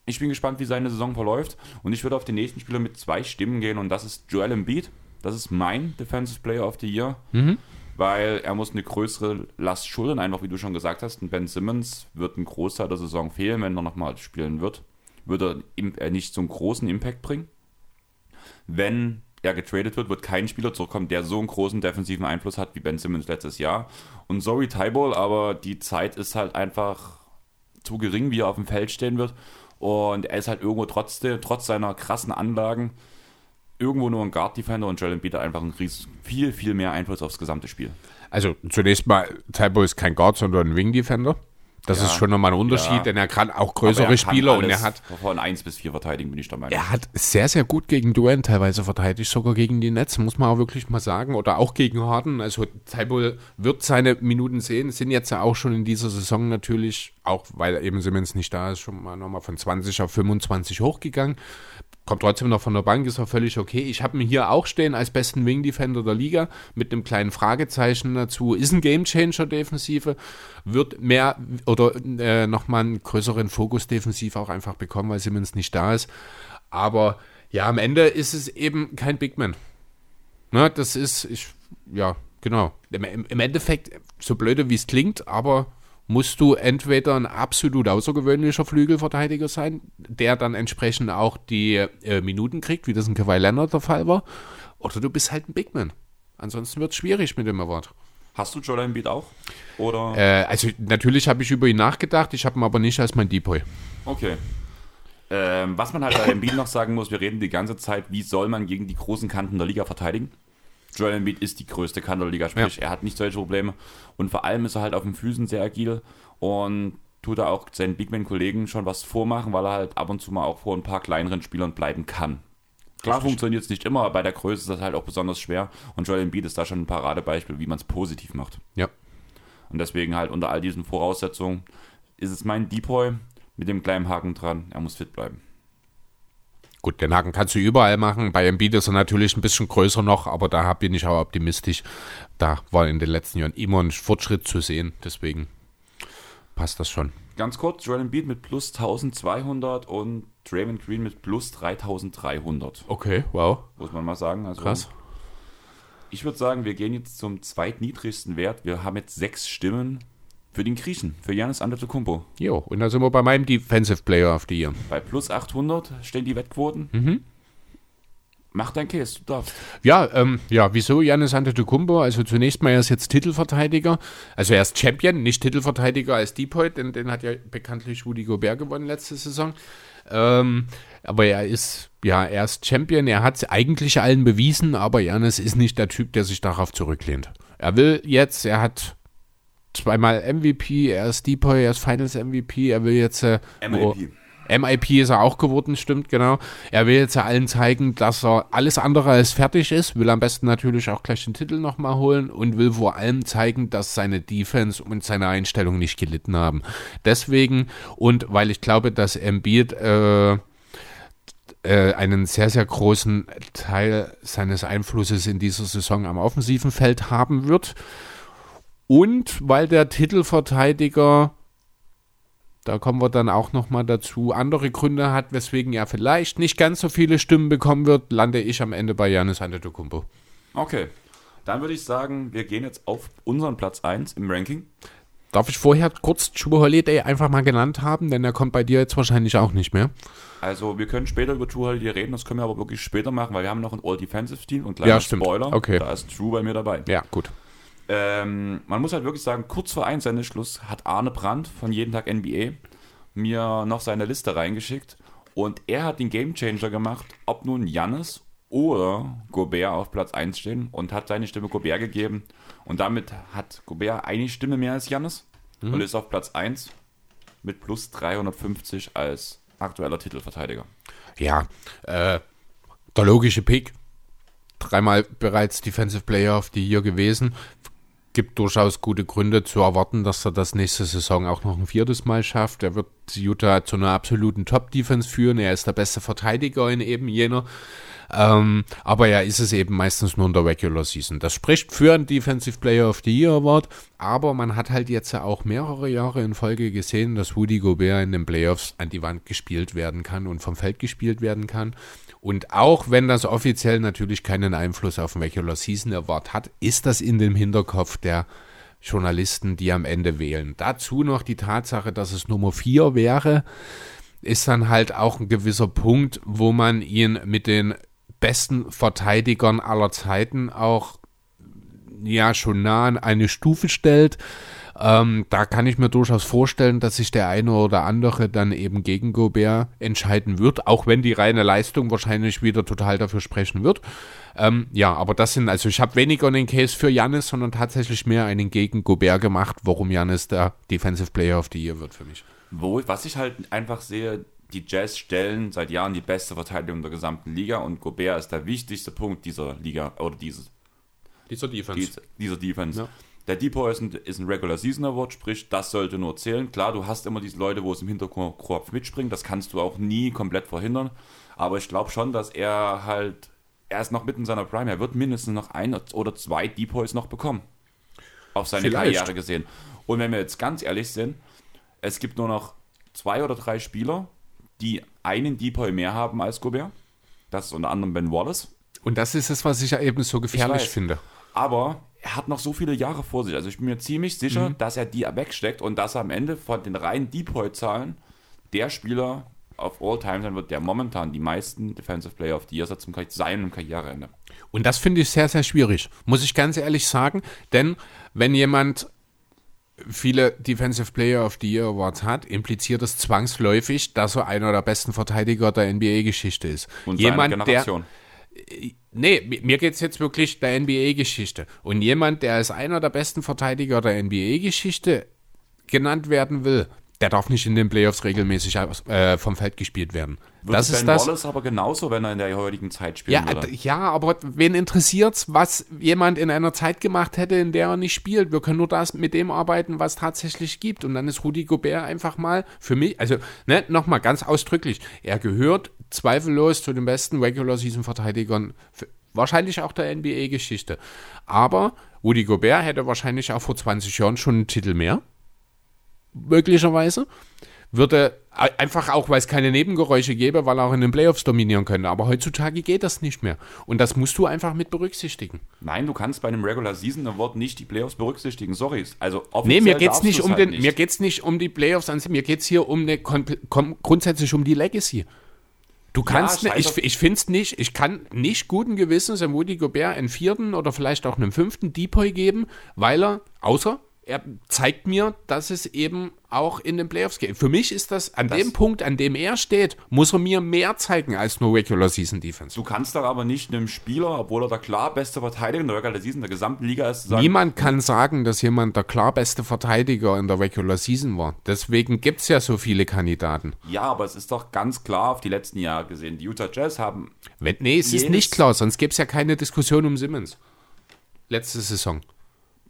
ich bin gespannt, wie seine Saison verläuft. Und ich würde auf den nächsten Spieler mit zwei Stimmen gehen und das ist Joel Embiid. Das ist mein Defensive Player of the Year, weil er muss eine größere Last schultern, einfach wie du schon gesagt hast. Und Ben Simmons wird einen Großteil der Saison fehlen, wenn er nochmal spielen wird. Wird er äh, nicht so einen großen Impact bringen. Wenn er getradet wird, wird kein Spieler zurückkommen, der so einen großen defensiven Einfluss hat wie Ben Simmons letztes Jahr. Und sorry, Tyball, aber die Zeit ist halt einfach zu gering, wie er auf dem Feld stehen wird. Und er ist halt irgendwo trotzdem, trotz seiner krassen Anlagen, irgendwo nur ein Guard Defender und Embiid hat einfach einen riesen, viel, viel mehr Einfluss aufs gesamte Spiel. Also zunächst mal, Tybo ist kein Guard, sondern ein Wing Defender. Das Ja. ist schon nochmal ein Unterschied, Ja. denn er kann auch größere er kann Spieler und er hat von 1 bis 4 verteidigen, bin ich der Meinung. Er hat sehr, sehr gut gegen Duane teilweise verteidigt, sogar gegen die Nets, muss man auch wirklich mal sagen. Oder auch gegen Harden. Also Tybull wird seine Minuten sehen, sind jetzt ja auch schon in dieser Saison natürlich, auch weil eben Simmons nicht da ist, schon mal nochmal von 20 auf 25 hochgegangen. Kommt trotzdem noch von der Bank, ist auch völlig okay. Ich habe ihn hier auch stehen als besten Wing Defender der Liga mit einem kleinen Fragezeichen dazu. Ist ein Gamechanger Defensive, wird mehr oder äh, nochmal einen größeren Fokus defensiv auch einfach bekommen, weil Simmons nicht da ist. Aber ja, am Ende ist es eben kein Big Man. Ne, das ist, ich, ja, genau. Im, Im Endeffekt, so blöde wie es klingt, aber musst du entweder ein absolut außergewöhnlicher Flügelverteidiger sein, der dann entsprechend auch die äh, Minuten kriegt, wie das in Kawhi Leonard der Fall war, oder du bist halt ein Big Man. Ansonsten wird es schwierig mit dem Award. Hast du Joel Embiid auch? Oder? Äh, also natürlich habe ich über ihn nachgedacht, ich habe ihn aber nicht als mein Depoy. Okay. Ähm, was man halt bei Embiid noch sagen muss, wir reden die ganze Zeit, wie soll man gegen die großen Kanten der Liga verteidigen? Joel Embiid ist die größte Kante der Liga, sprich, er hat nicht solche Probleme. Und vor allem ist er halt auf den Füßen sehr agil und tut er auch seinen Bigman-Kollegen schon was vormachen, weil er halt ab und zu mal auch vor ein paar kleineren Spielern bleiben kann. Klar funktioniert es nicht immer, aber bei der Größe ist das halt auch besonders schwer. Und Joel Embiid ist da schon ein Paradebeispiel, wie man es positiv macht. Ja. Und deswegen halt unter all diesen Voraussetzungen ist es mein Depoy mit dem kleinen Haken dran. Er muss fit bleiben. Gut, den Haken kannst du überall machen. Bei Embiid ist er natürlich ein bisschen größer noch, aber da bin ich auch optimistisch. Da war in den letzten Jahren immer ein Fortschritt zu sehen, deswegen passt das schon. Ganz kurz, Joel Embiid mit plus 1200 und Draymond Green mit plus 3300. Okay, wow. Muss man mal sagen. Also Krass. Ich würde sagen, wir gehen jetzt zum zweitniedrigsten Wert. Wir haben jetzt sechs Stimmen für den Griechen, für Janis Antetokounmpo. Jo, und da sind wir bei meinem Defensive Player of the Year. Bei plus 800 stehen die Wettquoten. Mhm. Mach dein Case, du darfst. Ja, ähm, ja, wieso Janis Antetokounmpo? Also zunächst mal, er ist jetzt Titelverteidiger. Also er ist Champion, nicht Titelverteidiger als Depoy, denn den hat ja bekanntlich Rudy Gobert gewonnen letzte Saison. Ähm, aber er ist, ja, er ist Champion, er hat es eigentlich allen bewiesen, aber Janis ist nicht der Typ, der sich darauf zurücklehnt. Er will jetzt, er hat zweimal MVP, er ist Depoy, er ist Finals MVP, er will jetzt äh, MLP. MIP ist er auch geworden, stimmt, genau. Er will jetzt ja allen zeigen, dass er alles andere als fertig ist, will am besten natürlich auch gleich den Titel nochmal holen und will vor allem zeigen, dass seine Defense und seine Einstellung nicht gelitten haben. Deswegen und weil ich glaube, dass Embiid äh, äh, einen sehr, sehr großen Teil seines Einflusses in dieser Saison am offensiven Feld haben wird und weil der Titelverteidiger da kommen wir dann auch nochmal dazu. Andere Gründe hat, weswegen er vielleicht nicht ganz so viele Stimmen bekommen wird, lande ich am Ende bei Janis Antetokounmpo. Okay. Dann würde ich sagen, wir gehen jetzt auf unseren Platz 1 im Ranking. Darf ich vorher kurz True Holiday einfach mal genannt haben, denn er kommt bei dir jetzt wahrscheinlich auch nicht mehr. Also wir können später über True Holiday reden, das können wir aber wirklich später machen, weil wir haben noch ein All-Defensive-Team und Ja, kleiner stimmt. Spoiler, Okay. da ist True bei mir dabei. Ja, gut. Ähm, man muss halt wirklich sagen, kurz vor Einsendeschluss hat Arne Brandt von Jeden Tag NBA mir noch seine Liste reingeschickt und er hat den Gamechanger gemacht, ob nun Jannis oder Gobert auf Platz 1 stehen und hat seine Stimme Gobert gegeben und damit hat Gobert eine Stimme mehr als Jannis und ist auf Platz 1 mit plus 350 als aktueller Titelverteidiger. Ja, äh, der logische Pick. Dreimal bereits Defensive Player of the Year gewesen. Gibt durchaus gute Gründe zu erwarten, dass er das nächste Saison auch noch ein viertes Mal schafft. Er wird Utah zu einer absoluten Top-Defense führen. Er ist der beste Verteidiger in eben jener. Ähm, aber er ist es eben meistens nur in der Regular Season. Das spricht für einen Defensive Player of the Year Award, aber man hat halt jetzt ja auch mehrere Jahre in Folge gesehen, dass Rudy Gobert in den Playoffs an die Wand gespielt werden kann und vom Feld gespielt werden kann. Und auch wenn das offiziell natürlich keinen Einfluss auf den Regular Season Award hat, ist das in dem Hinterkopf der Journalisten, die am Ende wählen. Dazu noch die Tatsache, dass es Nummer 4 wäre, ist dann halt auch ein gewisser Punkt, wo man ihn mit den besten Verteidigern aller Zeiten auch ja schon nah an eine Stufe stellt. Ähm, da kann ich mir durchaus vorstellen, dass sich der eine oder andere dann eben gegen Gobert entscheiden wird, auch wenn die reine Leistung wahrscheinlich wieder total dafür sprechen wird. Ähm, ja, aber das sind, also ich habe weniger einen Case für Janis, sondern tatsächlich mehr einen gegen Gobert gemacht, warum Janis der Defensive Player of the Year wird für mich. Wo, was ich halt einfach sehe, die Jazz stellen seit Jahren die beste Verteidigung der gesamten Liga und Gobert ist der wichtigste Punkt dieser Liga oder dieses, Dieser Defense. dieser, dieser Defense. Ja. Der Depot ist ein, ist ein Regular Season Award, sprich, das sollte nur zählen. Klar, du hast immer diese Leute, wo es im Hinterkopf mitspringt, das kannst du auch nie komplett verhindern. Aber ich glaube schon, dass er halt, er ist noch mitten in seiner Prime, er wird mindestens noch ein oder zwei Depoys noch bekommen. Auf seine Vielleicht. Karriere gesehen. Und wenn wir jetzt ganz ehrlich sind, es gibt nur noch zwei oder drei Spieler, die einen Depoy mehr haben als Gobert. Das ist unter anderem Ben Wallace. Und das ist es, was ich ja eben so gefährlich finde. Aber er hat noch so viele Jahre vor sich. Also ich bin mir ziemlich sicher, Mhm. dass er die wegsteckt und dass er am Ende von den reinen Depoy-Zahlen der Spieler auf all time sein wird, der momentan die meisten Defensive Player of the Year hat zum seinem Karriereende. Und das finde ich sehr, sehr schwierig, muss ich ganz ehrlich sagen. Denn wenn jemand viele Defensive Player of the Year Awards hat, impliziert es zwangsläufig, dass er einer der besten Verteidiger der NBA-Geschichte ist. Und jemand, der, Generation. Nee, mi- mir geht es jetzt wirklich der NBA-Geschichte. Und jemand, der als einer der besten Verteidiger der NBA-Geschichte genannt werden will, der darf nicht in den Playoffs regelmäßig äh, vom Feld gespielt werden. Wird das ben ist das. Wallace aber genauso, wenn er in der heutigen Zeit spielen Ja, würde. ja, aber wen interessiert's, was jemand in einer Zeit gemacht hätte, in der er nicht spielt? Wir können nur das mit dem arbeiten, was tatsächlich gibt. Und dann ist Rudi Gobert einfach mal für mich, also ne, nochmal ganz ausdrücklich, er gehört zweifellos zu den besten Regular Season Verteidigern, wahrscheinlich auch der NBA-Geschichte. Aber Rudi Gobert hätte wahrscheinlich auch vor 20 Jahren schon einen Titel mehr möglicherweise. Würde einfach auch, weil es keine Nebengeräusche gäbe, weil er auch in den Playoffs dominieren könnte. Aber heutzutage geht das nicht mehr. Und das musst du einfach mit berücksichtigen. Nein, du kannst bei einem Regular Season Award nicht die Playoffs berücksichtigen. Sorry. Also Nee, offiziell mir geht's nicht um halt den, mir geht's nicht um die Playoffs an sich, mir geht's hier um eine grundsätzlich um die Legacy. Du kannst, scheiß ich, auf- ich finde es nicht, ich kann nicht guten Gewissens dem Rudi Gobert einen vierten oder vielleicht auch einen fünften Depoy geben, weil er, außer er zeigt mir, dass es eben auch in den Playoffs geht. Für mich ist das, an Das- dem Punkt, an dem er steht, muss er mir mehr zeigen als nur Regular Season Defense. Du kannst doch aber nicht einem Spieler, obwohl er der klar beste Verteidiger in der Regular Season der gesamten Liga ist, sagen, Niemand kann sagen, dass jemand der klar beste Verteidiger in der Regular Season war. Deswegen gibt es ja so viele Kandidaten. ja, aber es ist doch ganz klar auf die letzten Jahre gesehen. Die Utah Jazz haben Wenn, nee, es ist nicht klar, sonst gäbe es ja keine Diskussion um Simmons. Letzte Saison.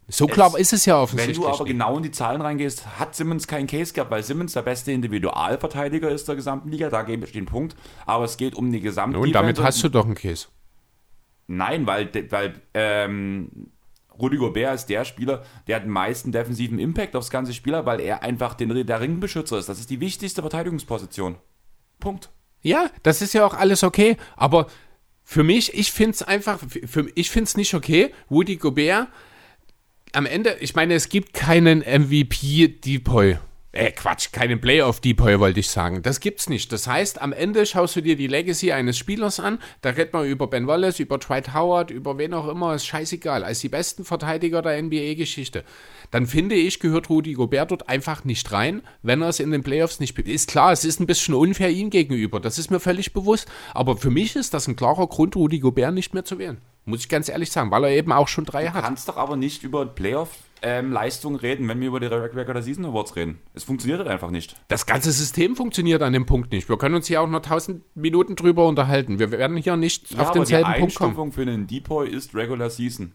So klar ist es ja Wenn offensichtlich. du aber nicht. genau in die Zahlen reingehst, hat Simmons keinen Case gehabt, weil Simmons der beste Individualverteidiger ist der gesamten Liga, da gebe ich den Punkt. Aber es geht um die gesamte Und damit hast du doch einen Case. Nein, weil, weil ähm, Rudy Gobert ist der Spieler, der hat den meisten defensiven Impact aufs ganze Spieler, weil er einfach den, der Ringbeschützer ist. Das ist die wichtigste Verteidigungsposition. Punkt. Ja, das ist ja auch alles okay, aber für mich, ich finde es einfach, für, ich finde es nicht okay, Woody Gobert am Ende, ich meine, es gibt keinen MVP-Depoy. Äh, Quatsch, keinen Playoff-Depoy wollte ich sagen. Das gibt's nicht. Das heißt, am Ende schaust du dir die Legacy eines Spielers an. Da redet man über Ben Wallace, über Dwight Howard, über wen auch immer, ist scheißegal. Als die besten Verteidiger der NBA-Geschichte. Dann finde ich, gehört Rudi Gobert dort einfach nicht rein, wenn er es in den Playoffs nicht. Ist klar, es ist ein bisschen unfair ihm gegenüber. Das ist mir völlig bewusst. Aber für mich ist das ein klarer Grund, Rudi Gobert nicht mehr zu wählen. Muss ich ganz ehrlich sagen, weil er eben auch schon drei Du hat. kannst doch aber nicht über Playoff-Leistungen reden, wenn wir über die Regular Season Awards reden. Es funktioniert halt einfach nicht. Das ganze System funktioniert an dem Punkt nicht. Wir können uns hier auch noch tausend Minuten drüber unterhalten. Wir werden hier nicht Ja, auf die denselben Punkt kommen. Einstufung für einen Depoy ist Regular Season.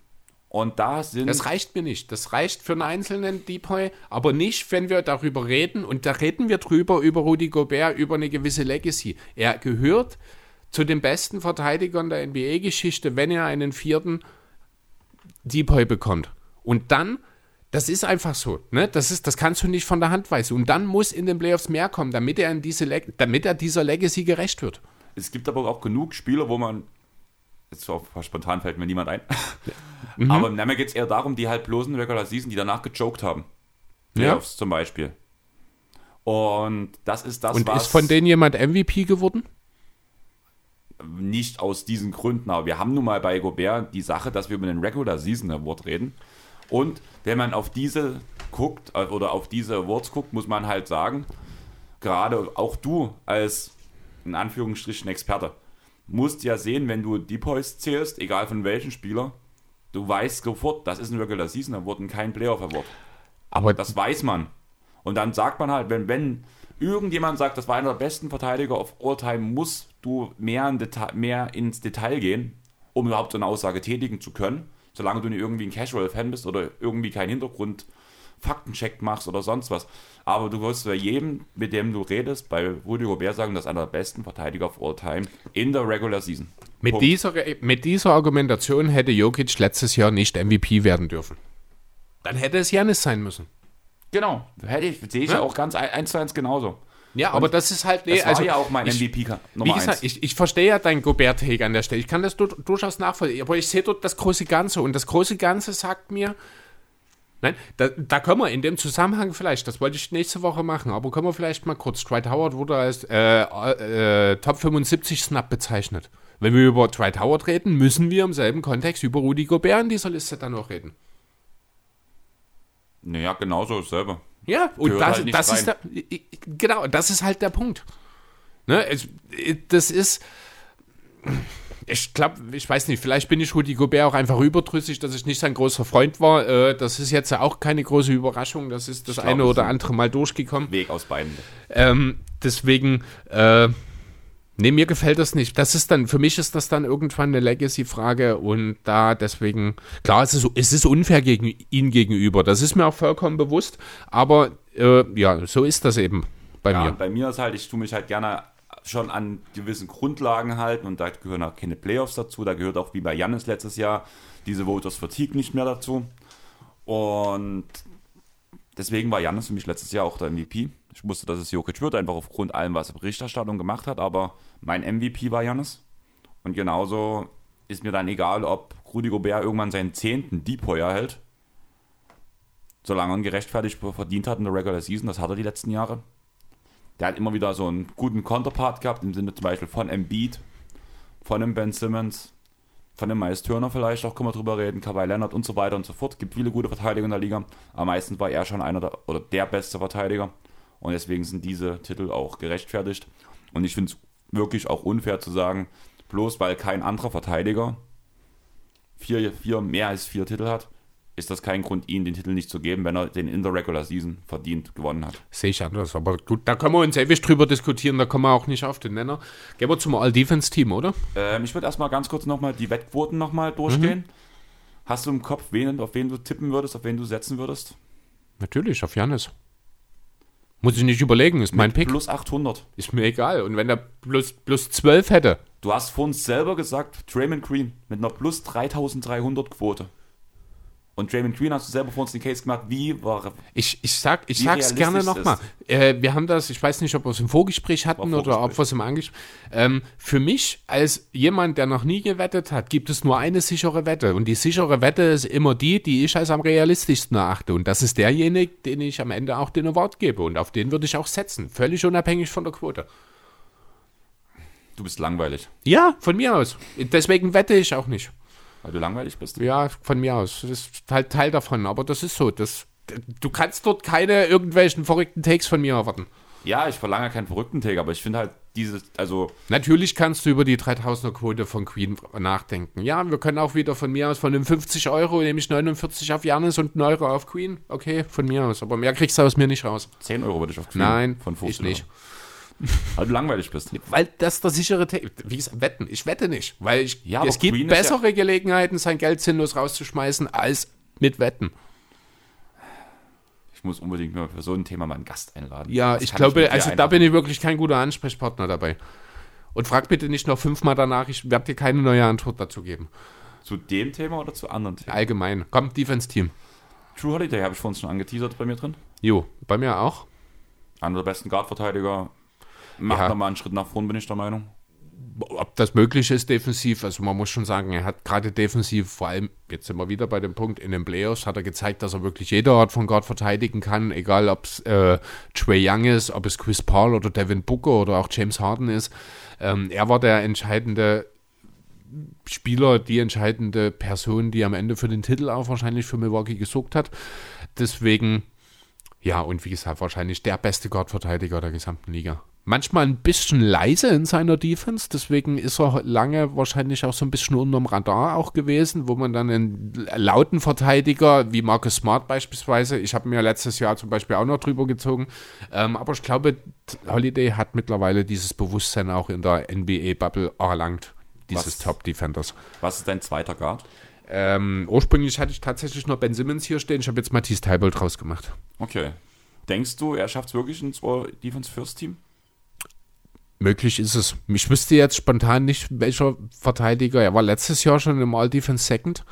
Und da sind. Das reicht mir nicht. Das reicht für einen einzelnen Depoy, aber nicht, wenn wir darüber reden. Und da reden wir drüber, über Rudi Gobert, über eine gewisse Legacy. Er gehört zu den besten Verteidigern der NBA-Geschichte, wenn er einen vierten Depoy bekommt. Und dann, das ist einfach so, ne? Das, ist, das kannst du nicht von der Hand weisen. Und dann muss in den Playoffs mehr kommen, damit er, in diese Leg damit er dieser Legacy gerecht wird. Es gibt aber auch genug Spieler, wo man. Jetzt so spontan fällt mir niemand ein. Aber na, mir geht es eher darum, die halt bloß in der Regular Season, die danach gejoked haben. Playoffs zum Beispiel. Und das ist das, Und was ist von denen jemand MVP geworden? Nicht aus diesen Gründen, aber wir haben nun mal bei Gobert die Sache, dass wir über den Regular Season Award reden. Und wenn man auf diese guckt äh, oder auf diese Awards guckt, muss man halt sagen, gerade auch du als in Anführungsstrichen Experte, musst ja sehen, wenn du Depoys zählst, egal von welchem Spieler, du weißt sofort, das ist ein Regular Season Award und kein Playoff Award. Aber Das weiß man. Und dann sagt man halt, wenn, wenn irgendjemand sagt, das war einer der besten Verteidiger of all time, musst du mehr, in Deta mehr ins Detail gehen, um überhaupt so eine Aussage tätigen zu können. Solange du nicht irgendwie ein Casual-Fan bist oder irgendwie keinen Hintergrund Faktencheck machst oder sonst was. Aber du wirst bei jedem, mit dem du redest, bei Rudy Gobert sagen, das ist einer der besten Verteidiger of all time in der Regular Season. mit Punkt. dieser, mit dieser Argumentation hätte Jokic letztes Jahr nicht MVP werden dürfen. Dann hätte es Janis sein müssen. Genau. Hätte ich, sehe ich ja, Ja. auch ganz ein- eins zu eins genauso. Ja, aber das ist halt. Nee, Das war also, ja auch mein MVP -Ka- Wie Nummer gesagt, eins. ich, ich verstehe ja dein Gobert-Take an der Stelle. Ich kann das du, durchaus nachvollziehen. Aber ich sehe dort das große Ganze. Und das große Ganze sagt mir. Nein, da, da können wir in dem Zusammenhang vielleicht, das wollte ich nächste Woche machen, aber können wir vielleicht mal kurz. Dwight Howard wurde als äh, äh, Top 75 Snap bezeichnet. Wenn wir über Dwight Howard reden, müssen wir im selben Kontext über Rudy Gobert in dieser Liste dann auch reden. Naja, genauso dasselbe. Ja, und Gehört das, halt das ist der, genau, das ist halt der Punkt. Ne, es, das ist, ich glaube, ich weiß nicht, vielleicht bin ich Rudi Gobert auch einfach überdrüssig, dass ich nicht sein großer Freund war. Äh, das ist jetzt auch keine große Überraschung. Das ist das glaub, eine oder ist- andere Mal durchgekommen. Weg aus beiden. Ähm, deswegen, äh, nee, mir gefällt das nicht. Das ist dann, für mich ist das dann irgendwann eine Legacy-Frage und da deswegen, klar, es ist, es ist unfair gegen ihn gegenüber. Das ist mir auch vollkommen bewusst, aber äh, ja, so ist das eben bei Ja, mir. bei mir ist halt, ich tue mich halt gerne schon an gewissen Grundlagen halten und da gehören auch keine Playoffs dazu. Da gehört auch wie bei Jannis letztes Jahr diese Voters Fatigue nicht mehr dazu. Und deswegen war Jannis für mich letztes Jahr auch der MVP. Ich wusste, dass es Jokic wird, einfach aufgrund allem, was er Berichterstattung gemacht hat, aber mein MVP war Jannis. Und genauso ist mir dann egal, ob Rudy Gobert irgendwann seinen zehnten Depoy erhält. Solange er ihn gerechtfertigt verdient hat in der Regular Season, das hat er die letzten Jahre. Der hat immer wieder so einen guten Counterpart gehabt, im Sinne zum Beispiel von Embiid, von dem Ben Simmons, von dem Miles Turner vielleicht, auch können wir drüber reden, Kawhi Leonard und so weiter und so fort. Gibt viele gute Verteidiger in der Liga. Am meisten war er schon einer der, oder der beste Verteidiger. Und deswegen sind diese Titel auch gerechtfertigt. Und ich finde es wirklich auch unfair zu sagen, bloß weil kein anderer Verteidiger vier, vier, mehr als vier Titel hat, ist das kein Grund, ihm den Titel nicht zu geben, wenn er den in der Regular Season verdient gewonnen hat. Sehe ich anders, aber gut, da können wir uns ewig drüber diskutieren, da kommen wir auch nicht auf den Nenner. Gehen wir zum All-Defense-Team, oder? Ähm, ich würde erstmal ganz kurz nochmal die Wettquoten nochmal durchgehen. Hast du im Kopf, wen, auf wen du tippen würdest, auf wen du setzen würdest? Natürlich, auf Janis. Muss ich nicht überlegen, ist mein Pick. Plus 800. Ist mir egal. Und wenn er plus, plus 12 hätte, Du hast vorhin selber gesagt, Draymond Green mit einer plus 3300 Quote. Und Draymond Green hast du selber vor uns den Case gemacht, wie war Ich, ich, sag, ich sag's gerne nochmal. Äh, wir haben das, ich weiß nicht, ob wir es im Vorgespräch hatten War oder ob Vorgespräch. wir es im Angespräch. Ähm, für mich, als jemand, der noch nie gewettet hat, gibt es nur eine sichere Wette. Und die sichere Wette ist immer die, die ich als am realistischsten erachte. Und das ist derjenige, den ich am Ende auch den Award gebe. Und auf den würde ich auch setzen. Völlig unabhängig von der Quote. Du bist langweilig, Ja, von mir aus. Deswegen wette ich auch nicht. Weil du langweilig bist. Ja, von mir aus. Das ist halt Teil davon. Aber das ist so. Das, du kannst dort keine irgendwelchen verrückten Takes von mir erwarten. Ja, ich verlange keinen verrückten Take, aber ich finde halt dieses, also Natürlich kannst du über die 3000er Quote von Queen nachdenken. Ja, wir können auch wieder von mir aus von den 50 Euro, nämlich 49 auf Janis und 1 Euro auf Queen. Okay, von mir aus. Aber mehr kriegst du aus mir nicht raus. 10 Euro würde ich auf Queen Nein, von 15 ich nicht. Euro. Weil du langweilig bist. Weil das der sichere Take. Wie gesagt, wetten. Ich wette nicht. Weil ich, Ja, es gibt Queen ist ja- bessere Gelegenheiten, sein Geld sinnlos rauszuschmeißen, als mit Wetten. Ich muss unbedingt mal für so ein Thema mal einen Gast einladen. Ja, Das ich glaube, dir also da einmachen. bin ich wirklich kein guter Ansprechpartner dabei. Und frag bitte nicht noch fünfmal danach, ich werde dir keine neue Antwort dazu geben. Zu dem Thema oder zu anderen Themen? Allgemein. Komm, Defense-Team. True Holiday habe ich vorhin schon angeteasert bei mir drin. Jo, bei mir auch. Einer der besten Guard-Verteidiger. Macht Ja. nochmal einen Schritt nach vorn, bin ich der Meinung. ob das möglich ist defensiv, also man muss schon sagen, er hat gerade defensiv, vor allem, jetzt sind wir wieder bei dem Punkt, in den Playoffs hat er gezeigt, dass er wirklich jede Art von Guard verteidigen kann, egal ob es äh, Trey Young ist, ob es Chris Paul oder Devin Booker oder auch James Harden ist. Ähm, er war der entscheidende Spieler, die entscheidende Person, die am Ende für den Titel auch wahrscheinlich für Milwaukee gesorgt hat. Deswegen, Ja, und wie gesagt, wahrscheinlich der beste Guard-Verteidiger der gesamten Liga. Manchmal ein bisschen leise in seiner Defense, deswegen ist er lange wahrscheinlich auch so ein bisschen unterm Radar auch gewesen, wo man dann einen lauten Verteidiger wie Marcus Smart beispielsweise, ich habe mir letztes Jahr zum Beispiel auch noch drüber gezogen, ähm, aber ich glaube, Holiday hat mittlerweile dieses Bewusstsein auch in der NBA-Bubble erlangt, dieses Top-Defenders. Was ist dein zweiter Guard? Ähm, ursprünglich hatte ich tatsächlich noch Ben Simmons hier stehen. Ich habe jetzt Matisse Teibold rausgemacht. Okay. Denkst du, er schafft es wirklich ins Defense First Team? Möglich ist es. Ich wüsste jetzt spontan nicht, welcher Verteidiger. Er war letztes Jahr schon im All-Defense Second.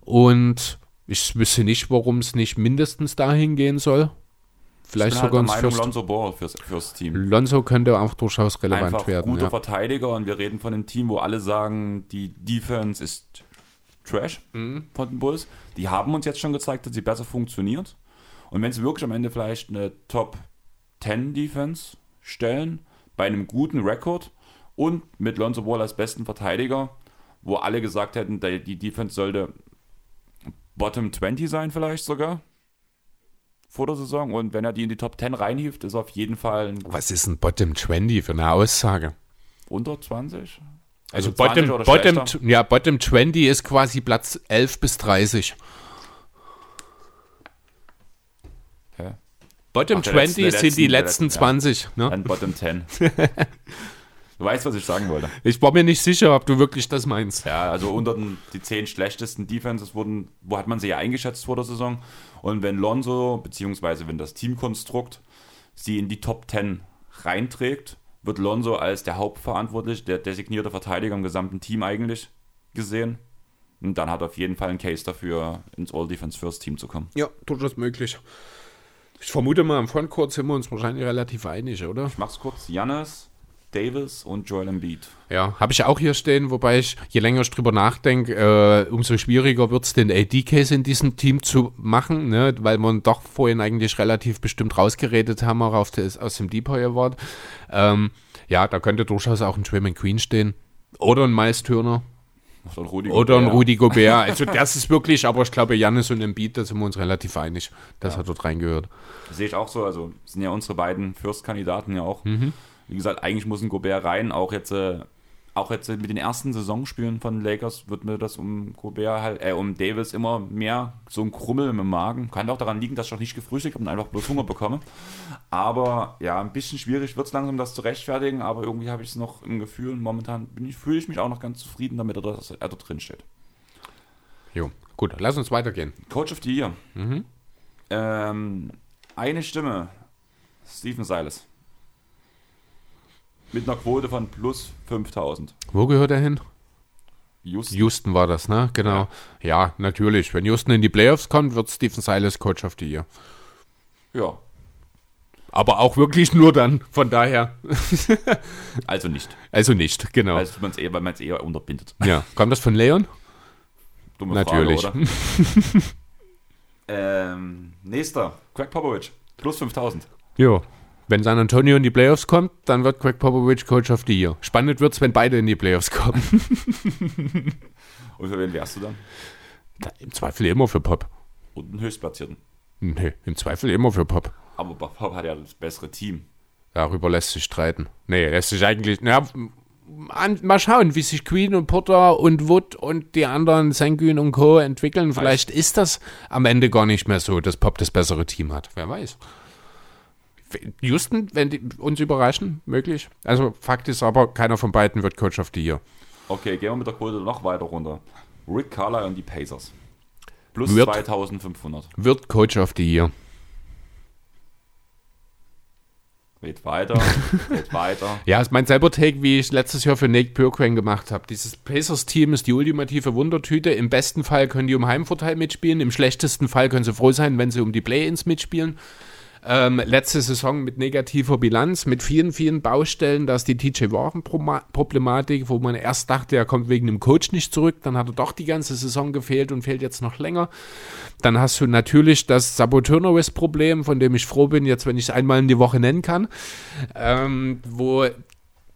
Und ich wüsste nicht, warum es nicht mindestens dahin gehen soll. Vielleicht sogar halt ins First Lonzo Ball fürs, fürs Team. Lonzo könnte auch durchaus relevant Einfach werden. Guter Ja. Verteidiger und wir reden von einem Team, wo alle sagen, die Defense ist Trash Mhm. von den Bulls. Die haben uns jetzt schon gezeigt, dass sie besser funktioniert. Und wenn sie wirklich am Ende vielleicht eine Top 10 Defense stellen, bei einem guten Rekord und mit Lonzo Ball als besten Verteidiger, wo alle gesagt hätten, die Defense sollte Bottom 20 sein vielleicht sogar vor der Saison. Und wenn er die in die Top 10 reinhieft, ist er auf jeden Fall ein Was ist ein Bottom 20 für eine Aussage? unter 20. Also, 20 Bottom, Bottom, ja, Bottom 20 ist quasi Platz 11 bis 30. Hä? Bottom Ach, der 20 letzten- sind die letzten- letzten letzten, ja. 20. Ne? Dann Bottom 10. du weißt, was ich sagen wollte. Ich war mir nicht sicher, ob du wirklich das meinst. Ja, also unter den, die 10 schlechtesten Defenses wurden, wo hat man sie ja eingeschätzt vor der Saison. Und wenn Lonzo, beziehungsweise wenn das Teamkonstrukt sie in die Top 10 reinträgt, wird Lonzo als der Hauptverantwortliche, der designierte Verteidiger im gesamten Team eigentlich gesehen. Und dann hat er auf jeden Fall einen Case dafür, ins All-Defense First Team zu kommen. Ja, durchaus möglich. Ich vermute mal, am Frontcourt sind wir uns wahrscheinlich relativ einig, oder? Ich mach's kurz. Jannis, Davis und Joel Embiid. Ja, habe ich auch hier stehen, wobei ich, je länger ich drüber nachdenke, äh, umso schwieriger wird es, den AD-Case in diesem Team zu machen, ne? weil man doch vorhin eigentlich relativ bestimmt rausgeredet haben, auch auf des, aus dem Deep Award. Ähm, ja, da könnte durchaus auch ein Draymond Queen stehen. Oder ein Miles Turner. Oder ein Rudi Oder ein Gobert. Rudi Gobert. Also das ist wirklich, aber ich glaube, Janis und Embiid, da sind wir uns relativ einig, dass er dort reingehört. Sehe ich auch so. Also sind ja unsere beiden First-Kandidaten ja auch. Mhm. Wie gesagt, eigentlich muss ein Gobert rein. Auch jetzt, äh, auch jetzt mit den ersten Saisonspielen von Lakers wird mir das um Gobert halt, äh, um Davis immer mehr so ein Krummel im Magen. Kann auch daran liegen, dass ich noch nicht gefrühstückt habe und einfach bloß Hunger bekomme. Aber ja, ein bisschen schwierig wird es langsam, das zu rechtfertigen. Aber irgendwie habe ich es noch im Gefühl. Momentan bin ich, fühle ich mich auch noch ganz zufrieden damit, dass er da drin steht. Jo, gut, lass uns weitergehen. Coach of the Year. Mhm. Ähm, eine Stimme. Stephen Silas. Mit einer Quote von plus 5000. Wo gehört er hin? Houston. Houston war das, ne? Genau. Ja, natürlich. Wenn Houston in die Playoffs kommt, wird Stephen Silas Coach of the Year. Ja, Aber auch wirklich nur dann. Von daher. also nicht. Also nicht, genau. Also man's eher, weil man es eher unterbindet. ja. Kommt das von Leon? Dumme Natürlich. Frage, oder? ähm, nächster. Craig Popovich. Plus 5000. Jo. Wenn San Antonio in die Playoffs kommt, dann wird Greg Popovich Coach of the Year. Spannend wird's, wenn beide in die Playoffs kommen. Und für wen wärst du dann? Im Zweifel immer für Pop. Und einen Höchstplatzierten. Nee, im Zweifel immer für Pop. Aber Pop hat ja das bessere Team. Darüber lässt sich streiten. Nee, lässt sich eigentlich. Na, an, mal schauen, wie sich Queen und Potter und Wood und die anderen Sengun und Co. entwickeln. Vielleicht ist das am Ende gar nicht mehr so, dass Pop das bessere Team hat. Wer weiß. Houston, wenn die uns überraschen, möglich. Also Fakt ist aber, keiner von beiden wird Coach of the Year. Okay, gehen wir mit der Quote noch weiter runter. Rick Carlisle und die Pacers. Plus Wird- 2500. Wird Coach of the Year. Geht weiter, geht weiter. Ja, ist mein selber Take, wie ich letztes Jahr für Nate Björkwen gemacht habe. Dieses Pacers-Team ist die ultimative Wundertüte. Im besten Fall können die um Heimvorteil mitspielen. Im schlechtesten Fall können sie froh sein, wenn sie um die Play-Ins mitspielen. Ähm, letzte Saison mit negativer Bilanz, mit vielen, vielen Baustellen. Da ist die TJ Warren-Problematik, wo man erst dachte, er kommt wegen dem Coach nicht zurück. Dann hat er doch die ganze Saison gefehlt und fehlt jetzt noch länger. Dann hast du natürlich das Saboteur-Problem, von dem ich froh bin, jetzt, wenn ich es einmal in die Woche nennen kann, ähm, wo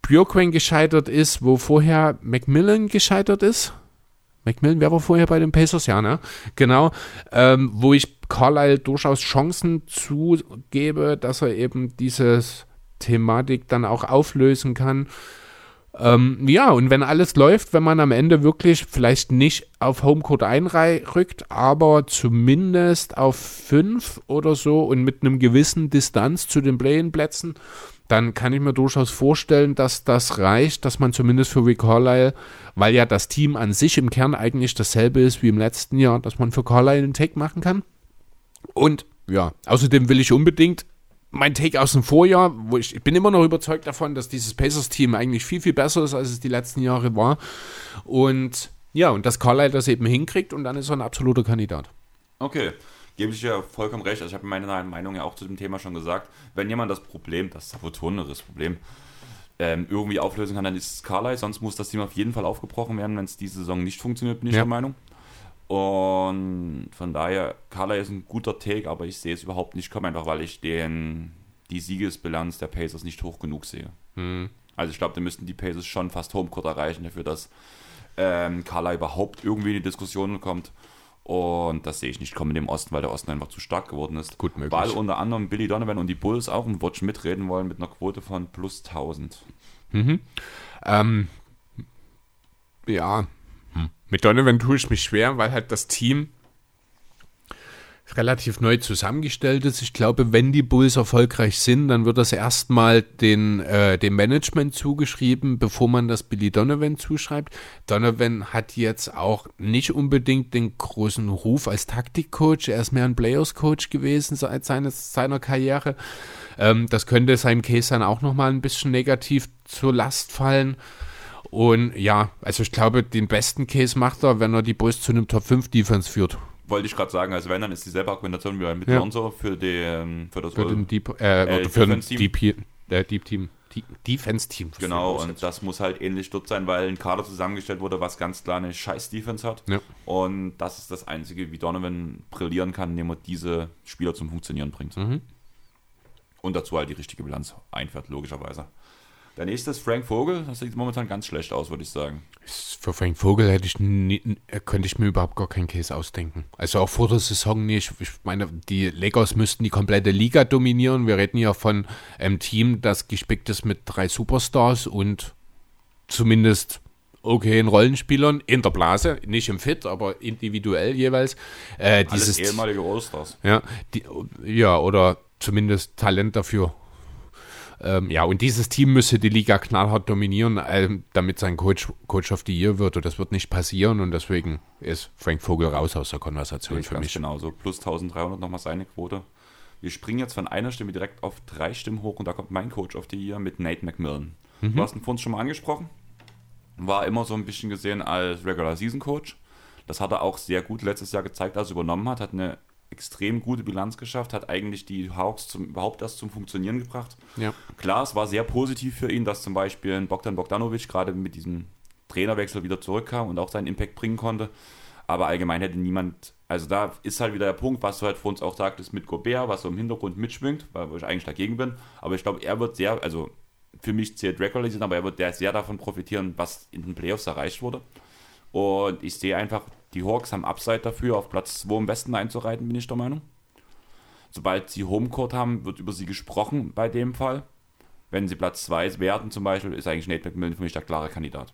Björkwen gescheitert ist, wo vorher Macmillan gescheitert ist. Macmillan, war vorher bei den Pacers? Ja, ne? Genau. Ähm, wo ich Carlisle durchaus Chancen zugebe, dass er eben dieses Thematik dann auch auflösen kann. Ähm, ja, und wenn alles läuft, wenn man am Ende wirklich vielleicht nicht auf Homecourt einrückt, aber zumindest auf fünf oder so und mit einem gewissen Distanz zu den Play-In-Plätzen, dann kann ich mir durchaus vorstellen, dass das reicht, dass man zumindest für Rick Carlisle, weil ja das Team an sich im Kern eigentlich dasselbe ist wie im letzten Jahr, dass man für Carlisle einen Take machen kann. Und ja, außerdem will ich unbedingt mein Take aus dem Vorjahr, wo ich, ich bin immer noch überzeugt davon, dass dieses Pacers-Team eigentlich viel, viel besser ist, als es die letzten Jahre war. Und ja, und dass Carlisle das eben hinkriegt und dann ist er ein absoluter Kandidat. Okay, gebe ich dir vollkommen recht. Also ich habe meine Meinung ja auch zu dem Thema schon gesagt. Wenn jemand das Problem, das sabotoneres Problem, ähm, irgendwie auflösen kann, dann ist es Carlisle. Sonst muss das Team auf jeden Fall aufgebrochen werden, wenn es diese Saison nicht funktioniert, bin ich ja. der Meinung. Und von daher, Carla ist ein guter Take, aber ich sehe es überhaupt nicht kommen, einfach weil ich den, die Siegesbilanz der Pacers nicht hoch genug sehe. Mhm. Also ich glaube, da müssten die Pacers schon fast Homecourt erreichen dafür, dass ähm, Carla überhaupt irgendwie in die Diskussion kommt. Und das sehe ich nicht kommen in dem Osten, weil der Osten einfach zu stark geworden ist. Gut möglich. Weil unter anderem Billy Donovan und die Bulls auch im Watch mitreden wollen mit einer Quote von plus 1000. Mhm. Ähm, ja, mit Donovan tue ich mich schwer, weil halt das Team relativ neu zusammengestellt ist. Ich glaube, wenn die Bulls erfolgreich sind, dann wird das erstmal den, äh, dem Management zugeschrieben, bevor man das Billy Donovan zuschreibt. Donovan hat jetzt auch nicht unbedingt den großen Ruf als Taktikcoach. Er ist mehr ein Players-Coach gewesen seit seines, seiner Karriere. Ähm, das könnte seinem Case dann auch nochmal ein bisschen negativ zur Last fallen. Und ja, also ich glaube, den besten Case macht er, wenn er die Bulls zu einem Top 5 Defense führt. Wollte ich gerade sagen, also wenn, dann ist dieselbe Argumentation wie mit ja. Lonzo für, die, für das für den Deep, äh, äh, für den Deep, äh, Deep Team. Defense-Team. Genau, und das muss halt ähnlich dort sein, weil ein Kader zusammengestellt wurde, was ganz klar eine scheiß Defense hat. Ja. Und das ist das Einzige, wie Donovan brillieren kann, indem er diese Spieler zum Funktionieren bringt. Mhm. Und dazu halt die richtige Bilanz einfährt, logischerweise. Der nächste ist Frank Vogel. Das sieht momentan ganz schlecht aus, würde ich sagen. Für Frank Vogel hätte ich nie, könnte ich mir überhaupt gar keinen Case ausdenken. Also auch vor der Saison nicht. Ich meine, die Lakers müssten die komplette Liga dominieren. Wir reden ja von einem Team, das gespickt ist mit drei Superstars und zumindest okayen Rollenspielern in der Blase, nicht im Fit, aber individuell jeweils. Äh, dieses Alles ehemalige Allstars. Ja, die, ja, oder zumindest Talent dafür ähm, ja, und dieses Team müsse die Liga knallhart dominieren, äh, damit sein Coach, Coach of the Year wird. Und das wird nicht passieren. Und deswegen ist Frank Vogel raus aus der Konversation für mich. Genau, so plus 1300 nochmal seine Quote. Wir springen jetzt von einer Stimme direkt auf drei Stimmen hoch und da kommt mein Coach of the Year mit Nate McMillan. Mhm. Du hast ihn vor uns schon mal angesprochen. War immer so ein bisschen gesehen als Regular Season Coach. Das hat er auch sehr gut letztes Jahr gezeigt, als er übernommen hat. Hat eine extrem gute Bilanz geschafft, hat eigentlich die Hawks zum, überhaupt erst zum Funktionieren gebracht. Ja. Klar, es war sehr positiv für ihn, dass zum Beispiel Bogdan Bogdanovic gerade mit diesem Trainerwechsel wieder zurückkam und auch seinen Impact bringen konnte. Aber allgemein hätte niemand, also da ist halt wieder der Punkt, was du halt vor uns auch sagtest mit Gobert, was so im Hintergrund mitschwingt, weil ich eigentlich dagegen bin. Aber ich glaube, er wird sehr, also für mich zählt Regular aber er wird sehr davon profitieren, was in den Playoffs erreicht wurde. Und ich sehe einfach, die Hawks haben Upside dafür, auf Platz 2 im Westen einzureiten, bin ich der Meinung. Sobald sie Homecourt haben, wird über sie gesprochen bei dem Fall. Wenn sie Platz 2 werden zum Beispiel, ist eigentlich Nate McMillan für mich der klare Kandidat.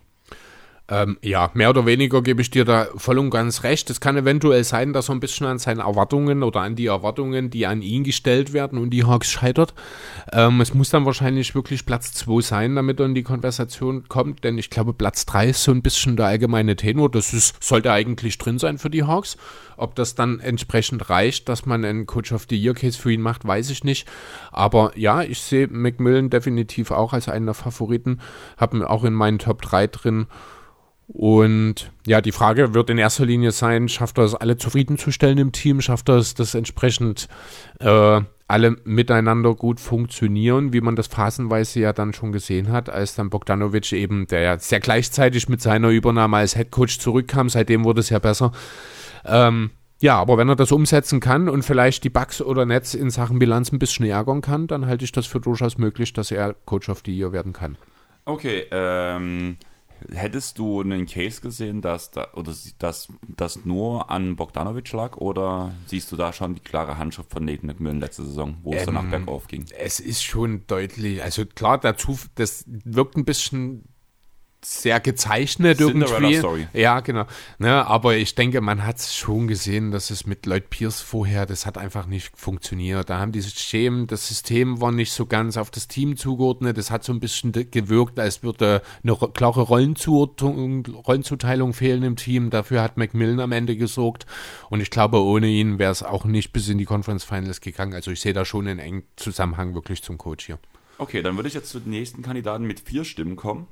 Ähm, ja, mehr oder weniger gebe ich dir da voll und ganz recht. Es kann eventuell sein, dass er ein bisschen an seinen Erwartungen oder an die Erwartungen, die an ihn gestellt werden und die Hawks scheitert. Ähm, es muss dann wahrscheinlich wirklich Platz 2 sein, damit er in die Konversation kommt, denn ich glaube, Platz 3 ist so ein bisschen der allgemeine Tenor. Das ist, sollte eigentlich drin sein für die Hawks. Ob das dann entsprechend reicht, dass man einen Coach of the Year Case für ihn macht, weiß ich nicht. Aber ja, ich sehe McMillan definitiv auch als einen der Favoriten. Habe ihn auch in meinen Top 3 drin. Und ja, die Frage wird in erster Linie sein, schafft er es alle zufriedenzustellen im Team, schafft er es, dass entsprechend äh, alle miteinander gut funktionieren, wie man das phasenweise ja dann schon gesehen hat, als dann Bogdanovic eben, der ja sehr gleichzeitig mit seiner Übernahme als Headcoach zurückkam, seitdem wurde es ja besser. Ähm, ja, aber wenn er das umsetzen kann und vielleicht die Bugs oder Netz in Sachen Bilanz ein bisschen ärgern kann, dann halte ich das für durchaus möglich, dass er Coach of the Year werden kann. Okay, ähm, Hättest du einen Case gesehen, dass da, oder dass das nur an Bogdanovic lag oder siehst du da schon die klare Handschrift von Nathan McMillan letzte Saison, wo es Ähm, danach bergauf ging? Es ist schon deutlich, also klar, dazu, das wirkt ein bisschen sehr gezeichnet irgendwie. Cinderella-Story. Ja, genau. Ne, aber ich denke, man hat schon gesehen, dass es mit Lloyd Pierce vorher, das hat einfach nicht funktioniert. Da haben die Schemen, das System war nicht so ganz auf das Team zugeordnet. Es hat so ein bisschen gewirkt, als würde eine klare Rollenzuordnung, Rollenzuteilung fehlen im Team. Dafür hat Macmillan am Ende gesorgt. Und ich glaube, ohne ihn wäre es auch nicht bis in die Conference Finals gegangen. Also ich sehe da schon einen engen Zusammenhang wirklich zum Coach hier. Okay, dann würde ich jetzt zu den nächsten Kandidaten mit vier Stimmen kommen.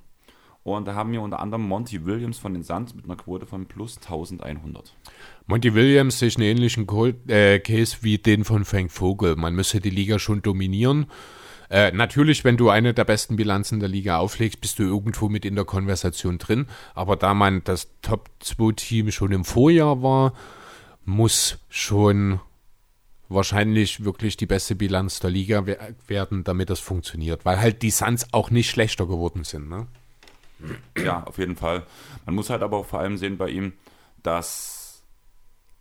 Und da haben wir unter anderem Monty Williams von den Suns mit einer Quote von plus 1100. Monty Williams sehe ich einen ähnlichen äh, Case wie den von Frank Vogel. Man müsse die Liga schon dominieren. Äh, natürlich, wenn du eine der besten Bilanzen der Liga auflegst, bist du irgendwo mit in der Konversation drin. Aber da man das Top-2-Team schon im Vorjahr war, muss schon wahrscheinlich wirklich die beste Bilanz der Liga we werden, damit das funktioniert. Weil halt die Suns auch nicht schlechter geworden sind. Ne? Ja, auf jeden Fall. Man muss halt aber auch vor allem sehen bei ihm, dass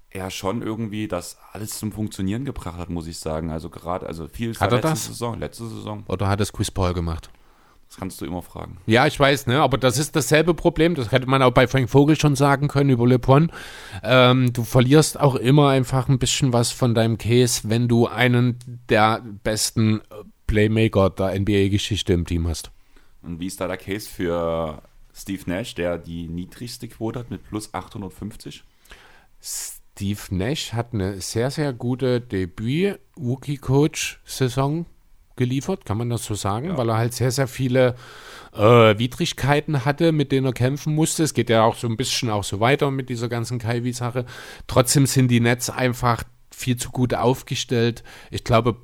er schon irgendwie das alles zum Funktionieren gebracht hat, muss ich sagen. Also gerade, also viel Hat er letzte das? Saison, letzte Saison. Oder hat es Chris Paul gemacht? Das kannst du immer fragen. Ja, ich weiß, ne, aber das ist dasselbe Problem. Das hätte man auch bei Frank Vogel schon sagen können über LeBron. Ähm, du verlierst auch immer einfach ein bisschen was von deinem Case, wenn du einen der besten Playmaker der NBA-Geschichte im Team hast. Und wie ist da der Case für Steve Nash, der die niedrigste Quote hat mit plus 850? Steve Nash hat eine sehr, sehr gute Debüt-Rookie-Coach-Saison geliefert, kann man das so sagen, weil er halt sehr, sehr viele äh, Widrigkeiten hatte, mit denen er kämpfen musste. Es geht ja auch so ein bisschen auch so weiter mit dieser ganzen Kaiwi-Sache. Trotzdem sind die Nets einfach viel zu gut aufgestellt. Ich glaube,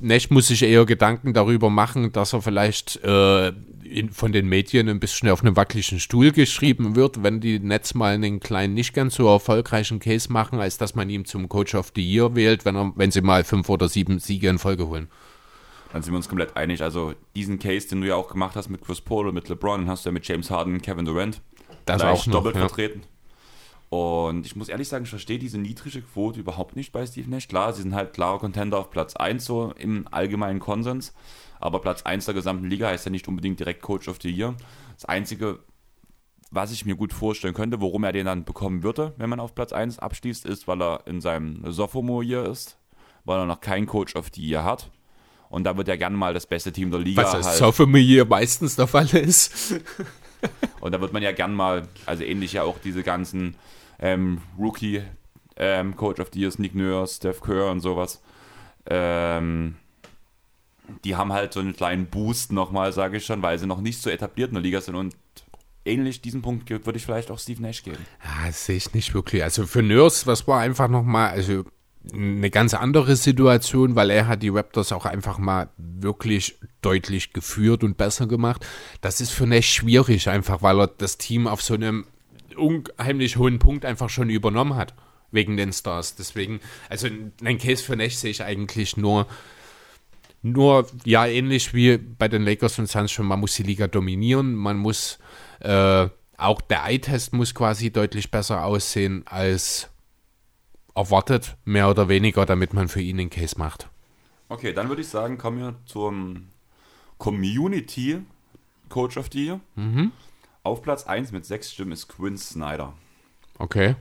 Nash muss sich eher Gedanken darüber machen, dass er vielleicht äh, in, von den Medien ein bisschen auf einem wackeligen Stuhl geschrieben wird, wenn die Nets mal einen kleinen, nicht ganz so erfolgreichen Case machen, als dass man ihn zum Coach of the Year wählt, wenn, er, wenn sie mal fünf oder sieben Siege in Folge holen. Dann sind wir uns komplett einig. Also diesen Case, den du ja auch gemacht hast mit Chris Paul und mit LeBron, den hast du ja mit James Harden und Kevin Durant. Das gleich auch noch, doppelt ja. vertreten. Und ich muss ehrlich sagen, ich verstehe diese niedrige Quote überhaupt nicht bei Steve Nash. Klar, sie sind halt klarer Contender auf Platz 1 so im allgemeinen Konsens. Aber Platz 1 der gesamten Liga heißt ja nicht unbedingt direkt Coach of the Year. Das Einzige, was ich mir gut vorstellen könnte, warum er den dann bekommen würde, wenn man auf Platz 1 abschließt, ist, weil er in seinem Sophomore-Year ist, weil er noch keinen Coach of the Year hat. Und da wird ja gerne mal das beste Team der Liga Was das halt. Sophomore Year meistens der Fall ist. Und da wird man ja gern mal, also ähnlich ja auch diese ganzen ähm, Rookie ähm, Coach of the Years, Nick Nurse, Steph Kerr und sowas. Ähm, die haben halt so einen kleinen Boost nochmal, sage ich schon, weil sie noch nicht so etabliert in der Liga sind und ähnlich diesen Punkt würde ich vielleicht auch Steve Nash geben. Ja, das sehe ich nicht wirklich. Also für Nurse, was war einfach nochmal, also eine ganz andere Situation, weil er hat die Raptors auch einfach mal wirklich deutlich geführt und besser gemacht. Das ist für Nash schwierig, einfach weil er das Team auf so einem unheimlich hohen Punkt einfach schon übernommen hat, wegen den Stars. Deswegen, also ein Case für Nash sehe ich eigentlich nur, nur, ja, ähnlich wie bei den Lakers und Suns schon, man muss die Liga dominieren, man muss, äh, auch der Eye-Test muss quasi deutlich besser aussehen als erwartet, mehr oder weniger, damit man für ihn den Case macht. Okay, dann würde ich sagen, kommen wir zum Community Coach of the Year. Auf Platz 1 mit sechs Stimmen ist Quinn Snyder. Okay.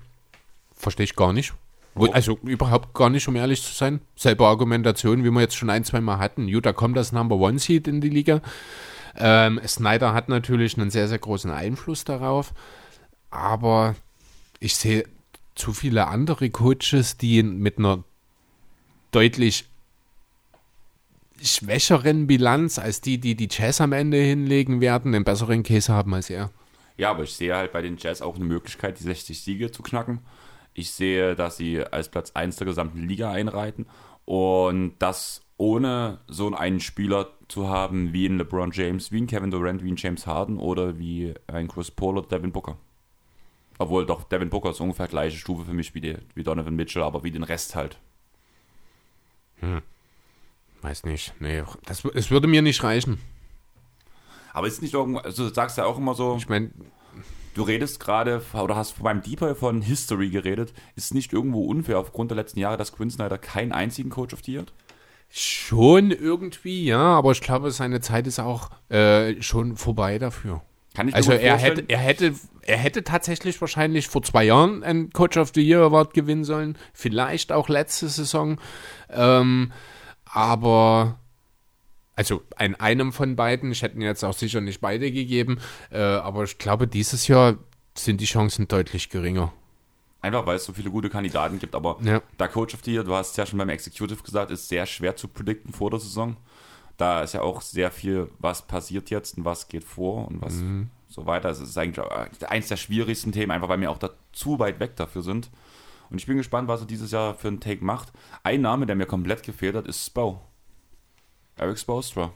Verstehe ich gar nicht. Also überhaupt gar nicht, um ehrlich zu sein. Selbe Argumentation, wie wir jetzt schon ein, zwei Mal hatten. Utah kommt als Number One Seed in die Liga. Ähm, Snyder hat natürlich einen sehr, sehr großen Einfluss darauf. Aber ich sehe zu viele andere Coaches, die mit einer deutlich schwächeren Bilanz als die, die die Jazz am Ende hinlegen werden, einen besseren Case haben als er. Ja, aber ich sehe halt bei den Jazz auch eine Möglichkeit, die 60 Siege zu knacken. Ich sehe, dass sie als Platz 1 der gesamten Liga einreiten und das ohne so einen Spieler zu haben wie ein LeBron James, wie ein Kevin Durant, wie ein James Harden oder wie ein Chris Paul oder Devin Booker. Obwohl doch Devin Booker ist ungefähr gleiche Stufe für mich wie, die, wie Donovan Mitchell, aber wie den Rest halt. Weiß nicht. Nee, das, es würde mir nicht reichen. Aber ist nicht irgendwo, also du sagst ja auch immer so, Ich meine, Du redest gerade oder hast beim Deeper von History geredet. Ist nicht irgendwo unfair aufgrund der letzten Jahre, dass Quinn Snyder keinen einzigen Coach of the Year hat? Schon irgendwie, ja, aber ich glaube, seine Zeit ist auch äh, schon vorbei dafür. Kann ich Also er hätte, er hätte, er hätte tatsächlich wahrscheinlich vor zwei Jahren einen Coach of the Year Award gewinnen sollen, vielleicht auch letzte Saison, ähm, aber also in einem von beiden, ich hätte ihn jetzt auch sicher nicht beide gegeben, äh, aber ich glaube, dieses Jahr sind die Chancen deutlich geringer. Einfach weil es so viele gute Kandidaten gibt, aber Ja. der Coach of the Year, du hast es ja schon beim Executive gesagt, ist sehr schwer zu predikten vor der Saison. Da ist ja auch sehr viel, was passiert jetzt und was geht vor und was Mhm. so weiter. Es ist eigentlich auch eins der schwierigsten Themen, einfach weil wir auch da zu weit weg dafür sind. Und ich bin gespannt, was er dieses Jahr für einen Take macht. Ein Name, der mir komplett gefehlt hat, ist Spo. Eric Spoelstra.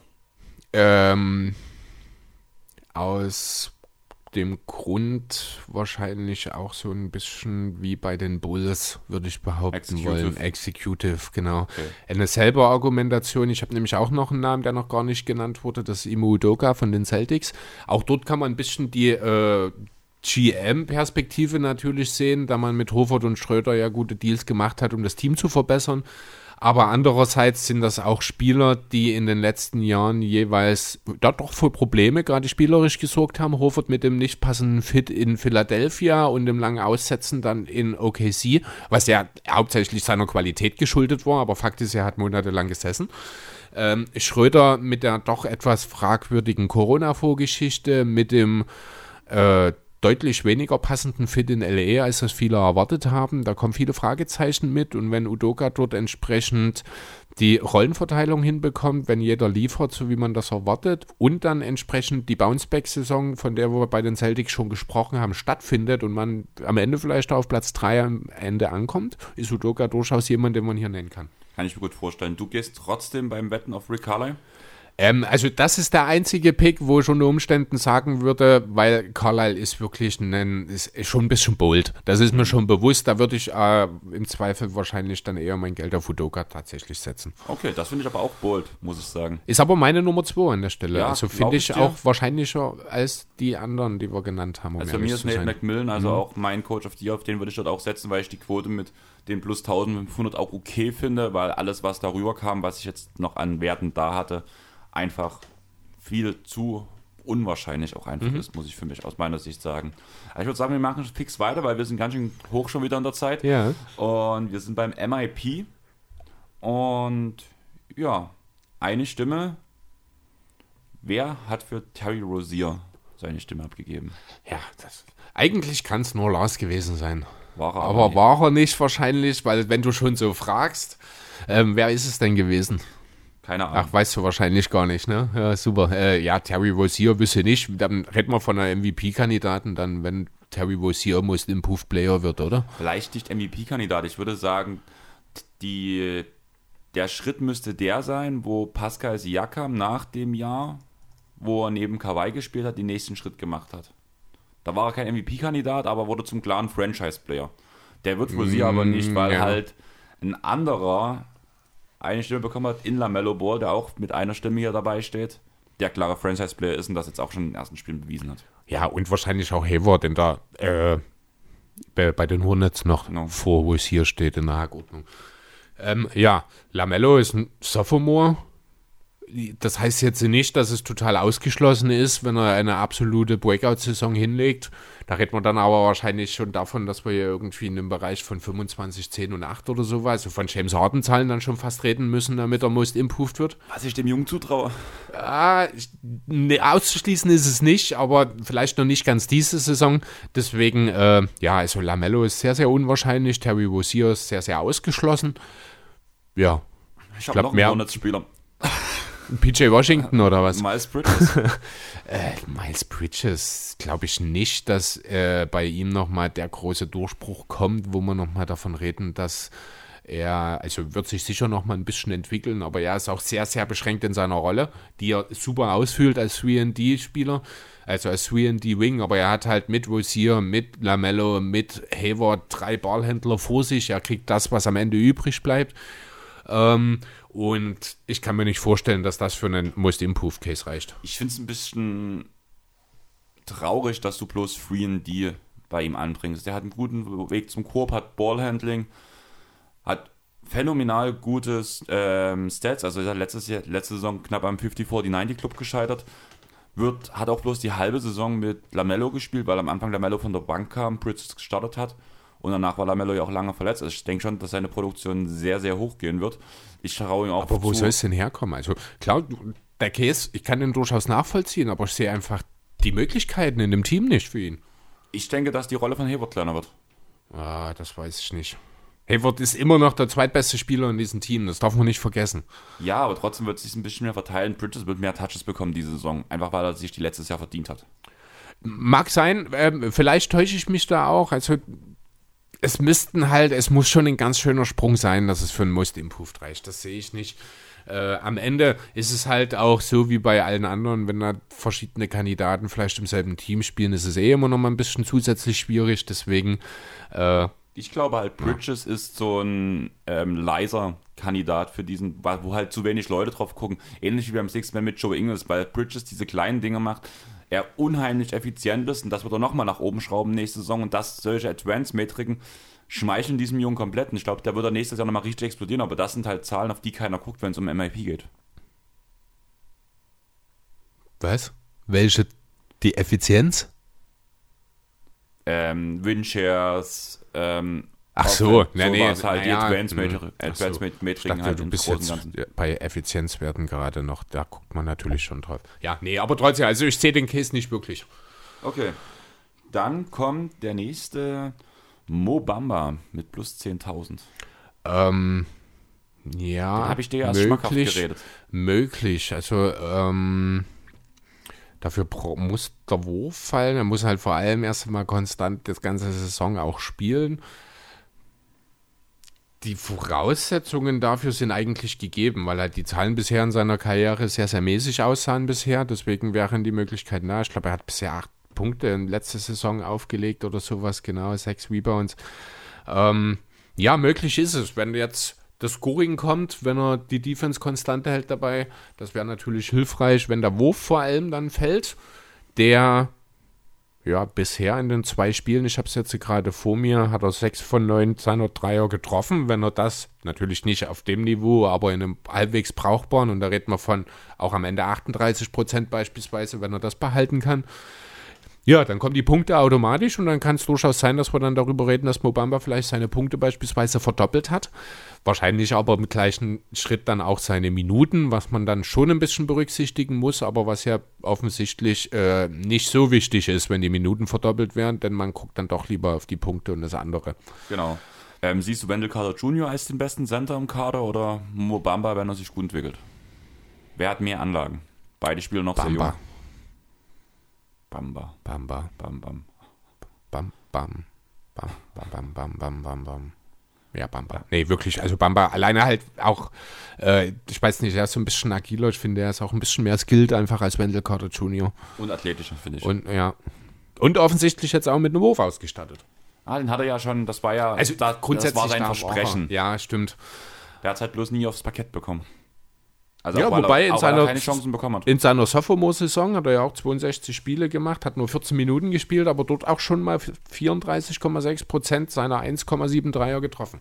Ähm, aus dem Grund wahrscheinlich auch so ein bisschen wie bei den Bulls, würde ich behaupten Executive. wollen. Executive, genau. Okay. Eine selber Argumentation. Ich habe nämlich auch noch einen Namen, der noch gar nicht genannt wurde. Das ist Imu Udoka von den Celtics. Auch dort kann man ein bisschen die äh, GM-Perspektive natürlich sehen, da man mit Hofert und Schröder ja gute Deals gemacht hat, um das Team zu verbessern. Aber andererseits sind das auch Spieler, die in den letzten Jahren jeweils da doch für Probleme gerade spielerisch gesorgt haben. Hofert mit dem nicht passenden Fit in Philadelphia und dem langen Aussetzen dann in OKC, was ja hauptsächlich seiner Qualität geschuldet war, aber Fakt ist, er hat monatelang gesessen. Ähm, Schröder mit der doch etwas fragwürdigen Corona-Vorgeschichte, mit dem äh, deutlich weniger passenden Fit in LA, als das viele erwartet haben. Da kommen viele Fragezeichen mit und wenn Udoka dort entsprechend die Rollenverteilung hinbekommt, wenn jeder liefert, so wie man das erwartet und dann entsprechend die Bounceback-Saison, von der wir bei den Celtics schon gesprochen haben, stattfindet und man am Ende vielleicht auf Platz 3 am Ende ankommt, ist Udoka durchaus jemand, den man hier nennen kann. Kann ich mir gut vorstellen. Du gehst trotzdem beim Wetten auf Rick Carlisle? Ähm, also das ist der einzige Pick, wo ich unter Umständen sagen würde, weil Carlisle ist wirklich ein, ist schon ein bisschen bold. Das ist mir schon bewusst. Da würde ich äh, im Zweifel wahrscheinlich dann eher mein Geld auf Udoka tatsächlich setzen. Okay, das finde ich aber auch bold, muss ich sagen. Ist aber meine Nummer 2 an der Stelle. Ja, also finde ich ich auch wahrscheinlicher als die anderen, die wir genannt haben. Um Also ehrlich mir ist Nate. McMillan, also auch mein Coach of the Year, auf den würde ich dort auch setzen, weil ich die Quote mit den plus 1500 auch okay finde, weil alles, was darüber kam, was ich jetzt noch an Werten da hatte, einfach viel zu unwahrscheinlich auch einfach ist, muss ich für mich aus meiner Sicht sagen. Aber ich würde sagen, wir machen fix weiter, weil wir sind ganz schön hoch schon wieder in der Zeit. Ja. Und wir sind beim MIP. Und ja, eine Stimme. Wer hat für Terry Rozier seine Stimme abgegeben? Ja, das, eigentlich kann es nur Lars gewesen sein. War er Aber nicht. war er nicht wahrscheinlich, weil wenn du schon so fragst, ähm, wer ist es denn gewesen? Keine Ahnung. Ach, weißt du wahrscheinlich gar nicht, ne? Ja, super. Äh, ja, Terry Rozier wüsste nicht. Dann reden wir von einer MVP-Kandidaten, dann, wenn Terry Rozier Most Improved Player wird, oder? Vielleicht nicht MVP-Kandidat. Ich würde sagen, die, der Schritt müsste der sein, wo Pascal Siakam nach dem Jahr, wo er neben Kawhi gespielt hat, den nächsten Schritt gemacht hat. Da war er kein MVP-Kandidat, aber wurde zum klaren Franchise-Player. Der wird für sie aber nicht, weil ja. halt ein anderer eine Stimme bekommen hat, in LaMelo Ball, der auch mit einer Stimme hier dabei steht, der klare Franchise-Player ist und das jetzt auch schon in den ersten Spielen bewiesen hat. Ja, und wahrscheinlich auch Hayward, denn da äh, bei, bei den Hornets noch Genau. vor, wo es hier steht in der Hackordnung. Ähm, ja, Lamello ist ein Sophomore. Das heißt jetzt nicht, dass es total ausgeschlossen ist, wenn er eine absolute Breakout-Saison hinlegt. Da redet man dann aber wahrscheinlich schon davon, dass wir hier irgendwie in einem Bereich von 25, 10 und 8 oder so, also von James Harden Zahlen dann schon fast reden müssen, damit er most improved wird. Was ich dem Jungen zutraue. Ah, ich- ne, auszuschließen ist es nicht, aber vielleicht noch nicht ganz diese Saison. Deswegen, äh, ja, also Lamello ist sehr, sehr unwahrscheinlich. Terry Rozier ist sehr, sehr ausgeschlossen. Ja, Ich habe glaub, noch einen mehr- Hornets-Spieler. PJ Washington oder was? Miles Bridges. Äh, Miles Bridges, glaube ich nicht, dass äh, bei ihm nochmal der große Durchbruch kommt, wo wir nochmal davon reden, dass er, also wird sich sicher nochmal ein bisschen entwickeln, aber er ist auch sehr, sehr beschränkt in seiner Rolle, die er super ausfüllt als 3D-Spieler, also als 3D-Wing, aber er hat halt mit Rosier, mit Lamello, mit Hayward drei Ballhändler vor sich, er kriegt das, was am Ende übrig bleibt. Ähm, und ich kann mir nicht vorstellen, dass das für einen Most Improved Case reicht. Ich finde es ein bisschen traurig, dass du bloß Free D bei ihm anbringst. Der hat einen guten Weg zum Korb, hat Ballhandling, hat phänomenal gutes ähm, Stats. Also er hat letztes Jahr, letzte Saison knapp am 50-40-90 Club gescheitert. Wird, hat auch bloß die halbe Saison mit Lamello gespielt, weil am Anfang Lamello von der Bank kam, Bridges gestartet hat. Und danach war Lamello ja auch lange verletzt. Also ich denke schon, dass seine Produktion sehr, sehr hoch gehen wird. Ich traue ihm auch Aber wo soll es denn herkommen? Also klar, der Case, ich kann den durchaus nachvollziehen, aber ich sehe einfach die Möglichkeiten in dem Team nicht für ihn. Ich denke, dass die Rolle von Hayward kleiner wird. Ah, das weiß ich nicht. Hayward ist immer noch der zweitbeste Spieler in diesem Team, das darf man nicht vergessen. Ja, aber trotzdem wird es sich ein bisschen mehr verteilen. Bridges wird mehr Touches bekommen diese Saison, einfach weil er sich die letztes Jahr verdient hat. Mag sein, äh, vielleicht täusche ich mich da auch. Also es müssten halt, es muss schon ein ganz schöner Sprung sein, dass es für ein Most Improved reicht. Das sehe ich nicht. Äh, am Ende ist es halt auch so wie bei allen anderen, wenn da verschiedene Kandidaten vielleicht im selben Team spielen, ist es eh immer noch mal ein bisschen zusätzlich schwierig. Deswegen. Äh, ich glaube halt, Bridges ja. ist so ein ähm, leiser Kandidat für diesen, wo halt zu wenig Leute drauf gucken. Ähnlich wie beim Six Man mit Joe Ingles, weil Bridges diese kleinen Dinge macht, er unheimlich effizient ist und das wird er nochmal nach oben schrauben nächste Saison und das solche Advanced-Metriken schmeicheln diesem Jungen komplett. Und ich glaube, der wird er nächstes Jahr nochmal richtig explodieren, aber das sind halt Zahlen, auf die keiner guckt, wenn es um MIP geht. Was? Welche? Die Effizienz? Ähm, Windshares, ähm, Ach so, nee, nee, halt die ja, Advanced-Metriken Advanced halt du bist jetzt bei Effizienzwerten gerade noch, da guckt man natürlich schon drauf. Ja, nee, aber trotzdem, also ich sehe den Case nicht wirklich. Okay. Dann kommt der nächste Mobamba mit plus 10.000. Ähm, ja. habe ich dir erst möglich, geredet. Möglich, also, ähm, Dafür muss der Wurf fallen. Er muss halt vor allem erst mal konstant das ganze Saison auch spielen die Voraussetzungen dafür sind eigentlich gegeben, weil halt die Zahlen bisher in seiner Karriere sehr, sehr mäßig aussahen bisher. Deswegen wären die Möglichkeiten da. Ich glaube, er hat bisher acht Punkte in letzter Saison aufgelegt oder sowas, genau, sechs Rebounds. Ähm, ja, möglich ist es. Wenn jetzt das Scoring kommt, wenn er die Defense konstante hält dabei, das wäre natürlich hilfreich, wenn der Wurf vor allem dann fällt, der ja, bisher in den zwei Spielen, ich habe es jetzt gerade vor mir, hat er sechs von neun seiner Dreier getroffen. Wenn er das, natürlich nicht auf dem Niveau, aber in einem halbwegs brauchbaren, und da reden wir von auch am Ende 38 Prozent beispielsweise, wenn er das behalten kann, ja, dann kommen die Punkte automatisch und dann kann es durchaus sein, dass wir dann darüber reden, dass Mobamba vielleicht seine Punkte beispielsweise verdoppelt hat. Wahrscheinlich aber im gleichen Schritt dann auch seine Minuten, was man dann schon ein bisschen berücksichtigen muss, aber was ja offensichtlich äh, nicht so wichtig ist, wenn die Minuten verdoppelt werden, denn man guckt dann doch lieber auf die Punkte und das andere. Genau. Ähm, siehst du Wendell Carter Jr. als den besten Center im Kader oder Mobamba, wenn er sich gut entwickelt? Wer hat mehr Anlagen? Beide Spieler noch Bamba. sehr jung. Bamba. Bamba. Bam, bam. Bam, bam. Bam, bam, bam, bam, bam, bam, bam. Ja, Bamba. Nee, wirklich. Also Bamba alleine halt auch, äh, ich weiß nicht, er ist so ein bisschen agiler. Ich finde, er ist auch ein bisschen mehr skilled einfach als Wendell Carter Jr. Und athletischer, finde ich. Und ja. Und offensichtlich jetzt auch mit einem Wurf ausgestattet. Ah, den hat er ja schon, das war ja, also da, grundsätzlich das war sein Versprechen. Ja, stimmt. Der hat es halt bloß nie aufs Parkett bekommen. Also ja, wobei er, in, seiner, in seiner Sophomore-Saison hat er ja auch 62 Spiele gemacht, hat nur 14 Minuten gespielt, aber dort auch schon mal 34,6 Prozent seiner 1,73er getroffen.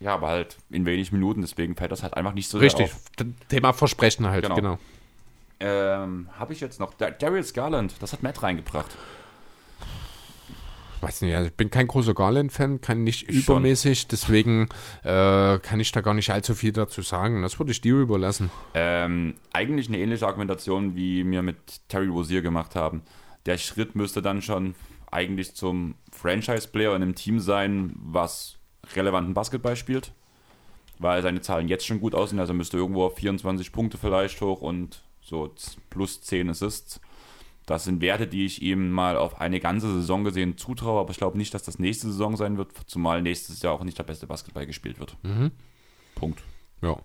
Ja, aber halt in wenig Minuten, deswegen fällt das halt einfach nicht so Richtig, Thema Versprechen halt, genau. genau. Ähm, Habe ich jetzt noch, Darius Garland, das hat Matt reingebracht weiß nicht, also ich bin kein großer Garland-Fan, kann nicht ich übermäßig, schon. deswegen äh, kann ich da gar nicht allzu viel dazu sagen. Das würde ich dir überlassen. Ähm, eigentlich eine ähnliche Argumentation, wie wir mit Terry Rosier gemacht haben. Der Schritt müsste dann schon eigentlich zum Franchise-Player in einem Team sein, was relevanten Basketball spielt, weil seine Zahlen jetzt schon gut aussehen. Also müsste irgendwo auf 24 Punkte vielleicht hoch und so plus 10 Assists. Das sind Werte, die ich ihm mal auf eine ganze Saison gesehen zutraue, aber ich glaube nicht, dass das nächste Saison sein wird, zumal nächstes Jahr auch nicht der beste Basketball gespielt wird. Mhm. Punkt. Ja.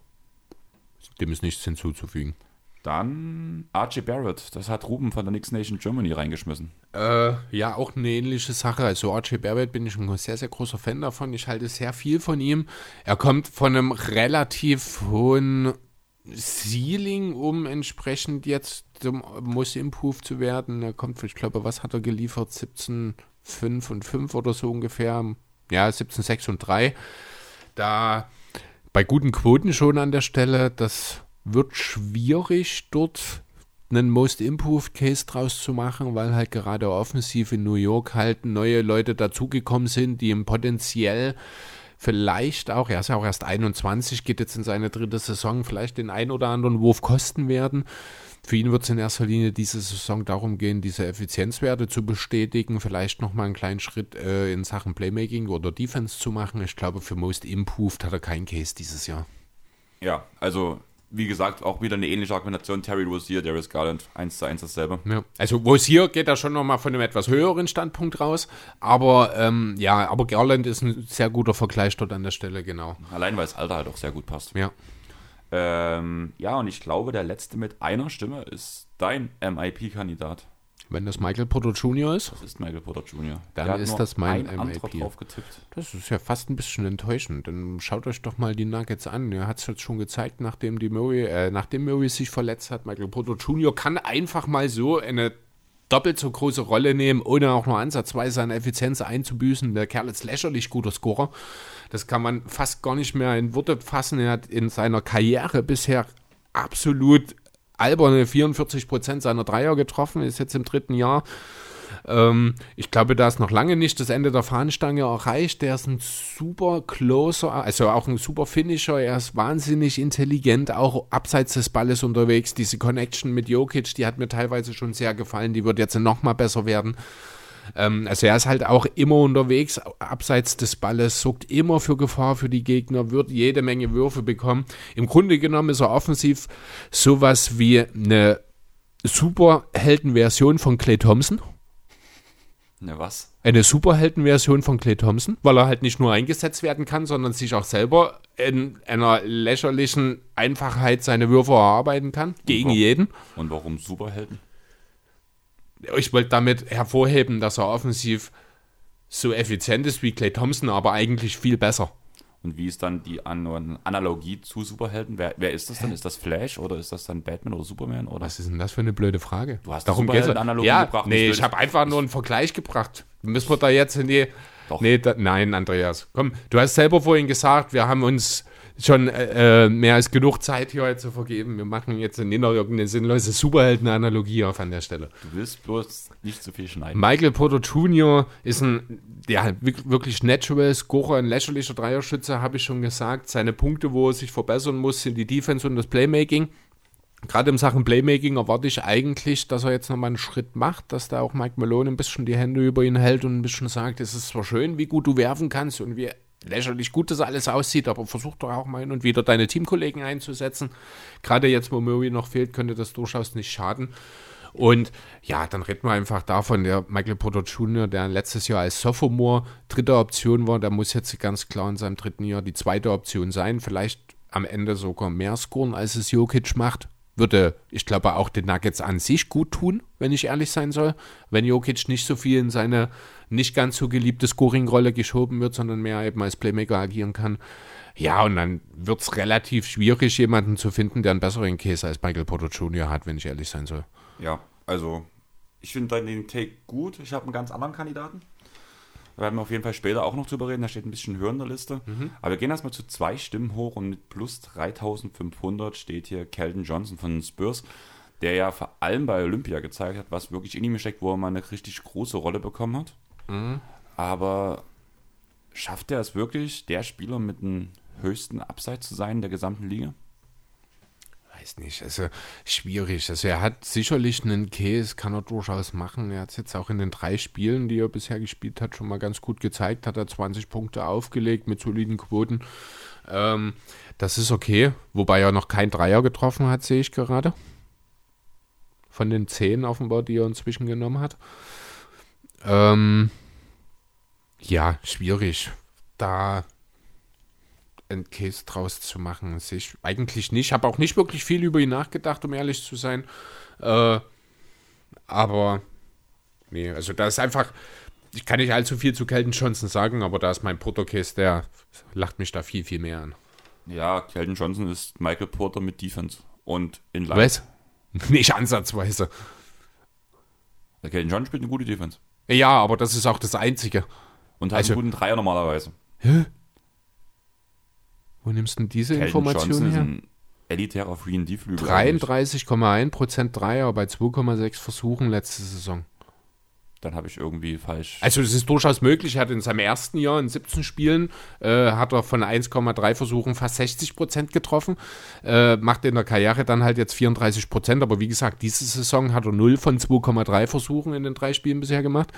Dem ist nichts hinzuzufügen. Dann Archie Barrett, das hat Ruben von der Knicks Nation Germany reingeschmissen. Äh, ja, auch eine ähnliche Sache. Also Archie Barrett bin ich ein sehr, sehr großer Fan davon. Ich halte sehr viel von ihm. Er kommt von einem relativ hohen Ceiling, um entsprechend jetzt Chance, muss improved zu werden. Er kommt, ich glaube, was hat er geliefert? 17, 5 und 5 oder so ungefähr. Ja, 17, 6 und 3. Da bei guten Quoten schon an der Stelle, das wird schwierig dort einen Most Improved Case draus zu machen, weil halt gerade offensiv in New York halt neue Leute dazugekommen sind, die ihm potenziell vielleicht auch, er ist ja auch erst 21, geht jetzt in seine dritte Saison, vielleicht den ein oder anderen Wurf kosten werden. Für ihn wird es in erster Linie diese Saison darum gehen, diese Effizienzwerte zu bestätigen, vielleicht nochmal einen kleinen Schritt äh, in Sachen Playmaking oder Defense zu machen. Ich glaube, für Most Improved hat er keinen Case dieses Jahr. Ja, also wie gesagt, auch wieder eine ähnliche Argumentation. Terry Rozier, Darius Garland, 1 zu 1 dasselbe. Ja. Also Rozier geht da schon nochmal von einem etwas höheren Standpunkt raus. Aber ähm, ja, aber Garland ist ein sehr guter Vergleich dort an der Stelle, genau. Allein, weil das Alter halt auch sehr gut passt. Ja. Ähm, ja, und ich glaube, der letzte mit einer Stimme ist dein MIP-Kandidat. Wenn das Michael Porter Jr. ist? Das ist Michael Porter Jr. Dann ist das mein MIP. drauf getippt. Das ist ja fast ein bisschen enttäuschend. Dann schaut euch doch mal die Nuggets an. Er hat es jetzt schon gezeigt, nachdem die Murray, äh, nachdem Murray sich verletzt hat. Michael Porter Jr. kann einfach mal so eine doppelt so große Rolle nehmen, ohne auch nur ansatzweise an Effizienz einzubüßen. Der Kerl ist lächerlich guter Scorer. Das kann man fast gar nicht mehr in Worte fassen. Er hat in seiner Karriere bisher absolut alberne 44 Prozent seiner Dreier getroffen, ist jetzt im dritten Jahr. Ähm, ich glaube, da ist noch lange nicht das Ende der Fahnenstange erreicht. Der ist ein super Closer, also auch ein super Finisher. Er ist wahnsinnig intelligent, auch abseits des Balles unterwegs. Diese Connection mit Jokic, die hat mir teilweise schon sehr gefallen. Die wird jetzt noch mal besser werden. Ähm, also er ist halt auch immer unterwegs, abseits des Balles, sorgt immer für Gefahr für die Gegner, wird jede Menge Würfe bekommen. Im Grunde genommen ist er offensiv sowas wie eine Superheldenversion von Clay Thompson. Ne, was? Eine Superheldenversion von Clay Thompson, weil er halt nicht nur eingesetzt werden kann, sondern sich auch selber in einer lächerlichen Einfachheit seine Würfe erarbeiten kann, gegen jeden. Und warum Superhelden? Ich wollte damit hervorheben, dass er offensiv so effizient ist wie Clay Thompson, aber eigentlich viel besser. Und wie ist dann die An Analogie zu Superhelden? Wer, wer ist das denn? Ist das Flash oder ist das dann Batman oder Superman? Oder? Was ist denn das für eine blöde Frage? Du hast Darum geht's. Superhelden-Analogie ja, gebracht. Nee, Ich habe einfach nur einen Vergleich gebracht. Müssen wir da jetzt in die. Doch. Nee, da, nein, Andreas. Komm, du hast selber vorhin gesagt, wir haben uns schon äh, mehr als genug Zeit hier heute zu vergeben. Wir machen jetzt nicht noch irgendeine sinnlose Superhelden-Analogie auf an der Stelle. Du willst bloß nicht zu viel schneiden. Michael Porter Jr. ist ein ja, wirk- wirklich natural Scorer, ein lächerlicher Dreierschütze, habe ich schon gesagt. Seine Punkte, wo er sich verbessern muss, sind die Defense und das Playmaking. Gerade in Sachen Playmaking erwarte ich eigentlich, dass er jetzt nochmal einen Schritt macht, dass da auch Mike Malone ein bisschen die Hände über ihn hält und ein bisschen sagt, es ist zwar schön, wie gut du werfen kannst und wie lächerlich gut das alles aussieht, aber versuch doch auch mal hin und wieder deine Teamkollegen einzusetzen. Gerade jetzt, wo Murray noch fehlt, könnte das durchaus nicht schaden. Und ja, dann reden wir einfach davon, der Michael Porter Jr., der letztes Jahr als Sophomore dritte Option war, der muss jetzt ganz klar in seinem dritten Jahr die zweite Option sein. Vielleicht am Ende sogar mehr scoren, als es Jokic macht. Würde, ich glaube, auch den Nuggets an sich gut tun, wenn ich ehrlich sein soll. Wenn Jokic nicht so viel in seine nicht ganz so geliebte Scoring-Rolle geschoben wird, sondern mehr eben als Playmaker agieren kann. Ja, und dann wird es relativ schwierig, jemanden zu finden, der einen besseren Case als Michael Porter Jr. hat, wenn ich ehrlich sein soll. Ja, also ich finde den Take gut. Ich habe einen ganz anderen Kandidaten. Da werden wir auf jeden Fall später auch noch drüber reden. Der steht ein bisschen höher in der Liste. Aber wir gehen erstmal zu zwei Stimmen hoch und mit plus 3500 steht hier Kelton Johnson von den Spurs, der ja vor allem bei Olympia gezeigt hat, was wirklich in ihm steckt, wo er mal eine richtig große Rolle bekommen hat. Aber schafft er es wirklich, der Spieler mit dem höchsten Upside zu sein in der gesamten Liga? Weiß nicht, also schwierig. Also er hat sicherlich einen Case, kann er durchaus machen. Er hat es jetzt auch in den drei Spielen, die er bisher gespielt hat, schon mal ganz gut gezeigt. Hat er 20 Punkte aufgelegt mit soliden Quoten. Ähm, das ist okay, wobei er noch kein Dreier getroffen hat, sehe ich gerade. Von den zehn offenbar, die er inzwischen genommen hat. Ähm, ja, schwierig. Da einen Case draus zu machen, ich eigentlich nicht. Ich habe auch nicht wirklich viel über ihn nachgedacht, um ehrlich zu sein. Äh, aber nee, also da ist einfach, ich kann nicht allzu viel zu Kelton Johnson sagen, aber da ist mein Porter-Case, der lacht mich da viel, viel mehr an. Ja, Kelton Johnson ist Michael Porter mit Defense. Und in Line. Was? Nicht ansatzweise. Der Kelton John spielt eine gute Defense. Ja, aber das ist auch das Einzige. Und hat Also- einen guten Dreier normalerweise. Wo nimmst du denn diese Kelton Information Johnson ist her? ein elitärer 3D-Flügel. eigentlich. 33,1% Dreier bei 2,6 Versuchen letzte Saison. Dann habe ich irgendwie falsch. Also es ist durchaus möglich. Er hat in seinem ersten Jahr in 17 Spielen äh, hat er von 1,3 Versuchen fast 60 Prozent getroffen. Äh, macht in der Karriere dann halt jetzt 34 Prozent. Aber wie gesagt, diese Saison hat er 0 von 2,3 Versuchen in den drei Spielen bisher gemacht.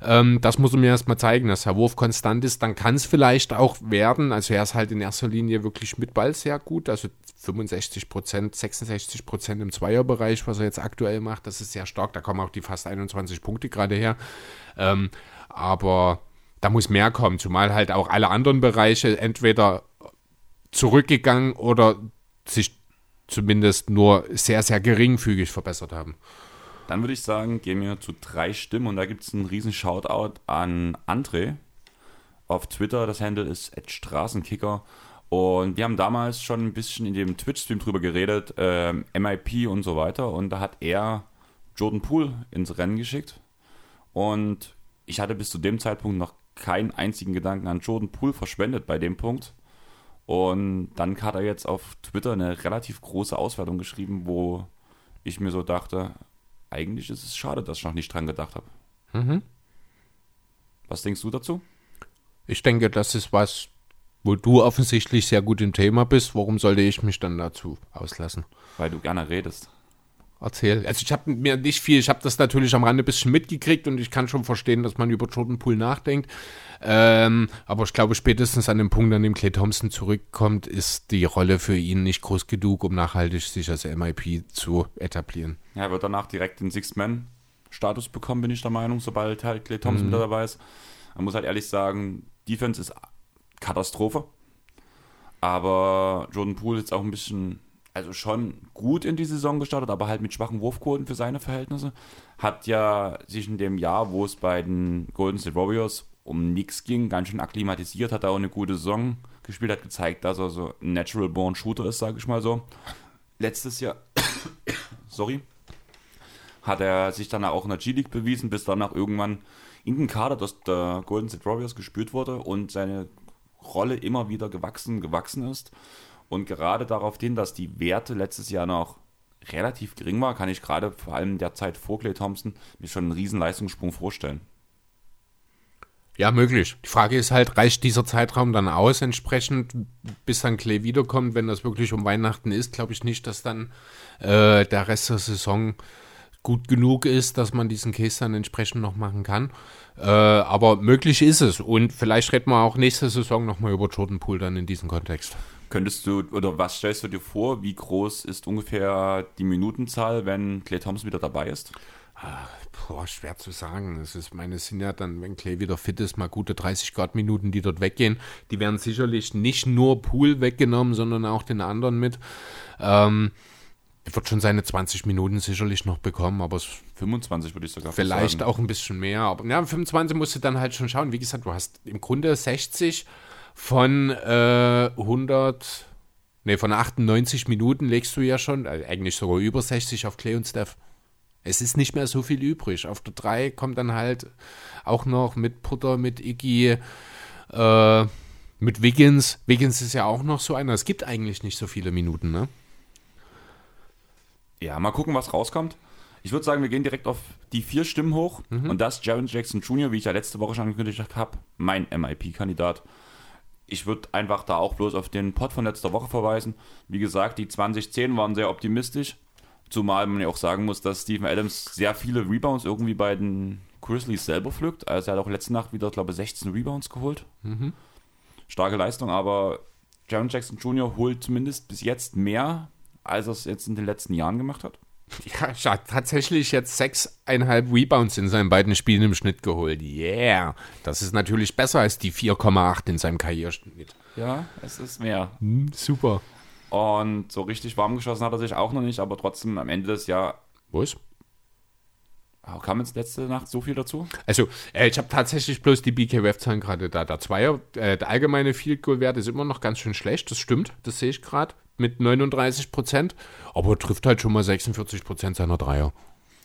Ähm, das muss er mir erstmal zeigen, dass der Wurf konstant ist. Dann kann es vielleicht auch werden. Also er ist halt in erster Linie wirklich mit Ball sehr gut. Also 65 Prozent, 66 Prozent im Zweierbereich, was er jetzt aktuell macht. Das ist sehr stark. Da kommen auch die fast 21 Punkte gerade her. Ähm, aber da muss mehr kommen, zumal halt auch alle anderen Bereiche entweder zurückgegangen oder sich zumindest nur sehr, sehr geringfügig verbessert haben. Dann würde ich sagen, gehen wir zu drei Stimmen und da gibt es einen riesen Shoutout an André. Auf Twitter, das Handle ist @straßenkicker und wir haben damals schon ein bisschen in dem Twitch-Stream drüber geredet, ähm, MIP und so weiter und da hat er Jordan Poole ins Rennen geschickt und ich hatte bis zu dem Zeitpunkt noch keinen einzigen Gedanken an Jordan Poole verschwendet bei dem Punkt. Und dann hat er jetzt auf Twitter eine relativ große Auswertung geschrieben, wo ich mir so dachte, eigentlich ist es schade, dass ich noch nicht dran gedacht habe. Mhm. Was denkst du dazu? Ich denke, das ist was, wo du offensichtlich sehr gut im Thema bist. Warum sollte ich mich dann dazu auslassen? Weil du gerne redest. Erzähl. Also ich habe mir nicht viel, ich habe das natürlich am Rande ein bisschen mitgekriegt und ich kann schon verstehen, dass man über Jordan Poole nachdenkt. Ähm, aber ich glaube, spätestens an dem Punkt, an dem Clay Thompson zurückkommt, ist die Rolle für ihn nicht groß genug, um nachhaltig sich als MIP zu etablieren. Ja, er wird danach direkt den Six-Man-Status bekommen, bin ich der Meinung, sobald halt Clay Thompson wieder dabei ist. Man muss halt ehrlich sagen, Defense ist Katastrophe. Aber Jordan Poole ist jetzt auch ein bisschen, also schon gut in die Saison gestartet, aber halt mit schwachen Wurfquoten für seine Verhältnisse. Hat ja sich in dem Jahr, wo es bei den Golden State Warriors um nichts ging, ganz schön akklimatisiert, hat er auch eine gute Saison gespielt, hat gezeigt, dass er so ein Natural Born Shooter ist, sage ich mal so. Letztes Jahr, sorry, hat er sich dann auch in der G-League bewiesen, bis danach irgendwann in den Kader des Golden State Warriors gespürt wurde und seine Rolle immer wieder gewachsen, gewachsen ist. Und gerade darauf hin, dass die Werte letztes Jahr noch relativ gering war, kann ich gerade vor allem der Zeit vor Clay Thompson mir schon einen riesen Leistungssprung vorstellen. Ja, möglich. Die Frage ist halt, reicht dieser Zeitraum dann aus entsprechend, bis dann Clay wiederkommt? Wenn das wirklich um Weihnachten ist, glaube ich nicht, dass dann äh, der Rest der Saison gut genug ist, dass man diesen Case dann entsprechend noch machen kann. Äh, aber möglich ist es. Und vielleicht reden wir auch nächste Saison nochmal über Jordan Poole dann in diesem Kontext. Könntest du, oder was stellst du dir vor, wie groß ist ungefähr die Minutenzahl, wenn Clay Thompson wieder dabei ist? Boah, schwer zu sagen. Es ist, meine, sind ja dann, wenn Clay wieder fit ist, mal gute 30 Grad Minuten, die dort weggehen. Die werden sicherlich nicht nur Pool weggenommen, sondern auch den anderen mit. Ähm, er wird schon seine 20 Minuten sicherlich noch bekommen, aber es 25 würde ich sogar vielleicht sagen. auch ein bisschen mehr. Aber ja, 25 musst du dann halt schon schauen. Wie gesagt, du hast im Grunde 60 von äh, 100, nee, von 98 Minuten legst du ja schon, äh, eigentlich sogar über 60 auf Clay und Steph. Es ist nicht mehr so viel übrig. Auf der 3 kommt dann halt auch noch mit Putter, mit Iggy, äh, mit Wiggins. Wiggins ist ja auch noch so einer. Es gibt eigentlich nicht so viele Minuten, ne? Ja, mal gucken, was rauskommt. Ich würde sagen, wir gehen direkt auf die vier Stimmen hoch. Und das Jaron Jackson Jr., wie ich ja letzte Woche schon angekündigt habe, mein MIP-Kandidat. Ich würde einfach da auch bloß auf den Pod von letzter Woche verweisen. Wie gesagt, die 2010 waren sehr optimistisch. Zumal man ja auch sagen muss, dass Steven Adams sehr viele Rebounds irgendwie bei den Grizzlies selber pflückt. Also er hat auch letzte Nacht wieder, glaube ich, 16 Rebounds geholt. Starke Leistung, aber Jaron Jackson Jr. holt zumindest bis jetzt mehr, als er es jetzt in den letzten Jahren gemacht hat. Ja, hat tatsächlich jetzt sechseinhalb Rebounds in seinen beiden Spielen im Schnitt geholt. Yeah. Das ist natürlich besser als die 4,8 in seinem Karriereschnitt. Ja, es ist mehr. Hm, super. Und so richtig warm geschossen hat er sich auch noch nicht, aber trotzdem am Ende des Jahres. Was? Oh, kam jetzt letzte Nacht so viel dazu? Also, äh, ich habe tatsächlich bloß die BKWF-Zahlen gerade da. Der Zweier, äh, der allgemeine Field Goal Wert ist immer noch ganz schön schlecht. Das stimmt, das sehe ich gerade. Mit 39 Prozent, aber er trifft halt schon mal 46 Prozent seiner Dreier.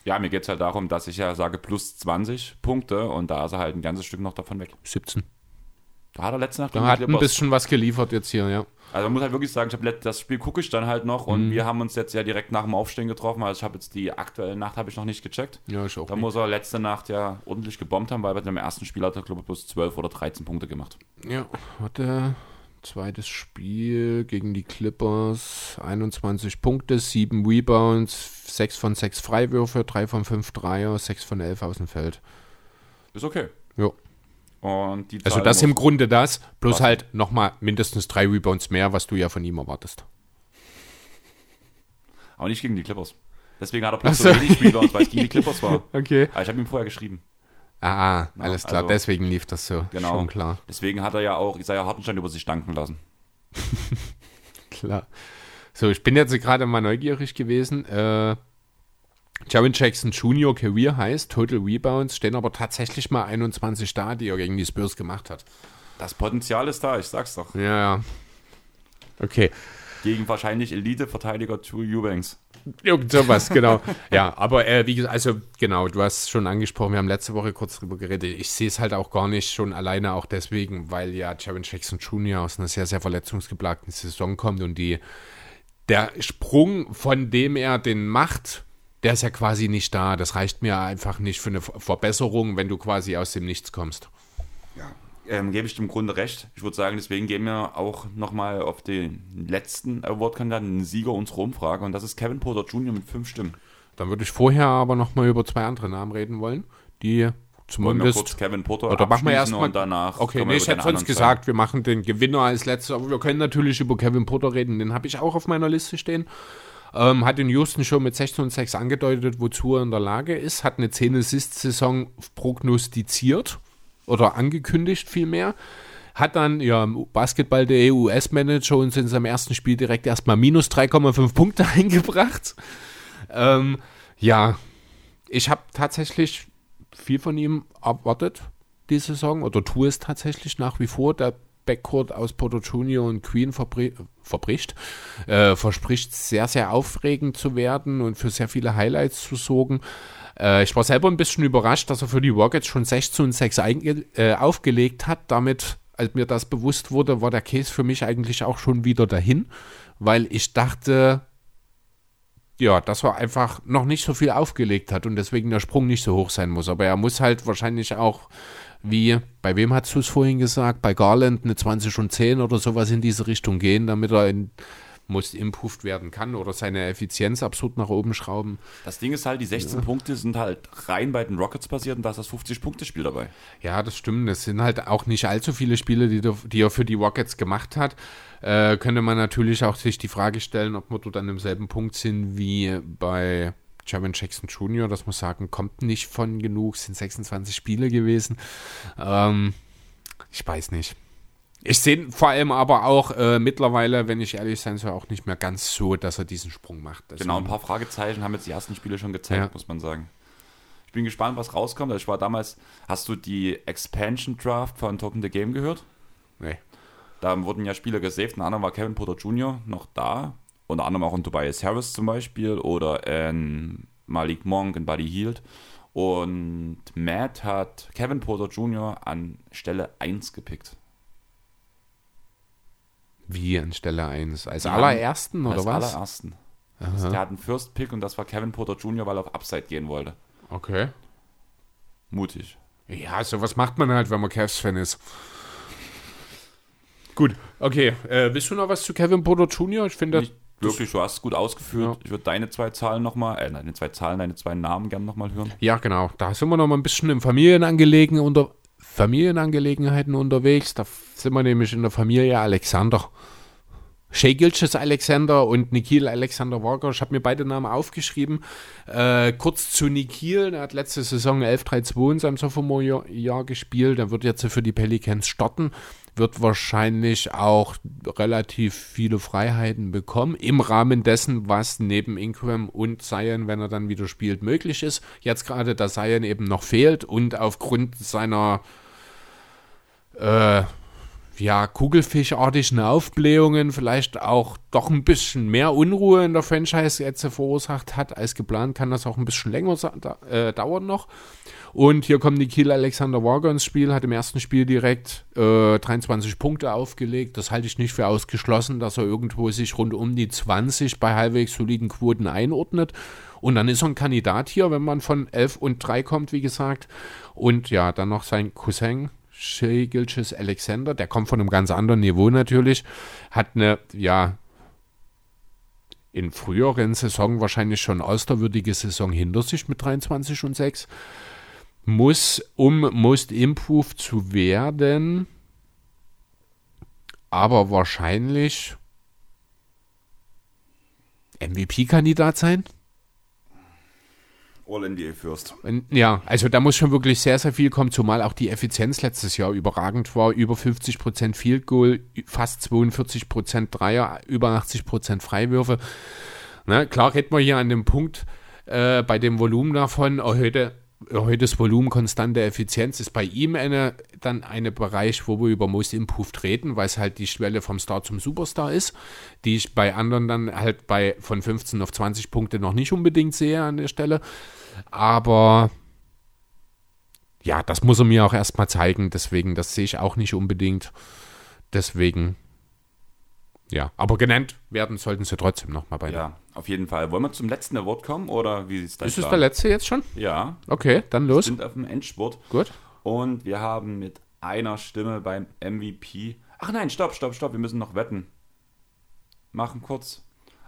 Ja, mir geht es halt darum, dass ich ja sage plus 20 Punkte und da ist er halt ein ganzes Stück noch davon weg. 17. Da hat er letzte Nacht Da hat ein bisschen was geliefert jetzt hier, ja. Also man muss halt wirklich sagen, ich hab let- das Spiel gucke ich dann halt noch Mhm. und wir haben uns jetzt ja direkt nach dem Aufstehen getroffen. Also ich habe jetzt die aktuelle Nacht habe ich noch nicht gecheckt. Ja, ich auch. Da nicht. muss er letzte Nacht ja ordentlich gebombt haben, weil bei dem ersten Spiel hat er glaube ich bloß 12 oder 13 Punkte gemacht. Ja, hatte zweites Spiel gegen die Clippers, 21 Punkte, 7 Rebounds, 6 von 6 Freiwürfe, 3 von 5 Dreier, 6 von 11 aus dem Feld. Ist okay. Ja. Und die Also das im Grunde das, plus Was? halt nochmal mindestens 3 Rebounds mehr, was du ja von ihm erwartest. Aber nicht gegen die Clippers. Deswegen hat er bloß so so. wenig Rebounds, weil es gegen die Clippers war. Okay. Aber ich habe ihm vorher geschrieben. Ah, alles klar, also- deswegen lief das so. Genau. Schon klar. Deswegen hat er ja auch Isaiah Hartenstein über sich danken lassen. Klar. So, ich bin jetzt gerade mal neugierig gewesen. Äh, Jaron Jackson Jr. Career heißt, Total Rebounds, stehen aber tatsächlich mal 21 da, die er gegen die Spurs gemacht hat. Das Potenzial ist da, ich sag's doch. Ja, ja. Okay. Gegen wahrscheinlich Elite-Verteidiger Drew Eubanks. Irgend sowas, genau. ja, aber äh, wie gesagt, also genau, du hast schon angesprochen, wir haben letzte Woche kurz drüber geredet. Ich sehe es halt auch gar nicht schon alleine auch deswegen, weil ja Jaron Jackson Jr. aus einer sehr, sehr verletzungsgeplagten Saison kommt und die der Sprung, von dem er den macht, der ist ja quasi nicht da. Das reicht mir einfach nicht für eine Ver- Verbesserung, wenn du quasi aus dem Nichts kommst. Ähm, gebe ich dem Grunde recht. Ich würde sagen, deswegen gehen wir auch nochmal auf den letzten Award-Kandidaten, den Sieger unserer Umfrage. Und das ist Kevin Porter Jr. mit fünf Stimmen. Dann würde ich vorher aber nochmal über zwei andere Namen reden wollen, die zumindest kurz Kevin Porter Oder machen wir erstmal. danach Okay, nee, ich hätte sonst gesagt, wir machen den Gewinner als letztes, aber wir können natürlich über Kevin Potter reden. Den habe ich auch auf meiner Liste stehen. Ähm, hat in Houston schon mit 16 und 6 angedeutet, wozu er in der Lage ist. Hat eine 10-Assist-Saison prognostiziert oder angekündigt vielmehr. Hat dann ja im Basketball der US-Manager uns in seinem ersten Spiel direkt erstmal minus 3,5 Punkte eingebracht. Ähm, ja, ich habe tatsächlich viel von ihm erwartet die Saison oder tue es tatsächlich nach wie vor. Der Backcourt aus Porto Junior und Queen verbri verbricht, äh, verspricht sehr, sehr aufregend zu werden und für sehr viele Highlights zu sorgen. Äh, ich war selber ein bisschen überrascht, dass er für die Rockets schon 16 und 6 einge äh, aufgelegt hat. Damit, als mir das bewusst wurde, war der Case für mich eigentlich auch schon wieder dahin, weil ich dachte, ja, dass er einfach noch nicht so viel aufgelegt hat und deswegen der Sprung nicht so hoch sein muss. Aber er muss halt wahrscheinlich auch, wie, bei wem hast du es vorhin gesagt? Bei Garland eine 20 und 10 oder sowas in diese Richtung gehen, damit er in, muss improved werden kann oder seine Effizienz absurd nach oben schrauben. Das Ding ist halt, die 16 Punkte sind halt rein bei den Rockets passiert und da ist das 50-Punkte-Spiel dabei. Ja, das stimmt. Es sind halt auch nicht allzu viele Spiele, die, die er für die Rockets gemacht hat. Äh, könnte man natürlich auch sich die Frage stellen, ob wir dort an demselben Punkt sind wie bei Javon Jackson Jr., dass wir sagen, kommt nicht von genug, sind 26 Spiele gewesen. Ähm, ich weiß nicht. Ich sehe vor allem aber auch äh, mittlerweile, wenn ich ehrlich sein soll, auch nicht mehr ganz so, dass er diesen Sprung macht. Also, Genau, ein paar Fragezeichen haben jetzt die ersten Spiele schon gezeigt, Ja. muss man sagen. Ich bin gespannt, was rauskommt. Also Ich war damals, hast du die Expansion Draft von Token the Game gehört? Nee. Da wurden ja Spieler gesaved. Unter anderem war Kevin Porter Jr. noch da. Unter anderem auch ein Tobias Harris zum Beispiel oder ein Malik Monk, ein Buddy Hield. Und Matt hat Kevin Porter Jr. an Stelle 1 gepickt. Wie an Stelle 1? Als allerersten oder Als was? allerersten. Also der hat einen First Pick und das war Kevin Porter Jr., weil er auf Upside gehen wollte. Okay. Mutig. Ja, sowas macht man halt, wenn man Cavs-Fan ist. Gut, okay. Äh, willst du noch was zu Kevin Porter Jr.? Ich finde, wirklich, du hast es gut ausgeführt. Ja. Ich würde deine zwei Zahlen nochmal, äh, deine zwei Zahlen, deine zwei Namen gerne nochmal hören. ja, genau. Da sind wir noch mal ein bisschen im Familienangelegen unter, Familienangelegenheiten unterwegs. Da sind wir nämlich in der Familie Alexander. Shea Gilches Alexander und Nikhil Alexander Walker. Ich habe mir beide Namen aufgeschrieben. Äh, kurz zu Nikhil. Er hat letzte Saison 11-3-2 in seinem Sophomore-Jahr gespielt. Er wird jetzt für die Pelicans starten. Wird wahrscheinlich auch relativ viele Freiheiten bekommen. Im Rahmen dessen, was neben Ingram und Zion, wenn er dann wieder spielt, möglich ist. Jetzt gerade, da Zion eben noch fehlt und aufgrund seiner äh, ja, kugelfischartigen Aufblähungen vielleicht auch doch ein bisschen mehr Unruhe in der Franchise jetzt verursacht hat als geplant, kann das auch ein bisschen länger äh, dauern noch. Und hier kommt Nikhil Alexander Warger ins Spiel, hat im ersten Spiel direkt äh, 23 Punkte aufgelegt. Das halte ich nicht für ausgeschlossen, dass er irgendwo sich rund um die 20 bei halbwegs soliden Quoten einordnet. Und dann ist er ein Kandidat hier, wenn man von 11 und 3 kommt, wie gesagt. Und ja, dann noch sein Cousin, Shea Gilches Alexander, der kommt von einem ganz anderen Niveau natürlich, hat eine, ja, in früheren Saison wahrscheinlich schon austerwürdige Saison hinter sich mit 23 und 6. Muss, um Most Improved zu werden, aber wahrscheinlich MVP-Kandidat sein. All-NBA Fürst. Ja, also da muss schon wirklich sehr, sehr viel kommen, zumal auch die Effizienz letztes Jahr überragend war. Über 50% Field Goal, fast 42% Dreier, über 80% Freiwürfe. Na, klar hätten wir hier an dem Punkt äh, bei dem Volumen davon erhöhte erhöhtes Volumen, konstante Effizienz ist bei ihm eine, dann ein Bereich, wo wir über Most Improved reden, weil es halt die Schwelle vom Star zum Superstar ist, die ich bei anderen dann halt bei von 15 auf 20 Punkte noch nicht unbedingt sehe an der Stelle. Aber ja, das muss er mir auch erstmal zeigen, deswegen, das sehe ich auch nicht unbedingt. Deswegen ja, aber genannt werden sollten sie trotzdem nochmal bei. Ja, auf jeden Fall. Wollen wir zum letzten Award kommen oder wie ist das? Ist es der letzte jetzt schon? Ja. Okay, dann los. Wir sind auf dem Endspurt. Gut. Und wir haben mit einer Stimme beim MVP. Ach nein, stopp, stopp, stopp. Wir müssen noch wetten. Machen kurz.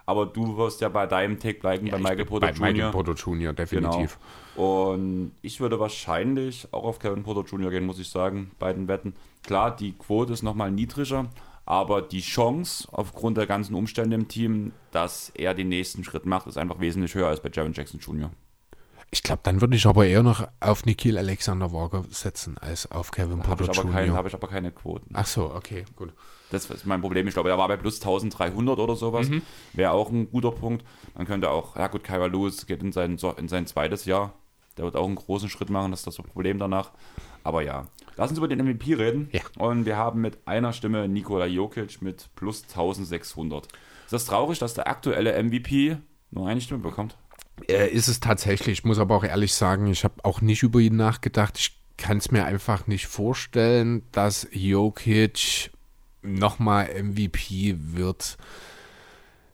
Aber du wirst ja bei deinem Take bleiben, ja, bei Michael Porter Jr. Michael Porter Jr., definitiv. Genau. Und ich würde wahrscheinlich auch auf Kevin Porter Jr. gehen, muss ich sagen, bei den Wetten. Klar, die Quote ist nochmal niedriger, aber die Chance, aufgrund der ganzen Umstände im Team, dass er den nächsten Schritt macht, ist einfach wesentlich höher als bei Jaron Jackson Jr. Ich glaube, dann würde ich aber eher noch auf Nikhil Alexander Walker setzen, als auf Kevin Porter Jr. Habe ich aber keine Quoten. Ach so, okay, gut. Das ist mein Problem. Ich glaube, er war bei plus 1300 oder sowas. Mhm. Wäre auch ein guter Punkt. Man könnte auch, ja gut, Kyra Lewis geht in sein, in sein zweites Jahr. Der wird auch einen großen Schritt machen, das ist das Problem danach. Aber ja, lass uns über den MVP reden. Ja. Und wir haben mit einer Stimme Nikola Jokic mit plus 1600. Ist das traurig, dass der aktuelle MVP nur eine Stimme bekommt? Äh, ist es tatsächlich. Ich muss aber auch ehrlich sagen, ich habe auch nicht über ihn nachgedacht. Ich kann es mir einfach nicht vorstellen, dass Jokic nochmal MVP wird.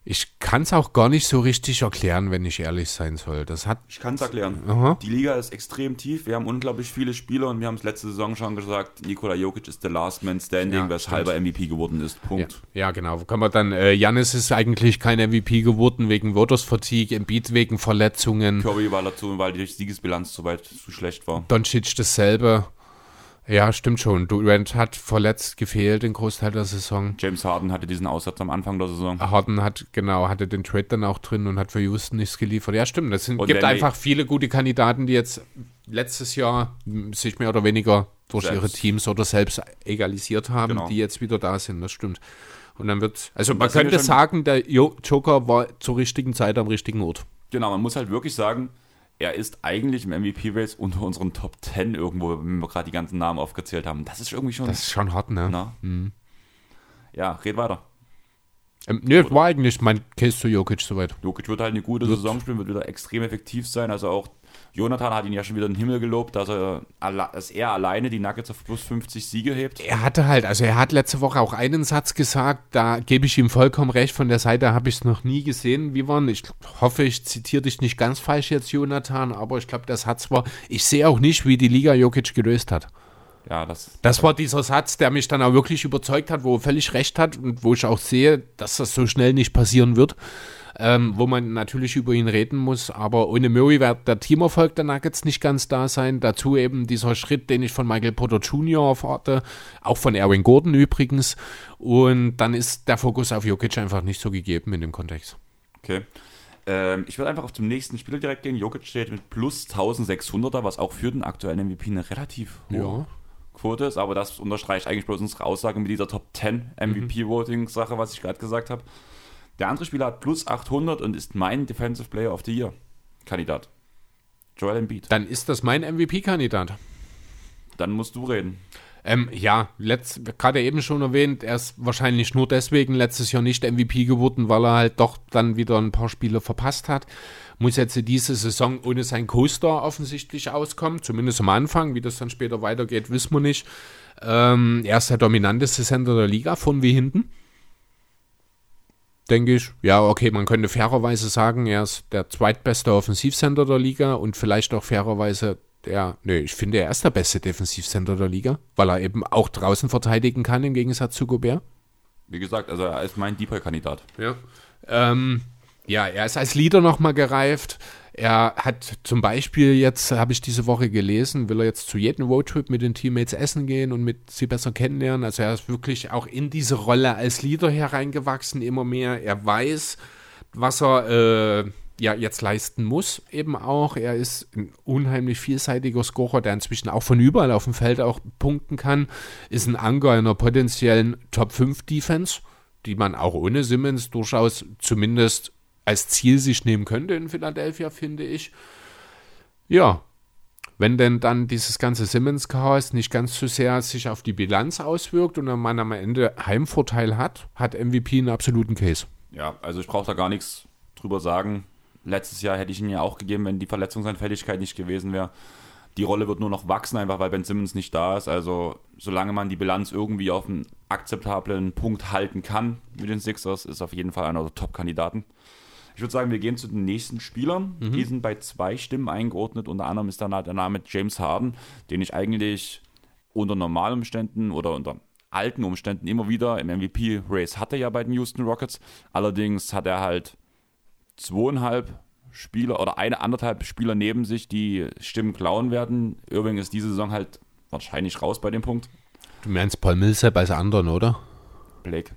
Ich kann es auch gar nicht so richtig erklären, wenn ich ehrlich sein soll. Das hat ich kann es erklären. Aha. Die Liga ist extrem tief. Wir haben unglaublich viele Spieler und wir haben es letzte Saison schon gesagt, Nikola Jokic ist der Last Man Standing, ja, weshalb er MVP geworden ist. Punkt. Ja, ja genau. Kann man dann, äh, Janis ist eigentlich kein MVP geworden wegen Voters Fatigue, Embiid wegen Verletzungen. Curry war dazu, weil die Siegesbilanz zu weit zu schlecht war. Doncic dasselbe. Ja, stimmt schon. Durant hat verletzt gefehlt den Großteil der Saison. James Harden hatte diesen Aussatz am Anfang der Saison. Harden hat, genau, hatte den Trade dann auch drin und hat für Houston nichts geliefert. Ja, stimmt. Es gibt einfach viele gute Kandidaten, die jetzt letztes Jahr sich mehr oder weniger durch selbst. ihre Teams oder selbst egalisiert haben, genau. die jetzt wieder da sind. Das stimmt. Und dann wird, also man könnte sagen, der Joker war zur richtigen Zeit am richtigen Ort. Genau, man muss halt wirklich sagen, er ist eigentlich im MVP-Race unter unseren Top 10 irgendwo, wenn wir gerade die ganzen Namen aufgezählt haben. Das ist irgendwie schon. Das ist schon hart, ne? Mhm. Ja, red weiter. Ähm, nee, war eigentlich mein Case zu Jokic soweit. Jokic wird halt eine gute wird. Saison spielen, wird wieder extrem effektiv sein. Also auch Jonathan hat ihn ja schon wieder in den Himmel gelobt, dass er, dass er alleine die Nuggets auf plus 50 Siege hebt. Er hatte halt, also er hat letzte Woche auch einen Satz gesagt, da gebe ich ihm vollkommen recht, von der Seite habe ich es noch nie gesehen, wie waren. Ich hoffe, ich zitiere dich nicht ganz falsch jetzt, Jonathan, aber ich glaube, der Satz war, ich sehe auch nicht, wie die Liga Jokic gelöst hat. Ja, das, das war dieser Satz, der mich dann auch wirklich überzeugt hat, wo er völlig recht hat und wo ich auch sehe, dass das so schnell nicht passieren wird ähm, wo man natürlich über ihn reden muss. Aber ohne Murray wird der Teamerfolg der Nuggets nicht ganz da sein. Dazu eben dieser Schritt, den ich von Michael Porter Jr. erwarte, auch von Erwin Gordon übrigens. Und dann ist der Fokus auf Jokic einfach nicht so gegeben in dem Kontext. Okay. Ähm, ich würde einfach auf zum nächsten Spieler direkt gehen. Jokic steht mit plus 1600er, was auch für den aktuellen MVP eine relativ hohe ja. Quote ist. Aber das unterstreicht eigentlich bloß unsere Aussage mit dieser Top 10 MVP-Voting-Sache, was ich gerade gesagt habe. Der andere Spieler hat plus 800 und ist mein Defensive Player of the Year Kandidat. Joel Embiid. Dann ist das mein MVP-Kandidat. Dann musst du reden. Ähm, ja, gerade eben schon erwähnt, er ist wahrscheinlich nur deswegen letztes Jahr nicht MVP geworden, weil er halt doch dann wieder ein paar Spiele verpasst hat. Muss jetzt diese Saison ohne sein Co-Star offensichtlich auskommen, zumindest am Anfang. Wie das dann später weitergeht, wissen wir nicht. Ähm, er ist der dominanteste Sender der Liga, von wie hinten. Denke ich. Ja, okay, man könnte fairerweise sagen, er ist der zweitbeste Offensivsender der Liga und vielleicht auch fairerweise der, nee, ich finde, er ist der beste Defensivcenter der Liga, weil er eben auch draußen verteidigen kann, im Gegensatz zu Gobert. Wie gesagt, also er ist mein Deeper-Kandidat. Ja. Ähm, ja, er ist als Leader nochmal gereift. Er hat zum Beispiel jetzt, habe ich diese Woche gelesen, will er jetzt zu jedem Roadtrip mit den Teammates essen gehen und mit sie besser kennenlernen. Also er ist wirklich auch in diese Rolle als Leader hereingewachsen, immer mehr. Er weiß, was er äh, ja jetzt leisten muss, eben auch. Er ist ein unheimlich vielseitiger Scorer, der inzwischen auch von überall auf dem Feld auch punkten kann. Ist ein Anker einer potenziellen Top 5 Defense, die man auch ohne Simmons durchaus zumindest als Ziel sich nehmen könnte in Philadelphia, finde ich. Ja, wenn denn dann dieses ganze Simmons-Chaos nicht ganz so sehr sich auf die Bilanz auswirkt und man am Ende Heimvorteil hat, hat MVP einen absoluten Case. Ja, also ich brauche da gar nichts drüber sagen letztes Jahr hätte ich ihn ja auch gegeben, wenn die Verletzungsanfälligkeit nicht gewesen wäre. Die Rolle wird nur noch wachsen, einfach weil Ben Simmons nicht da ist. Also, solange man die Bilanz irgendwie auf einen akzeptablen Punkt halten kann mit den Sixers, ist auf jeden Fall einer der Top-Kandidaten. Ich würde sagen, wir gehen zu den nächsten Spielern. Mhm. Die sind bei zwei Stimmen eingeordnet. Unter anderem ist da der Name James Harden, den ich eigentlich unter normalen Umständen oder unter alten Umständen immer wieder im MVP-Race hatte ja bei den Houston Rockets. Allerdings hat er halt zweieinhalb Spieler oder eine anderthalb Spieler neben sich, die Stimmen klauen werden. Irving ist diese Saison halt wahrscheinlich raus bei dem Punkt. Du meinst Paul Millsap als anderen, oder? Blake.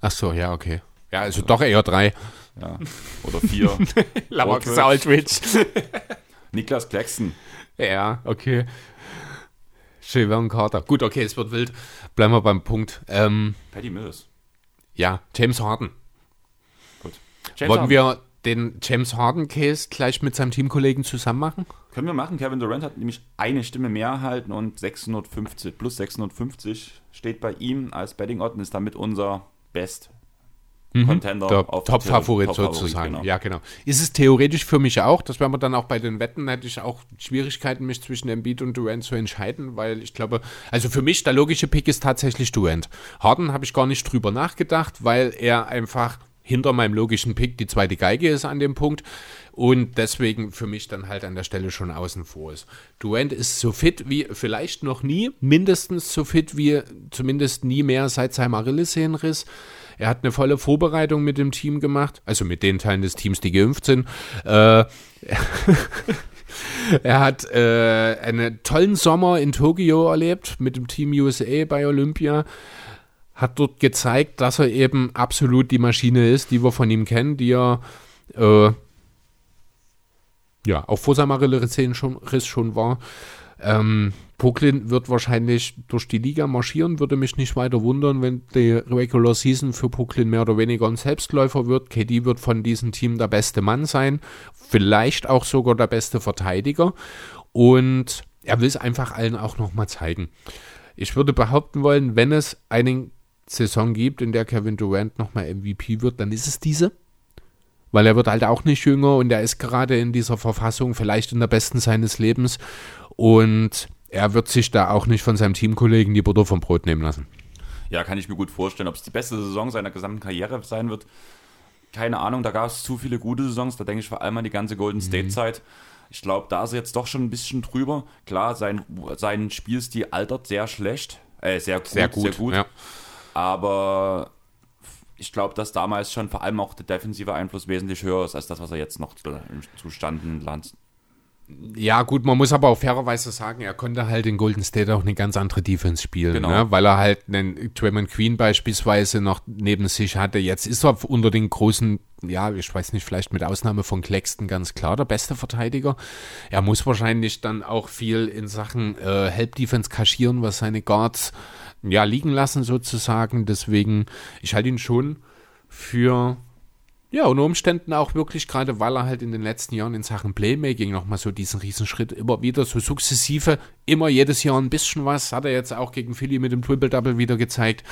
Ach so, ja, okay. Ja, also doch eher drei. Ja. Oder vier. Lamarcus Aldridge. Niklas Claxton. Ja, okay. Chevron Carter. Gut, okay, es wird wild. Bleiben wir beim Punkt. Ähm, Patty Mills. Ja, James Harden. Gut. James Wollen Harden. wir den James Harden-Case gleich mit seinem Teamkollegen zusammen machen? Können wir machen. Kevin Durant hat nämlich eine Stimme mehr erhalten und 650 plus 650 steht bei ihm als Betting Odd und ist damit unser Best. Contender der Top-Favorit Top sozusagen. Genau. Ja, genau. Ist es theoretisch für mich auch, das werden wir dann auch bei den Wetten, hätte ich auch Schwierigkeiten, mich zwischen Embiid und Durant zu entscheiden, weil ich glaube, also für mich der logische Pick ist tatsächlich Durant. Harden habe ich gar nicht drüber nachgedacht, weil er einfach hinter meinem logischen Pick die zweite Geige ist an dem Punkt und deswegen für mich dann halt an der Stelle schon außen vor ist. Durant ist so fit wie vielleicht noch nie, mindestens so fit wie zumindest nie mehr seit seinem Achillessehnenriss. Er hat eine volle Vorbereitung mit dem Team gemacht, also mit den Teilen des Teams, die geimpft sind. Äh, er hat äh, einen tollen Sommer in Tokio erlebt mit dem Team USA bei Olympia hat dort gezeigt, dass er eben absolut die Maschine ist, die wir von ihm kennen, die er äh, ja auch vor seinem schon, schon war. Ähm, Brooklyn wird wahrscheinlich durch die Liga marschieren, würde mich nicht weiter wundern, wenn die Regular Season für Brooklyn mehr oder weniger ein Selbstläufer wird. KD wird von diesem Team der beste Mann sein, vielleicht auch sogar der beste Verteidiger und er will es einfach allen auch nochmal zeigen. Ich würde behaupten wollen, wenn es einen Saison gibt, in der Kevin Durant nochmal MVP wird, dann ist es diese. Weil er wird halt auch nicht jünger und er ist gerade in dieser Verfassung vielleicht in der besten seines Lebens und er wird sich da auch nicht von seinem Teamkollegen die Butter vom Brot nehmen lassen. Ja, kann ich mir gut vorstellen. Ob es die beste Saison seiner gesamten Karriere sein wird, keine Ahnung. Da gab es zu viele gute Saisons. Da denke ich vor allem an die ganze Golden mhm. State-Zeit. Ich glaube, da ist er jetzt doch schon ein bisschen drüber. Klar, sein, sein Spielstil altert sehr schlecht. Äh, sehr gut. Sehr gut. Sehr gut. Ja. Aber ich glaube, dass damals schon vor allem auch der defensive Einfluss wesentlich höher ist als das, was er jetzt noch zustanden landet. Ja, gut, man muss aber auch fairerweise sagen, er konnte halt in Golden State auch eine ganz andere Defense spielen, genau. ne? weil er halt einen Draymond Queen beispielsweise noch neben sich hatte. Jetzt ist er unter den großen, ja, ich weiß nicht, vielleicht mit Ausnahme von Claxton ganz klar der beste Verteidiger. Er muss wahrscheinlich dann auch viel in Sachen äh, Help Defense kaschieren, was seine Guards ja, liegen lassen sozusagen. Deswegen, ich halte ihn schon für Ja, unter Umständen auch wirklich, gerade weil er halt in den letzten Jahren in Sachen Playmaking nochmal so diesen Riesenschritt immer wieder so sukzessive, immer jedes Jahr ein bisschen was, hat er jetzt auch gegen Philly mit dem Triple-Double wieder gezeigt.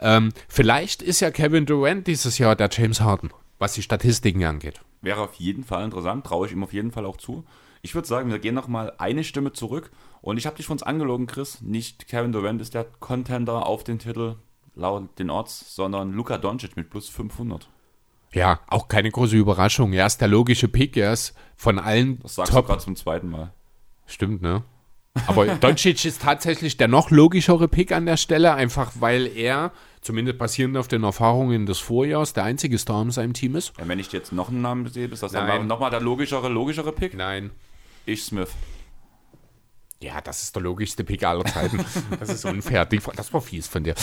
Ähm, vielleicht ist ja Kevin Durant dieses Jahr der James Harden, was die Statistiken angeht. Wäre auf jeden Fall interessant, traue ich ihm auf jeden Fall auch zu. Ich würde sagen, wir gehen nochmal eine Stimme zurück. Und ich habe dich von uns angelogen, Chris. Nicht Kevin Durant ist der Contender auf den Titel laut den Odds, sondern Luka Doncic mit plus 500. Ja, auch keine große Überraschung. Er ist der logische Pick. Er ist von allen Das sagst du gerade zum zweiten Mal. Stimmt, ne? Aber Doncic ist tatsächlich der noch logischere Pick an der Stelle, einfach weil er, zumindest basierend auf den Erfahrungen des Vorjahres, der einzige Star in seinem Team ist. Ja, wenn ich jetzt noch einen Namen sehe, ist das dann nochmal der logischere, logischere Pick? Nein. Ich Smith. Ja, das ist der logischste Pick aller Zeiten. Das ist unfair. Das war fies von dir.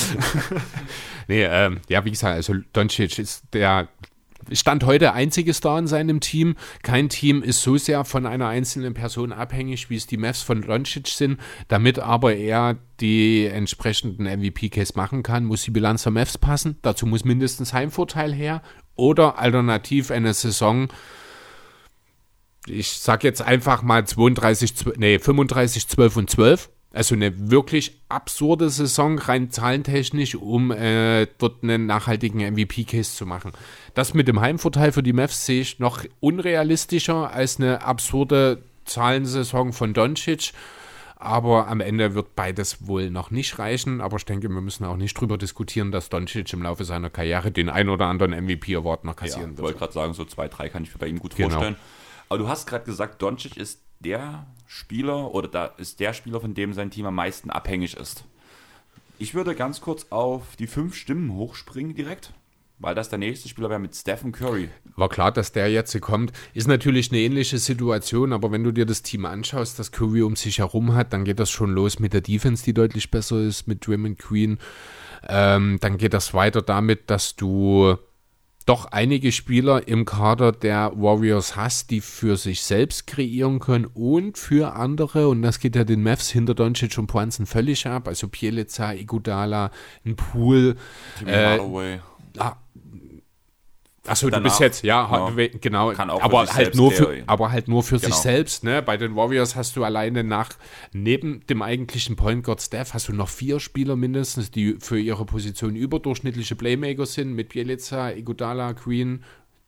nee, ähm, ja, wie gesagt, also Doncic ist der Stand heute einzige Star in seinem Team. Kein Team ist so sehr von einer einzelnen Person abhängig, wie es die Mavs von Doncic sind. Damit aber er die entsprechenden MVP-Case machen kann, muss die Bilanz der Mavs passen. Dazu muss mindestens Heimvorteil her. Oder alternativ eine Saison, ich sag jetzt einfach mal 32, 12, nee, 35, 12 und 12. Also eine wirklich absurde Saison, rein zahlentechnisch, um äh, dort einen nachhaltigen MVP-Case zu machen. Das mit dem Heimvorteil für die Mavs sehe ich noch unrealistischer als eine absurde Zahlensaison von Doncic. Aber am Ende wird beides wohl noch nicht reichen. Aber ich denke, wir müssen auch nicht drüber diskutieren, dass Doncic im Laufe seiner Karriere den ein oder anderen MVP-Award noch Ja, kassieren ich wird. wollte gerade sagen, so zwei, drei kann ich mir bei ihm gut Genau. vorstellen. Aber du hast gerade gesagt, Doncic ist der Spieler oder da ist der Spieler, von dem sein Team am meisten abhängig ist. Ich würde ganz kurz auf die fünf Stimmen hochspringen direkt, weil das der nächste Spieler wäre mit Stephen Curry. War klar, dass der jetzt kommt. Ist natürlich eine ähnliche Situation, aber wenn du dir das Team anschaust, das Curry um sich herum hat, dann geht das schon los mit der Defense, die deutlich besser ist, mit Draymond Queen. Ähm, dann geht das weiter damit, dass du doch einige Spieler im Kader der Warriors hast, die für sich selbst kreieren können und für andere. Und das geht ja den Mavs hinter Doncic und Poinsen völlig ab. Also Pielica, Iguodala, ein Pool. Timmy Äh, Hardaway. Ah, Achso, du bist jetzt, ja, ja. Genau, Kann auch für aber sich halt nur für, aber halt nur für sich Genau. selbst, ne? Bei den Warriors hast du alleine nach, neben dem eigentlichen Point Guard Staff, hast du noch vier Spieler mindestens, die für ihre Position überdurchschnittliche Playmaker sind, mit Bielica, Iguodala, Queen,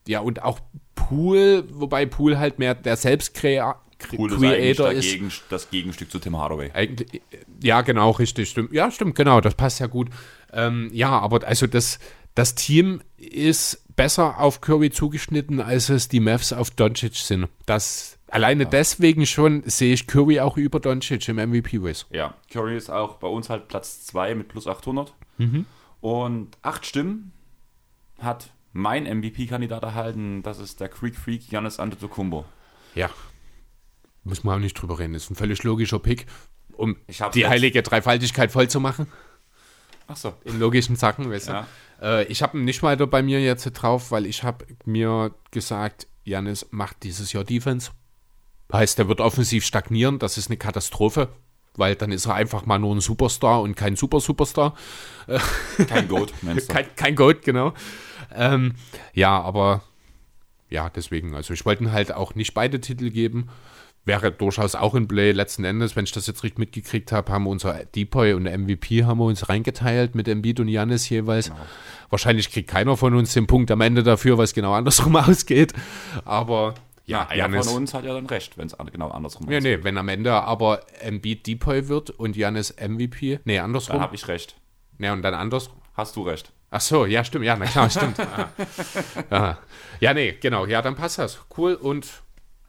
ja, und auch Pool, wobei Pool halt mehr der Selbstkreator ist eigentlich Creator ist. Gegen, das Gegenstück zu Tim Hardaway. Eigentlich, ja, genau, richtig, stimmt. Ja, stimmt, genau, das passt ja gut. Ähm, ja, aber also das, das Team ist besser auf Curry zugeschnitten, als es die Mavs auf Doncic sind. Das, alleine deswegen schon sehe ich Curry auch über Doncic im MVP-Race. Ja, Curry ist auch bei uns halt Platz 2 mit plus 800. Und acht Stimmen hat mein MVP-Kandidat erhalten. Das ist der Creek Freak Giannis Antetokounmpo. Ja. Muss man auch nicht drüber reden. Ist ein völlig logischer Pick, um die heilige Dreifaltigkeit voll zu machen. Ach so. in logischen Sachen, weißt du. Ja. Äh, ich habe ihn nicht weiter bei mir jetzt drauf, weil ich habe mir gesagt, Janis macht dieses Jahr Defense. Heißt, er wird offensiv stagnieren, das ist eine Katastrophe, weil dann ist er einfach mal nur ein Superstar und kein Super-Superstar. Kein Goat, meinst du? Kein, kein Gold, genau. Ähm, ja, aber ja, deswegen, also ich wollte halt auch nicht beide Titel geben. Wäre durchaus auch in Play. Letzten Endes, wenn ich das jetzt richtig mitgekriegt habe, haben wir unser Depoy und MVP haben wir uns reingeteilt mit Embiid und Janis jeweils. Wahrscheinlich kriegt keiner von uns den Punkt am Ende dafür, weil es genau andersrum ausgeht. Aber ja, Ja, einer Giannis- von uns hat ja dann recht, wenn es genau andersrum Ja, ist. nee, wenn am Ende aber Embiid Depoy wird und Janis MVP, nee, Dann andersrum. habe ich recht. Nee, und dann andersrum. Hast du recht. Ach so, ja, stimmt. Ja, na klar, stimmt. Ah. Ja. ja, nee, genau. Ja, dann passt das. Cool und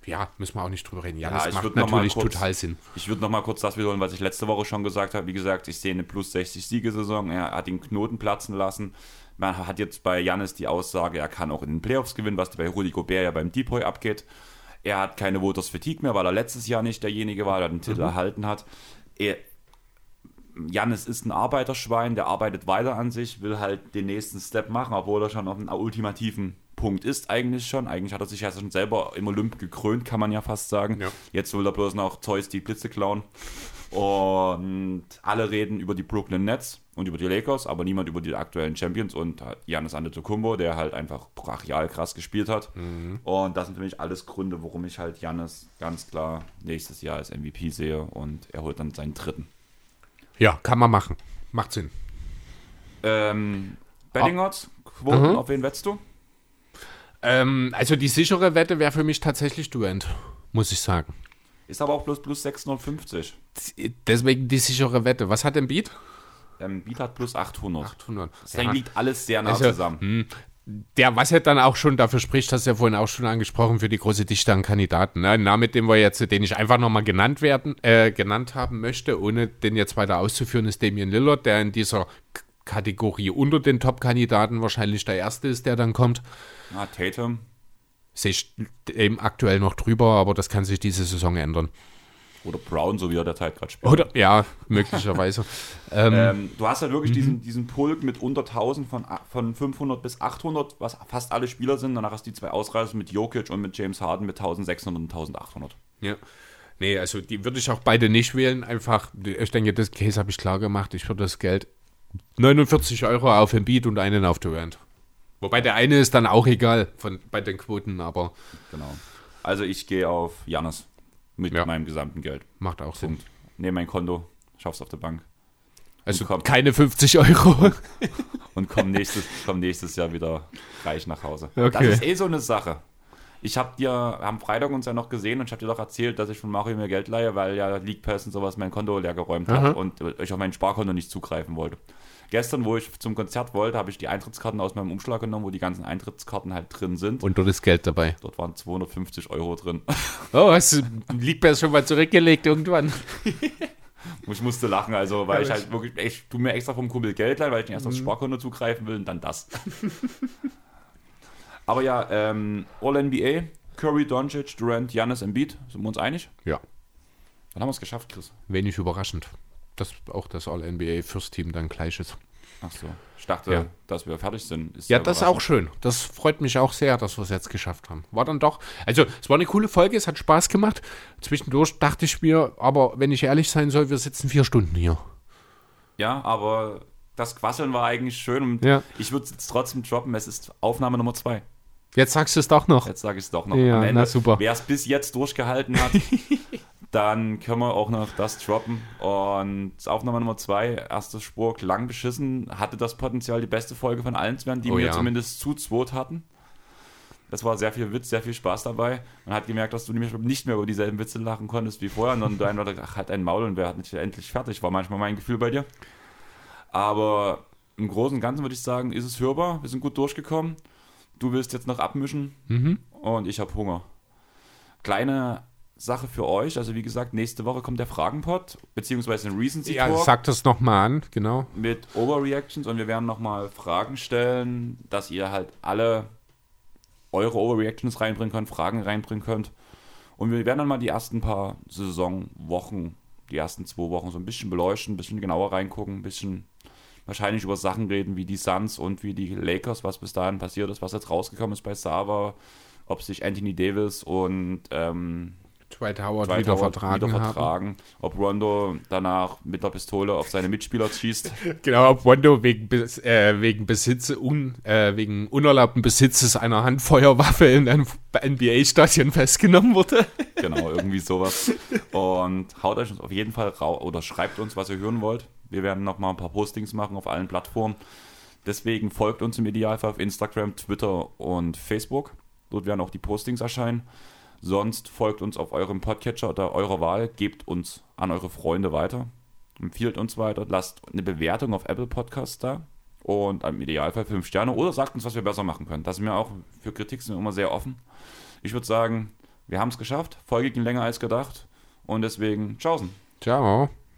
ja, müssen wir auch nicht drüber reden. Ja, Ja, das macht natürlich kurz- total Sinn. Ich würde noch mal kurz das wiederholen, was ich letzte Woche schon gesagt habe. Wie gesagt, ich sehe eine plus 60 Siegesaison. Er hat den Knoten platzen lassen. Man hat jetzt bei Jannis die Aussage, er kann auch in den Playoffs gewinnen, was bei Rudi Gobert ja beim Depoy abgeht. Er hat keine Voters Fatigue mehr, weil er letztes Jahr nicht derjenige war, der den Titel erhalten hat. Er, Jannis ist ein Arbeiterschwein, der arbeitet weiter an sich, will halt den nächsten Step machen, obwohl er schon auf einem ultimativen Punkt ist eigentlich schon. Eigentlich hat er sich ja schon selber im Olymp gekrönt, kann man ja fast sagen. Ja. Jetzt will er bloß noch Zeus die Blitze klauen. Und alle reden über die Brooklyn Nets. und über die Lakers, aber niemand über die aktuellen Champions und Janis Antetokounmpo, der halt einfach brachial krass gespielt hat. Mhm. Und das sind für mich alles Gründe, warum ich halt Janis ganz klar nächstes Jahr als MVP sehe und er holt dann seinen dritten. Ja, kann man machen. Macht Sinn. Ähm, Betting Odds, Quoten, Mhm. auf wen wetzt du? Ähm, also die sichere Wette wäre für mich tatsächlich Durant, muss ich sagen. Ist aber auch bloß plus 650. Deswegen die sichere Wette. Was hat denn Beat? Ähm, Beat hat plus 800. 800. Deswegen Ja. liegt alles sehr nah Also, zusammen. Der, was ja dann auch schon dafür spricht, hast du ja vorhin auch schon angesprochen, für die große Dichte an Kandidaten. Ne? Ein Name, den wir jetzt, den ich einfach nochmal genannt werden, äh, genannt haben möchte, ohne den jetzt weiter auszuführen, ist Damian Lillard, der in dieser Kategorie unter den Top-Kandidaten wahrscheinlich der erste ist, der dann kommt. Ah, Tatum. Sehe ich eben aktuell noch drüber, aber das kann sich diese Saison ändern. Oder Brown, so wie er derzeit gerade spielt. Oder, ja, möglicherweise. ähm, Ähm, du hast halt wirklich Mhm. diesen, diesen Pulk mit unter 1000 von, von 500 bis 800, was fast alle Spieler sind. Danach hast du die zwei Ausreißer mit Jokic und mit James Harden mit 1600 und 1800. Ja. Nee, also die würde ich auch beide nicht wählen. Einfach, ich denke, das Case habe ich klar gemacht. Ich würde das Geld 49 Euro auf Embiid und einen auf Durant. Wobei der eine ist dann auch egal von, bei den Quoten, aber Genau. Also ich gehe auf Janis mit Ja. meinem gesamten Geld. macht auch Sinn. Nehme mein Konto, schaff's auf der Bank Also komm. keine 50 Euro. und komm nächstes, komm nächstes Jahr wieder reich nach Hause. Okay. Das ist eh so eine Sache. Ich habe dir am Freitag uns ja noch gesehen und ich habe dir doch erzählt, dass ich von Mario mir Geld leihe, weil ja League Pass und sowas mein Konto leer geräumt hat und ich auf mein Sparkonto nicht zugreifen wollte. Gestern, wo ich zum Konzert wollte, habe ich die Eintrittskarten aus meinem Umschlag genommen, wo die ganzen Eintrittskarten halt drin sind. Und dort ist Geld dabei. Dort waren 250 Euro drin. Oh, hast du liegt mir schon mal zurückgelegt irgendwann? Ich musste lachen, also weil Ja, ich halt wirklich, ich tu mir extra vom Kumpel Geld leihen, weil ich nicht erst Mhm. aufs Sparkonto zugreifen will und dann das. Aber ja, ähm, All-NBA, Curry, Doncic, Durant, Giannis, Embiid, sind wir uns einig? Ja, Dann haben wir es geschafft, Chris. wenig überraschend. Dass auch das All-NBA First Team dann gleich ist. Ach so, ich dachte, Ja. dass wir fertig sind. Ist Ja, das ist auch schön. Das freut mich auch sehr, dass wir es jetzt geschafft haben. War dann doch, also es war eine coole Folge, es hat Spaß gemacht. Zwischendurch dachte ich mir, aber wenn ich ehrlich sein soll, wir sitzen vier Stunden hier. Ja, aber das Quasseln war eigentlich schön und Ja. ich würde es jetzt trotzdem droppen. Es ist Aufnahme Nummer zwei. Jetzt sagst du es doch noch. Jetzt sage ich es doch noch. Ja, Am Ende, na super. Wer es bis jetzt durchgehalten hat, dann können wir auch noch das droppen. Und Aufnahme Nummer zwei, erster Spur, klang beschissen, hatte das Potenzial, die beste Folge von allen zu werden, die Oh wir ja. zumindest zu zweit hatten. Das war sehr viel Witz, sehr viel Spaß dabei. Man hat gemerkt, dass du nämlich nicht mehr über dieselben Witze lachen konntest wie vorher, sondern du einfach dachte, ach, halt ein Maul und wer hat nicht endlich fertig, war manchmal mein Gefühl bei dir. Aber im Großen und Ganzen würde ich sagen, ist es hörbar. Wir sind gut durchgekommen. Du willst jetzt noch abmischen Mhm. und ich habe Hunger. Kleine Sache für euch. Also wie gesagt, nächste Woche kommt der Fragenpot, beziehungsweise ein Recency Ja, Talk sag das nochmal an, genau. mit Overreactions und wir werden nochmal Fragen stellen, dass ihr halt alle eure Overreactions reinbringen könnt, Fragen reinbringen könnt. Und wir werden dann mal die ersten paar Saisonwochen, die ersten zwei Wochen so ein bisschen beleuchten, ein bisschen genauer reingucken, ein bisschen wahrscheinlich über Sachen reden wie die Suns und wie die Lakers, was bis dahin passiert ist, was jetzt rausgekommen ist bei Sava, ob sich Anthony Davis und ähm, Dwight Howard Dwight wieder Howard vertragen wieder vertragen, ob Rondo danach mit der Pistole auf seine Mitspieler schießt. Genau, ob Wondo wegen, äh, wegen Besitz, un, äh, wegen unerlaubten Besitzes einer Handfeuerwaffe in einem NBA-Stadion festgenommen wurde. Genau, irgendwie sowas. Und haut euch auf jeden Fall rau oder schreibt uns, was ihr hören wollt. Wir werden noch mal ein paar Postings machen auf allen Plattformen. Deswegen folgt uns im Idealfall auf Instagram, Twitter und Facebook. Dort werden auch die Postings erscheinen. Sonst folgt uns auf eurem Podcatcher oder eurer Wahl, gebt uns an eure Freunde weiter, empfiehlt uns weiter, lasst eine Bewertung auf Apple Podcasts da und im Idealfall fünf Sterne oder sagt uns, was wir besser machen können. Das sind wir auch für Kritik sind immer sehr offen. Ich würde sagen, wir haben es geschafft. Folge ging länger als gedacht und deswegen tschaußen. Ciao.